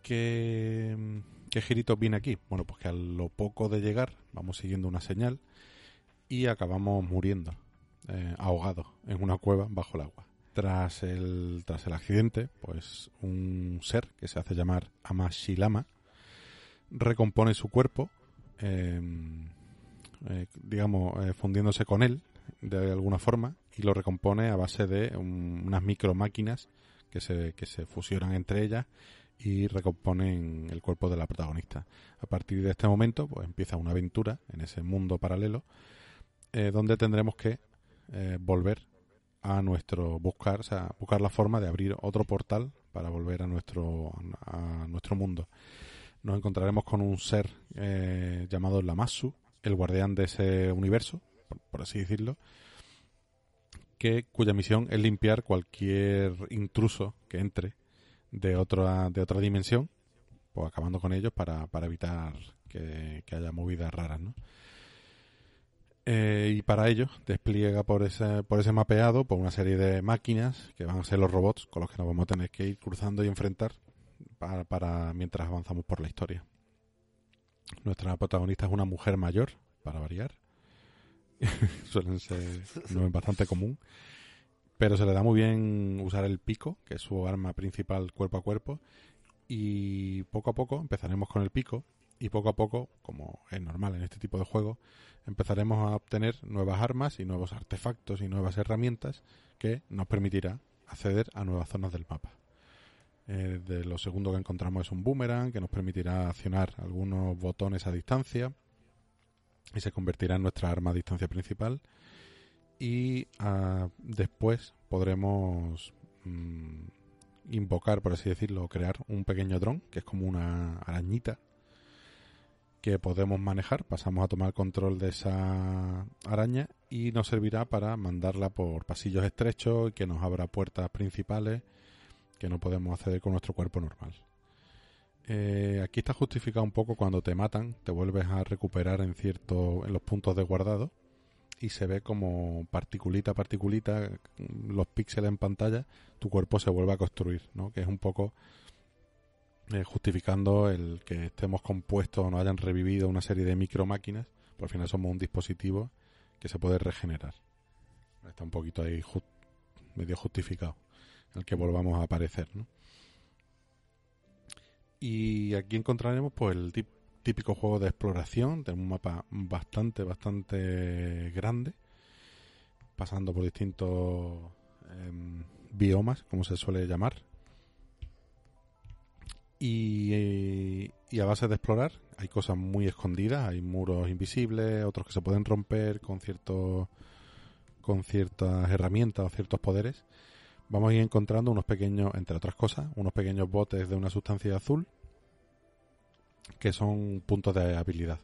¿qué, ¿Qué girito viene aquí? Bueno, pues que a lo poco de llegar vamos siguiendo una señal y acabamos muriendo, eh, ahogados en una cueva bajo el agua. Tras el, tras el accidente, pues un ser que se hace llamar Amashilama recompone su cuerpo, em, eh, digamos, eh, fundiéndose con él de alguna forma y lo recompone a base de unas micro máquinas que se, que se fusionan entre ellas y recomponen el cuerpo de la protagonista. A partir de este momento, pues empieza una aventura en ese mundo paralelo eh, donde tendremos que eh, volver a nuestro buscar, o sea, buscar la forma de abrir otro portal para volver a nuestro a nuestro mundo. Nos encontraremos con un ser eh, llamado Lamasu, el guardián de ese universo, por así decirlo, que cuya misión es limpiar cualquier intruso que entre de otra, de otra dimensión, pues acabando con ellos para, para evitar que, haya movidas raras, ¿no? Eh, y para ello despliega por ese, por ese mapeado por una serie de máquinas que van a ser los robots con los que nos vamos a tener que ir cruzando y enfrentar para, para mientras avanzamos por la historia. Nuestra protagonista es una mujer mayor, para variar. Suelen ser, no es bastante común pero se le da muy bien usar el pico, que es su arma principal cuerpo a cuerpo, y poco a poco empezaremos con el pico, y poco a poco, como es normal en este tipo de juegos, empezaremos a obtener nuevas armas y nuevos artefactos y nuevas herramientas que nos permitirá acceder a nuevas zonas del mapa. Eh, de lo segundo que encontramos es un boomerang que nos permitirá accionar algunos botones a distancia y se convertirá en nuestra arma a distancia principal y ah, después podremos mm, invocar, por así decirlo, crear un pequeño dron, que es como una arañita que podemos manejar. Pasamos a tomar control de esa araña y nos servirá para mandarla por pasillos estrechos que nos abra puertas principales que no podemos acceder con nuestro cuerpo normal. Eh, aquí está justificado un poco cuando te matan, te vuelves a recuperar en cierto, en los puntos de guardado y se ve como particulita a particulita, los píxeles en pantalla, tu cuerpo se vuelve a construir, ¿no? Que es un poco eh, justificando el que estemos compuestos o no hayan revivido una serie de micro máquinas, por al final somos un dispositivo que se puede regenerar. Está un poquito ahí medio justificado el que volvamos a aparecer, ¿no? Y aquí encontraremos pues el tipo típico juego de exploración, de un mapa bastante, bastante grande, pasando por distintos em, biomas, como se suele llamar. Y, y, a base de explorar hay cosas muy escondidas, hay muros invisibles, otros que se pueden romper con ciertos con ciertas herramientas o ciertos poderes. Vamos a ir encontrando unos pequeños, entre otras cosas, unos pequeños botes de una sustancia azul que son puntos de habilidad,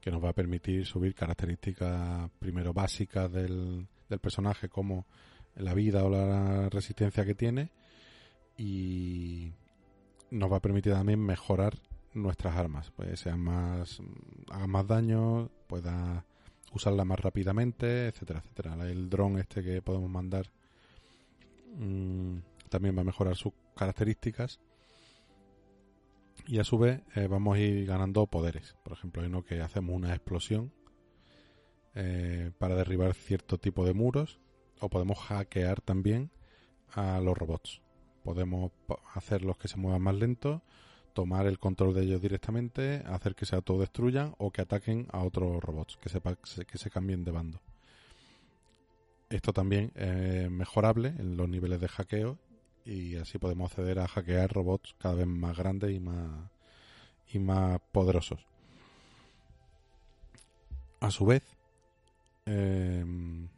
que nos va a permitir subir características primero básicas del, del personaje, como la vida o la resistencia que tiene, y nos va a permitir también mejorar nuestras armas, pues sean más, hagan más daño, pueda usarla más rápidamente, etcétera, etcétera. El dron este que podemos mandar mm, también va a mejorar sus características y a su vez eh, vamos a ir ganando poderes. Por ejemplo, hay uno que hacemos una explosión eh, para derribar cierto tipo de muros o podemos hackear también a los robots. Podemos hacerlos que se muevan más lentos, tomar el control de ellos directamente, hacer que se autodestruyan o que ataquen a otros robots, que, sepa, que se cambien de bando. Esto también es mejorable en los niveles de hackeo y así podemos acceder a hackear robots cada vez más grandes y más y más poderosos. A su vez, em,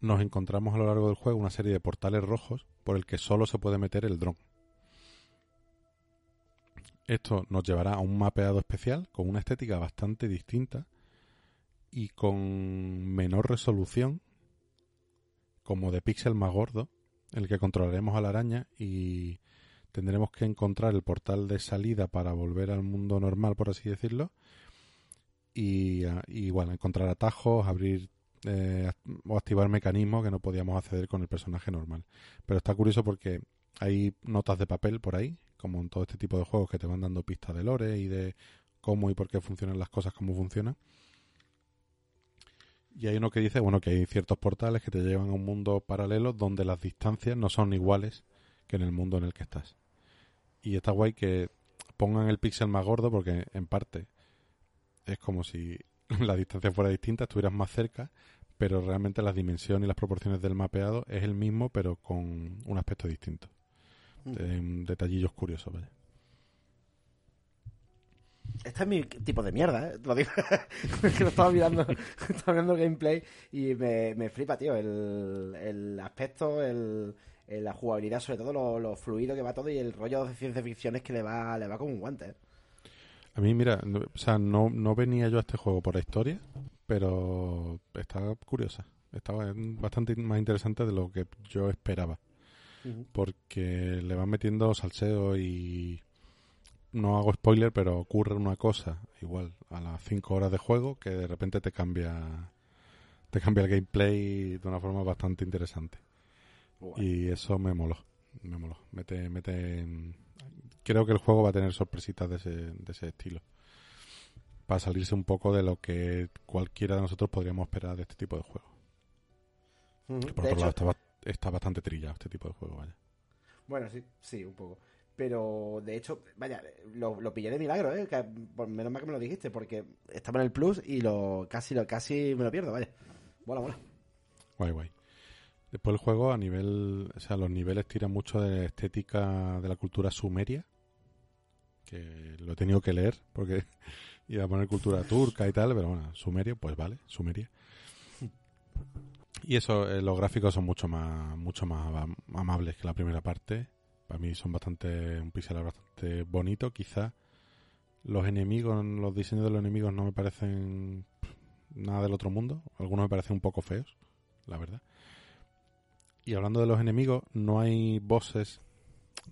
nos encontramos a lo largo del juego una serie de portales rojos por el que solo se puede meter el dron. Esto nos llevará a un mapeado especial con una estética bastante distinta y con menor resolución, como de píxel más gordo, el que controlaremos a la araña y tendremos que encontrar el portal de salida para volver al mundo normal, por así decirlo. Y, ah, y bueno, encontrar atajos, abrir eh, o activar mecanismos que no podíamos acceder con el personaje normal. Pero está curioso porque hay notas de papel por ahí, como en todo este tipo de juegos que te van dando pistas de lore y de cómo y por qué funcionan las cosas, cómo funcionan. Y hay uno que dice, bueno, que hay ciertos portales que te llevan a un mundo paralelo donde las distancias no son iguales que en el mundo en el que estás. Y está guay que pongan el píxel más gordo porque en parte es como si la distancia fuera distinta, estuvieras más cerca, pero realmente las dimensiones y las proporciones del mapeado es el mismo, pero con un aspecto distinto. De- detallillos curiosos, vaya. Este es mi tipo de mierda, ¿eh? Lo digo. Que lo estaba mirando, estaba mirando el gameplay y me, me flipa, tío. El, el aspecto, el, el- la jugabilidad, sobre todo lo, lo fluido que va todo y el rollo de ciencia ficción es que le va, le va como un guante. ¿eh? A mí, mira, no- o sea, no, no venía yo a este juego por la historia, pero está curiosa. Estaba bastante más interesante de lo que yo esperaba. porque le van metiendo salseo y no hago spoiler, pero ocurre una cosa igual a las 5 horas de juego que de repente te cambia te cambia el gameplay de una forma bastante interesante. Y eso me moló, me moló. Mete, mete creo que el juego va a tener sorpresitas de ese, de ese estilo. Para salirse un poco de lo que cualquiera de nosotros podríamos esperar de este tipo de juego. Por De otro lado está, está bastante trillado este tipo de juego, vaya. Bueno, sí, sí, un poco. Pero, de hecho, vaya, lo, lo pillé de milagro, ¿eh? Por menos mal que me lo dijiste, porque estaba en el Plus y lo casi, lo, casi me lo pierdo, vaya. Mola, mola. Guay, guay. Después el juego a nivel, o sea, los niveles tiran mucho de la estética de la cultura sumeria, que lo he tenido que leer porque iba a poner cultura turca y tal, pero bueno, sumerio, pues vale, sumeria. Y eso, eh, los gráficos son mucho más, mucho más ama- amables que la primera parte. Para mí son bastante, un pixel bastante bonito. Quizá los enemigos, los diseños de los enemigos no me parecen nada del otro mundo. Algunos me parecen un poco feos, la verdad. Y hablando de los enemigos, no hay bosses,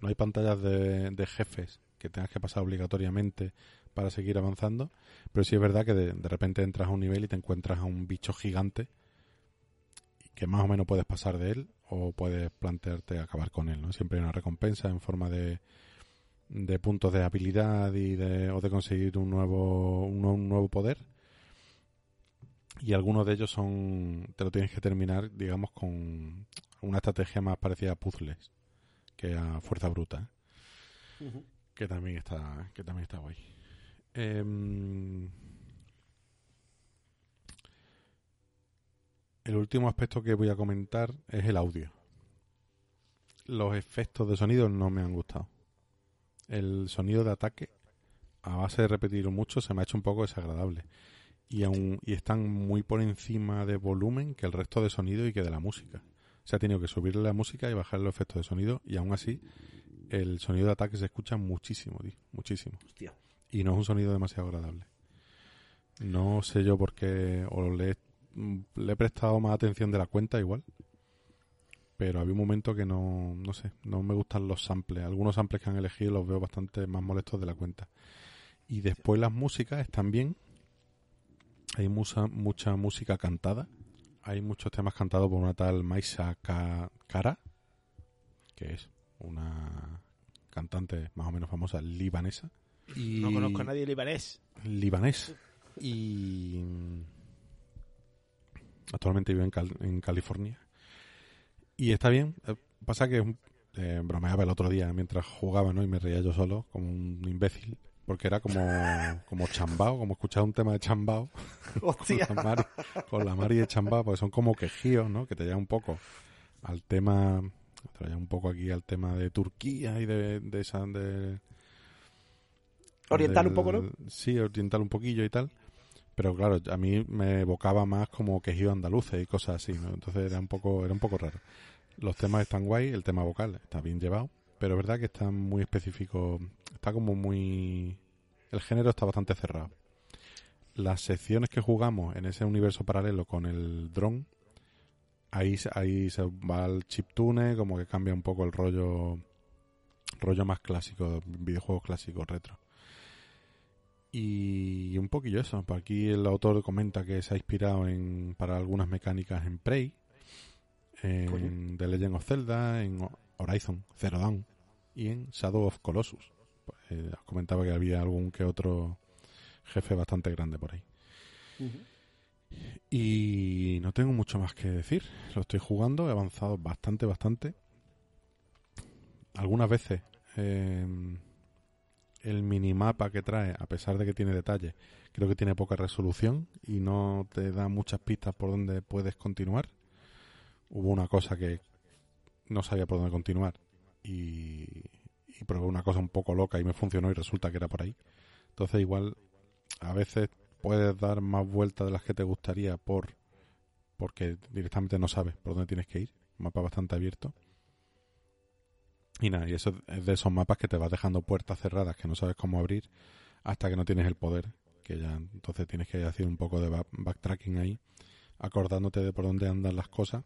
no hay pantallas de, de jefes que tengas que pasar obligatoriamente para seguir avanzando. Pero sí es verdad que de, repente entras a un nivel y te encuentras a un bicho gigante que más o menos puedes pasar de él o puedes plantearte acabar con él. ¿no? Siempre hay una recompensa en forma de, de puntos de habilidad y de, o de conseguir un nuevo, un, nuevo- un nuevo poder. Y algunos de ellos son, te lo tienes que terminar, digamos, con una estrategia más parecida a puzzles que a fuerza bruta. ¿eh? que también está que también está guay Em, el último aspecto que voy a comentar es el audio los efectos de sonido no me han gustado el sonido de ataque a base de repetirlo mucho se me ha hecho un poco desagradable y aún y están muy por encima de volumen que el resto de sonido y que de la música se ha tenido que subirle la música y bajar los efectos de sonido y aún así el sonido de ataque se escucha muchísimo, tío, muchísimo. Hostia. Y no es un sonido demasiado agradable. No sé yo por qué, o le, le he prestado más atención de la cuenta igual. Pero había un momento que no, no sé, no me gustan los samples. Algunos samples que han elegido los veo bastante más molestos de la cuenta. Y después las músicas están bien. Hay mucha, mucha música cantada. Hay muchos temas cantados por una tal Maisa Ka- Kara, que es una cantante más o menos famosa libanesa. Y No conozco a nadie libanés. libanés y actualmente vive en, Cal- en California y está bien Eh, pasa que eh, bromeaba el otro día mientras jugaba ¿no? y me reía yo solo como un imbécil porque era como como chambao como escuchar un tema de chambao con Hostia. la Mari, con la Mari de chambao porque son como quejíos ¿no? que te llevan un poco al tema te llevan un poco aquí al tema de Turquía y de, de esa de Oriental del- un poco, ¿no? Sí, oriental un poquillo y tal. Pero claro, a mí me evocaba más como quejido andaluces y cosas así, ¿no? Entonces era un poco, era un poco raro. Los temas están guay, el tema vocal está bien llevado, pero es verdad que está muy específico, está como muy... El género está bastante cerrado. las secciones que jugamos en ese universo paralelo con el dron, ahí, ahí se va el chiptune, como que cambia un poco el rollo rollo más clásico, videojuegos clásicos retro. Y un poquillo eso. Por aquí el autor comenta que se ha inspirado en para algunas mecánicas en Prey, en The Legend of Zelda, en Horizon Zero Dawn y en Shadow of Colossus. Pues, eh, comentaba que había algún que otro jefe bastante grande por ahí. Y no tengo mucho más que decir. Lo estoy jugando, he avanzado bastante, bastante. Algunas veces eh, el minimapa que trae, a pesar de que tiene detalles, creo que tiene poca resolución y no te da muchas pistas por donde puedes continuar. Hubo una cosa que no sabía por dónde continuar y, y probé una cosa un poco loca y me funcionó y resulta que era por ahí. Entonces igual a veces puedes dar más vueltas de las que te gustaría por porque directamente no sabes por dónde tienes que ir. Mapa bastante abierto. Y nada, y eso es de esos mapas que te vas dejando puertas cerradas que no sabes cómo abrir hasta que no tienes el poder. Que ya entonces tienes que hacer un poco de backtracking ahí, acordándote de por dónde andan las cosas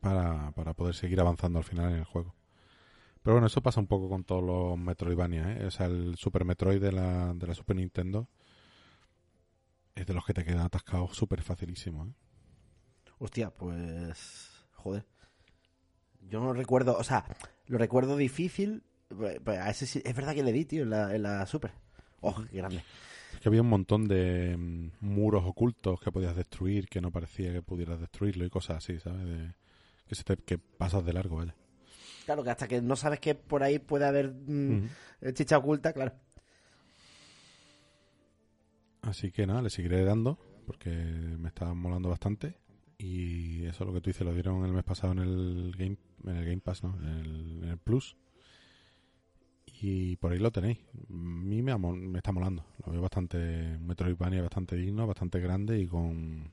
para, para poder seguir avanzando al final en el juego. Pero bueno, eso pasa un poco con todos los Metroidvania, ¿eh? O sea, el Super Metroid de la, de la Super Nintendo es de los que te quedan atascados súper facilísimo, ¿eh? Hostia, pues... Joder. Yo no recuerdo... O sea, lo recuerdo difícil. Pues, pues, a ese sí- es verdad que le di, tío, en la, en la Super. Ojo, qué grande. Es que había un montón de mm, muros ocultos que podías destruir, que no parecía que pudieras destruirlo y cosas así, ¿sabes? De- que, se te, que pasas de largo, vaya. Claro, que hasta que no sabes que por ahí puede haber mm, Ujú. chicha oculta, claro. Así que nada, le seguiré dando porque me está molando bastante. Y eso lo que tú dices, lo dieron el mes pasado en el Game, en el Game Pass, ¿no? En el, en el Plus. Y por ahí lo tenéis. A mí me, está molando. Lo veo bastante un Metroidvania bastante digno, bastante grande y con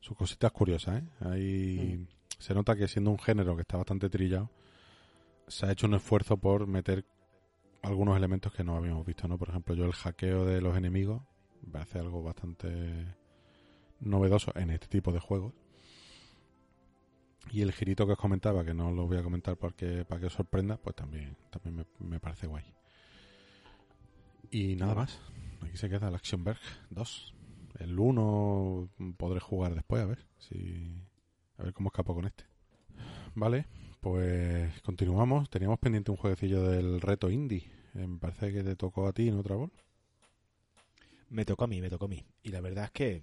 sus cositas curiosas, ¿eh? Ahí se nota que siendo un género que está bastante trillado, se ha hecho un esfuerzo por meter algunos elementos que no habíamos visto, ¿no? Por ejemplo, yo el hackeo de los enemigos me parece algo bastante novedoso en este tipo de juegos. Y el girito que os comentaba, que no lo voy a comentar porque para que os sorprenda, pues también, también me, me parece guay. Y nada más. Aquí se queda el Actionberg 2. El 1 podré jugar después, a ver si a ver cómo escapo con este. Vale, pues continuamos. Teníamos pendiente un jueguecillo del reto indie. Eh, me parece que te tocó a ti en otra bol. Me tocó a mí, me tocó a mí. Y la verdad es que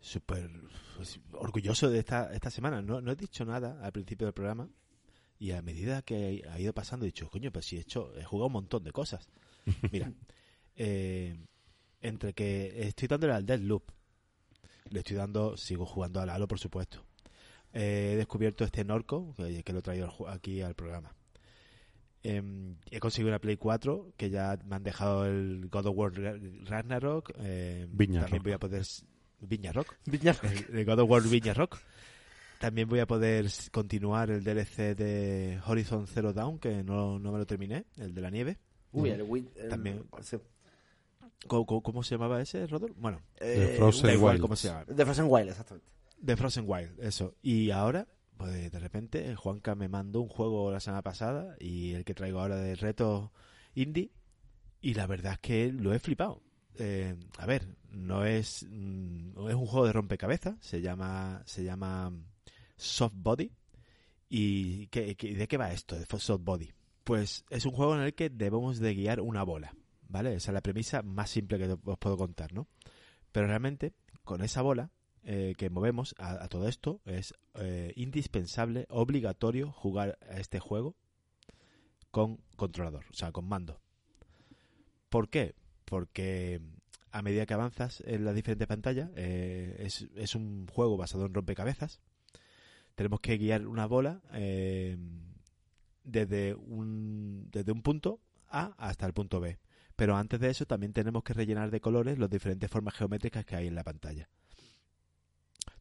súper pues, orgulloso de esta, esta semana. No, no he dicho nada al principio del programa y a medida que ha ido pasando he dicho, coño, pues si he hecho, he jugado un montón de cosas. Mira, eh, entre que estoy dándole al Deadloop, le estoy dando, sigo jugando al Halo, por supuesto. Eh, he descubierto este Norco, que, que lo he traído aquí al programa. Em, he conseguido una Play 4 que ya me han dejado el God of War Ra- Ragnarok. Viña también voy a poder. Viña Rock. Viña- El, el God of War Viña Rock. También voy a poder continuar el DLC de Horizon Zero Dawn, que no, no me lo terminé, el de la nieve. Uy, el el- También. ¿Cómo, cómo- cómo se llamaba ese, Rodolfo? Bueno, Eh, Frozen da igual Wilds. cómo se llama. De Frozen Wild, exactamente. De Frozen Wild, eso. Y ahora, pues de repente, Juanca me mandó un juego la semana pasada y el que traigo ahora de reto indie. Y la verdad es que lo he flipado. Eh, a ver, no es, mm, es un juego de rompecabezas, se llama, se llama Soft Body. ¿Y qué, de qué va esto de Soft Body? Pues es un juego en el que debemos de guiar una bola, ¿vale? Esa es la premisa más simple que os puedo contar, ¿no? Pero realmente, con esa bola eh, que movemos a, a todo esto, es eh, indispensable, obligatorio jugar a este juego con controlador, o sea, con mando. ¿Por qué? Porque a medida que avanzas en las diferentes pantallas, eh, es, es un juego basado en rompecabezas. Tenemos que guiar una bola eh, desde, un, desde un punto A hasta el punto B. Pero antes de eso también tenemos que rellenar de colores las diferentes formas geométricas que hay en la pantalla.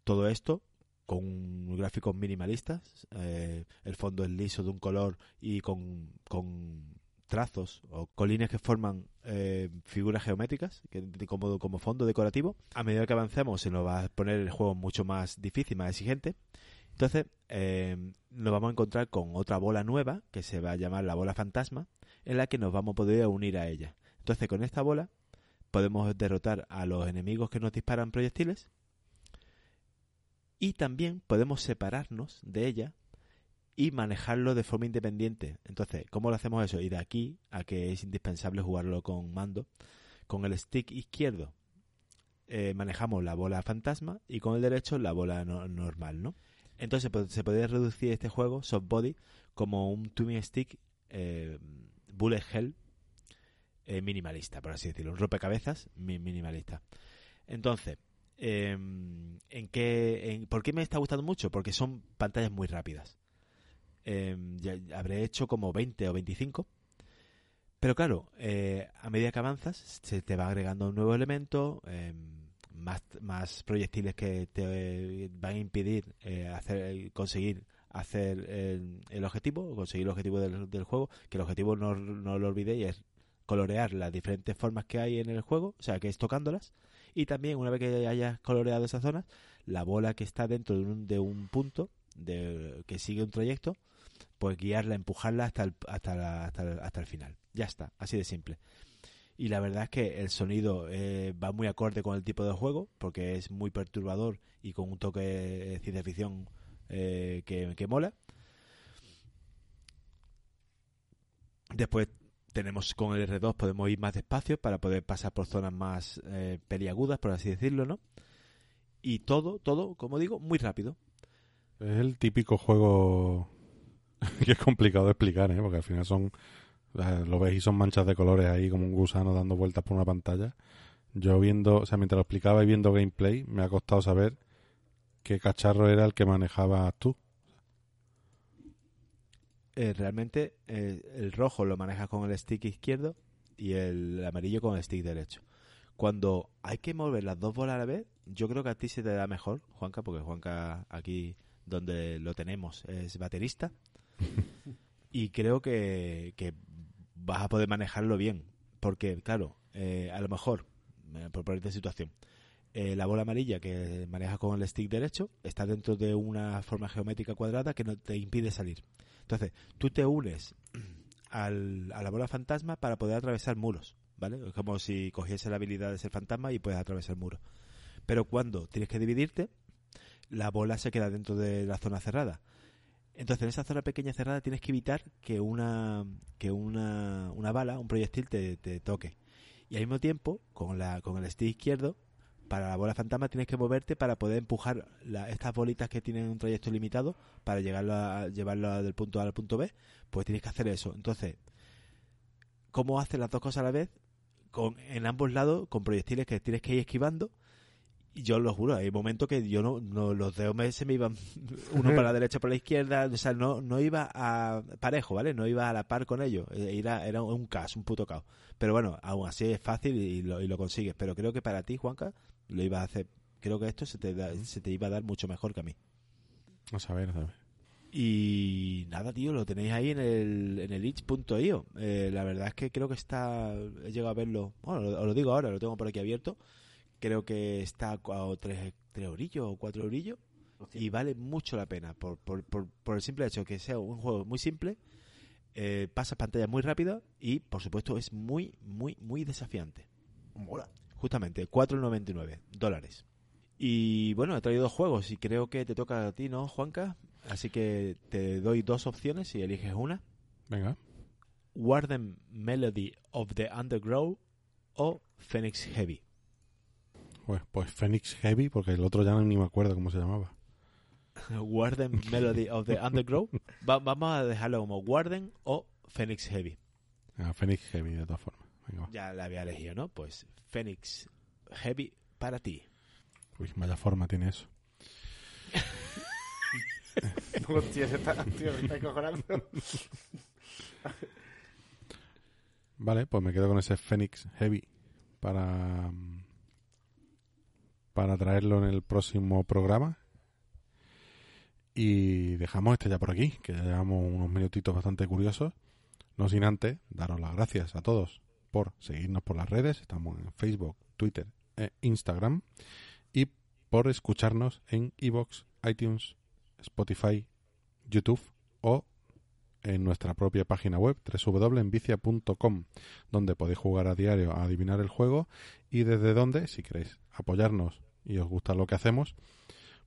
Todo esto con gráficos minimalistas, eh, el fondo es liso de un color y con, con trazos o colines que forman eh, figuras geométricas que, como, como fondo decorativo. A medida que avancemos se nos va a poner el juego mucho más difícil, más exigente. Entonces eh, nos vamos a encontrar con otra bola nueva que se va a llamar la bola fantasma en la que nos vamos a poder unir a ella. Entonces con esta bola podemos derrotar a los enemigos que nos disparan proyectiles y también podemos separarnos de ella y manejarlo de forma independiente. Entonces, ¿cómo lo hacemos eso? Y de aquí a que es indispensable jugarlo con mando. Con el stick izquierdo eh, manejamos la bola fantasma y con el derecho la bola normal, ¿no? Entonces pues, se puede reducir este juego, soft body, como un twin stick eh, bullet hell eh, minimalista, por así decirlo. Un rompecabezas minimalista. Entonces, em, ¿en qué, en, ¿por qué me está gustando mucho? Porque son pantallas muy rápidas. Em, ya habré hecho como 20 o 25. Pero claro, eh, a medida que avanzas, se te va agregando un nuevo elemento, em, más, más proyectiles que te van a impedir eh, hacer conseguir hacer el, objetivo, conseguir el objetivo del, juego, que el objetivo no, no lo olvidéis es colorear las diferentes formas que hay en el juego, o sea, que es tocándolas, y también una vez que hayas coloreado esas zonas, la bola que está dentro de un, de un punto de, que sigue un trayecto, pues guiarla, empujarla hasta el, hasta, hasta, el, final. Ya está, así de simple. Y la verdad es que el sonido eh, va muy acorde con el tipo de juego, porque es muy perturbador y con un toque de ciencia ficción eh, que, que mola. Después tenemos con el R2 podemos ir más despacio para poder pasar por zonas más eh, peliagudas, por así decirlo, ¿no? Y todo, todo, como digo, muy rápido. Es el típico juego que es complicado de explicar, ¿eh? Porque al final son, lo ves y son manchas de colores ahí como un gusano dando vueltas por una pantalla. Yo viendo, o sea, mientras lo explicaba y viendo gameplay, me ha costado saber qué cacharro era el que manejabas tú. Eh, realmente eh, el rojo lo manejas con el stick izquierdo y el amarillo con el stick derecho. Cuando hay que mover las dos bolas a la vez, yo creo que a ti se te da mejor, Juanca, porque Juanca aquí donde lo tenemos es baterista y creo que, vas a poder manejarlo bien. Porque, claro, eh, a lo mejor, eh, por ponerte situación, eh, la bola amarilla que manejas con el stick derecho está dentro de una forma geométrica cuadrada que no te impide salir. Entonces, tú te unes al, a la bola fantasma para poder atravesar muros, ¿vale? Es como si cogiese la habilidad de ser fantasma y puedes atravesar muros. Pero cuando tienes que dividirte, la bola se queda dentro de la zona cerrada. Entonces, en esa zona pequeña cerrada tienes que evitar que una, que una, una bala, un proyectil te, toque. Y al mismo tiempo, con, la, con el stick izquierdo, para la bola fantasma tienes que moverte para poder empujar estas bolitas que tienen un trayecto limitado para llegarlo a, llevarlo del punto A al punto B, pues tienes que hacer eso. Entonces, ¿cómo haces las dos cosas a la vez? Con, en ambos lados, con proyectiles que tienes que ir esquivando yo lo juro, hay momentos que yo no, no los dedos se me iban uno para la derecha, para la izquierda, o sea, no, no iba a parejo, ¿vale? No iba a la par con ellos, eh, era, era un caos, un puto caos. Pero bueno, aún así es fácil y lo, y lo consigues. Pero creo que para ti, Juanca, lo ibas a hacer, creo que esto se te, se te iba a dar mucho mejor que a mí. Vamos a ver, a ver. Y nada, tío, lo tenéis ahí en el, en el itch.io. Eh, la verdad es que creo que está, he llegado a verlo, bueno, os lo digo ahora, lo tengo por aquí abierto creo que está a tres, tres orillos o cuatro orillos y vale mucho la pena por, por, por, el simple hecho de que sea un juego muy simple, eh, pasa pantalla muy rápido y por supuesto es muy, muy, muy desafiante. Mola. Justamente, 4,99 dólares. Y bueno, he traído dos juegos y creo que te toca a ti, ¿no, Juanca? Así que te doy dos opciones y eliges una. Venga. Warden Melody of the Underground o Phoenix Heavy. Pues, pues Phoenix Heavy, porque el otro ya no, ni me acuerdo cómo se llamaba. Warden Melody of the Underground. vamos a dejarlo como Warden o Phoenix Heavy. Ah, Phoenix Heavy, de todas formas. ya la había elegido, ¿no? Pues Phoenix Heavy para ti. Uy, vaya forma tiene eso. Hostia, está, tío, me está cojonando. vale, pues me quedo con ese Phoenix Heavy para para traerlo en el próximo programa. Y dejamos este ya por aquí, que ya llevamos unos minutitos bastante curiosos. No sin antes, daros las gracias a todos por seguirnos por las redes. Estamos en Facebook, Twitter e Instagram. Y por escucharnos en iVoox, iTunes, Spotify, YouTube o en nuestra propia página web www.envicia.com donde podéis jugar a diario a adivinar el juego y desde donde, si queréis apoyarnos y os gusta lo que hacemos,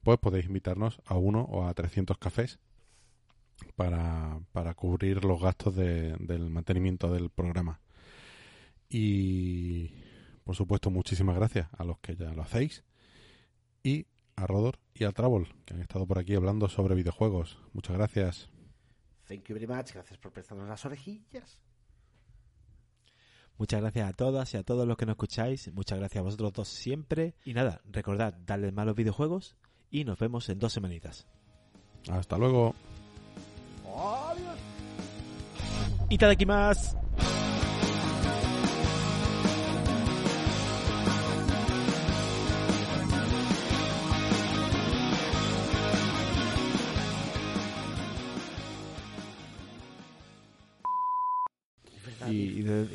pues podéis invitarnos a uno o a 300 cafés para, para cubrir los gastos de- del mantenimiento del programa. Y, por supuesto, muchísimas gracias a los que ya lo hacéis y a Rodor y a Travel, que han estado por aquí hablando sobre videojuegos. Muchas gracias. Thank you very much. Gracias por prestarnos las orejillas. Muchas gracias a todas y a todos los que nos escucháis. Muchas gracias a vosotros dos siempre. Y nada, recordad, darle malos videojuegos y nos vemos en dos semanitas. Hasta luego. Adiós. ¿Y,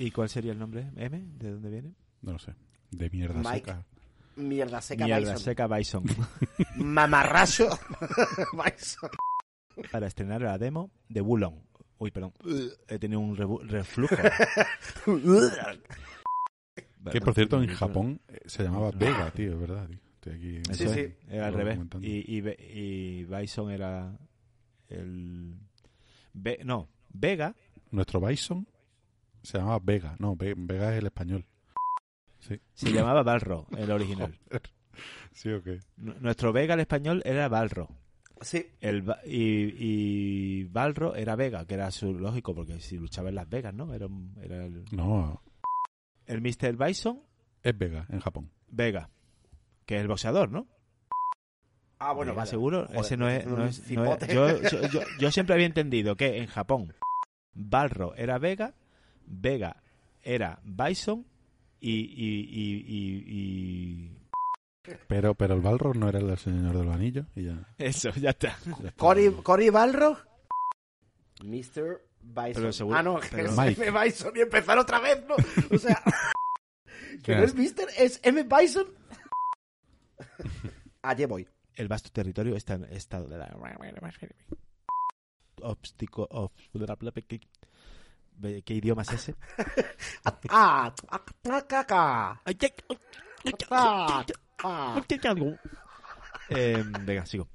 y, cuál sería el nombre? ¿M? ¿De dónde viene? No lo sé. De mierda Mike. seca. Mierda seca Mierda Bison. seca Bison. Mamarracho Bison. Para estrenar la demo de Wulong. Uy, perdón. He tenido un reflujo. Que por cierto, en Japón eh, se llamaba Vega, tío, es verdad. tío. Estoy aquí. Eso Sí, es, sí. era al revés. Y, y, Be- y Bison era el... No, Vega. Nuestro Bison se llamaba Vega. No, Ve- Vega es el español. Sí. Se llamaba Balro, el original. ¿Sí o qué? N- Nuestro Vega, el español, era Balro. Sí. El, Ba- y, y Balro era Vega, que era su lógico, porque si luchaba en Las Vegas, ¿no? Era, el, No, el Mr. Bison, es Vega en Japón. Vega, que es el boxeador, ¿no? Ah, bueno, Vega, vale. seguro. Joder, Ese no es. un no es- no es- cipote. yo, yo, yo- yo siempre había entendido que en Japón Balro era Vega, Vega era Bison y. y, y, y- y- Pero, pero el Balrog no era el señor de los anillos y ya. Eso, ya está. Cory, Cory Balrog. Mr. Bison. Pero seguro- ah, no, pero- es Mike. M. Bison y empezar otra vez, ¿no? O sea, que ¿Quién no es? Mr. es M. Bison. Allí voy. El vasto territorio está en estado de la. Obstico. obst- ¿Qué idioma es ese? Eh, venga, sigo.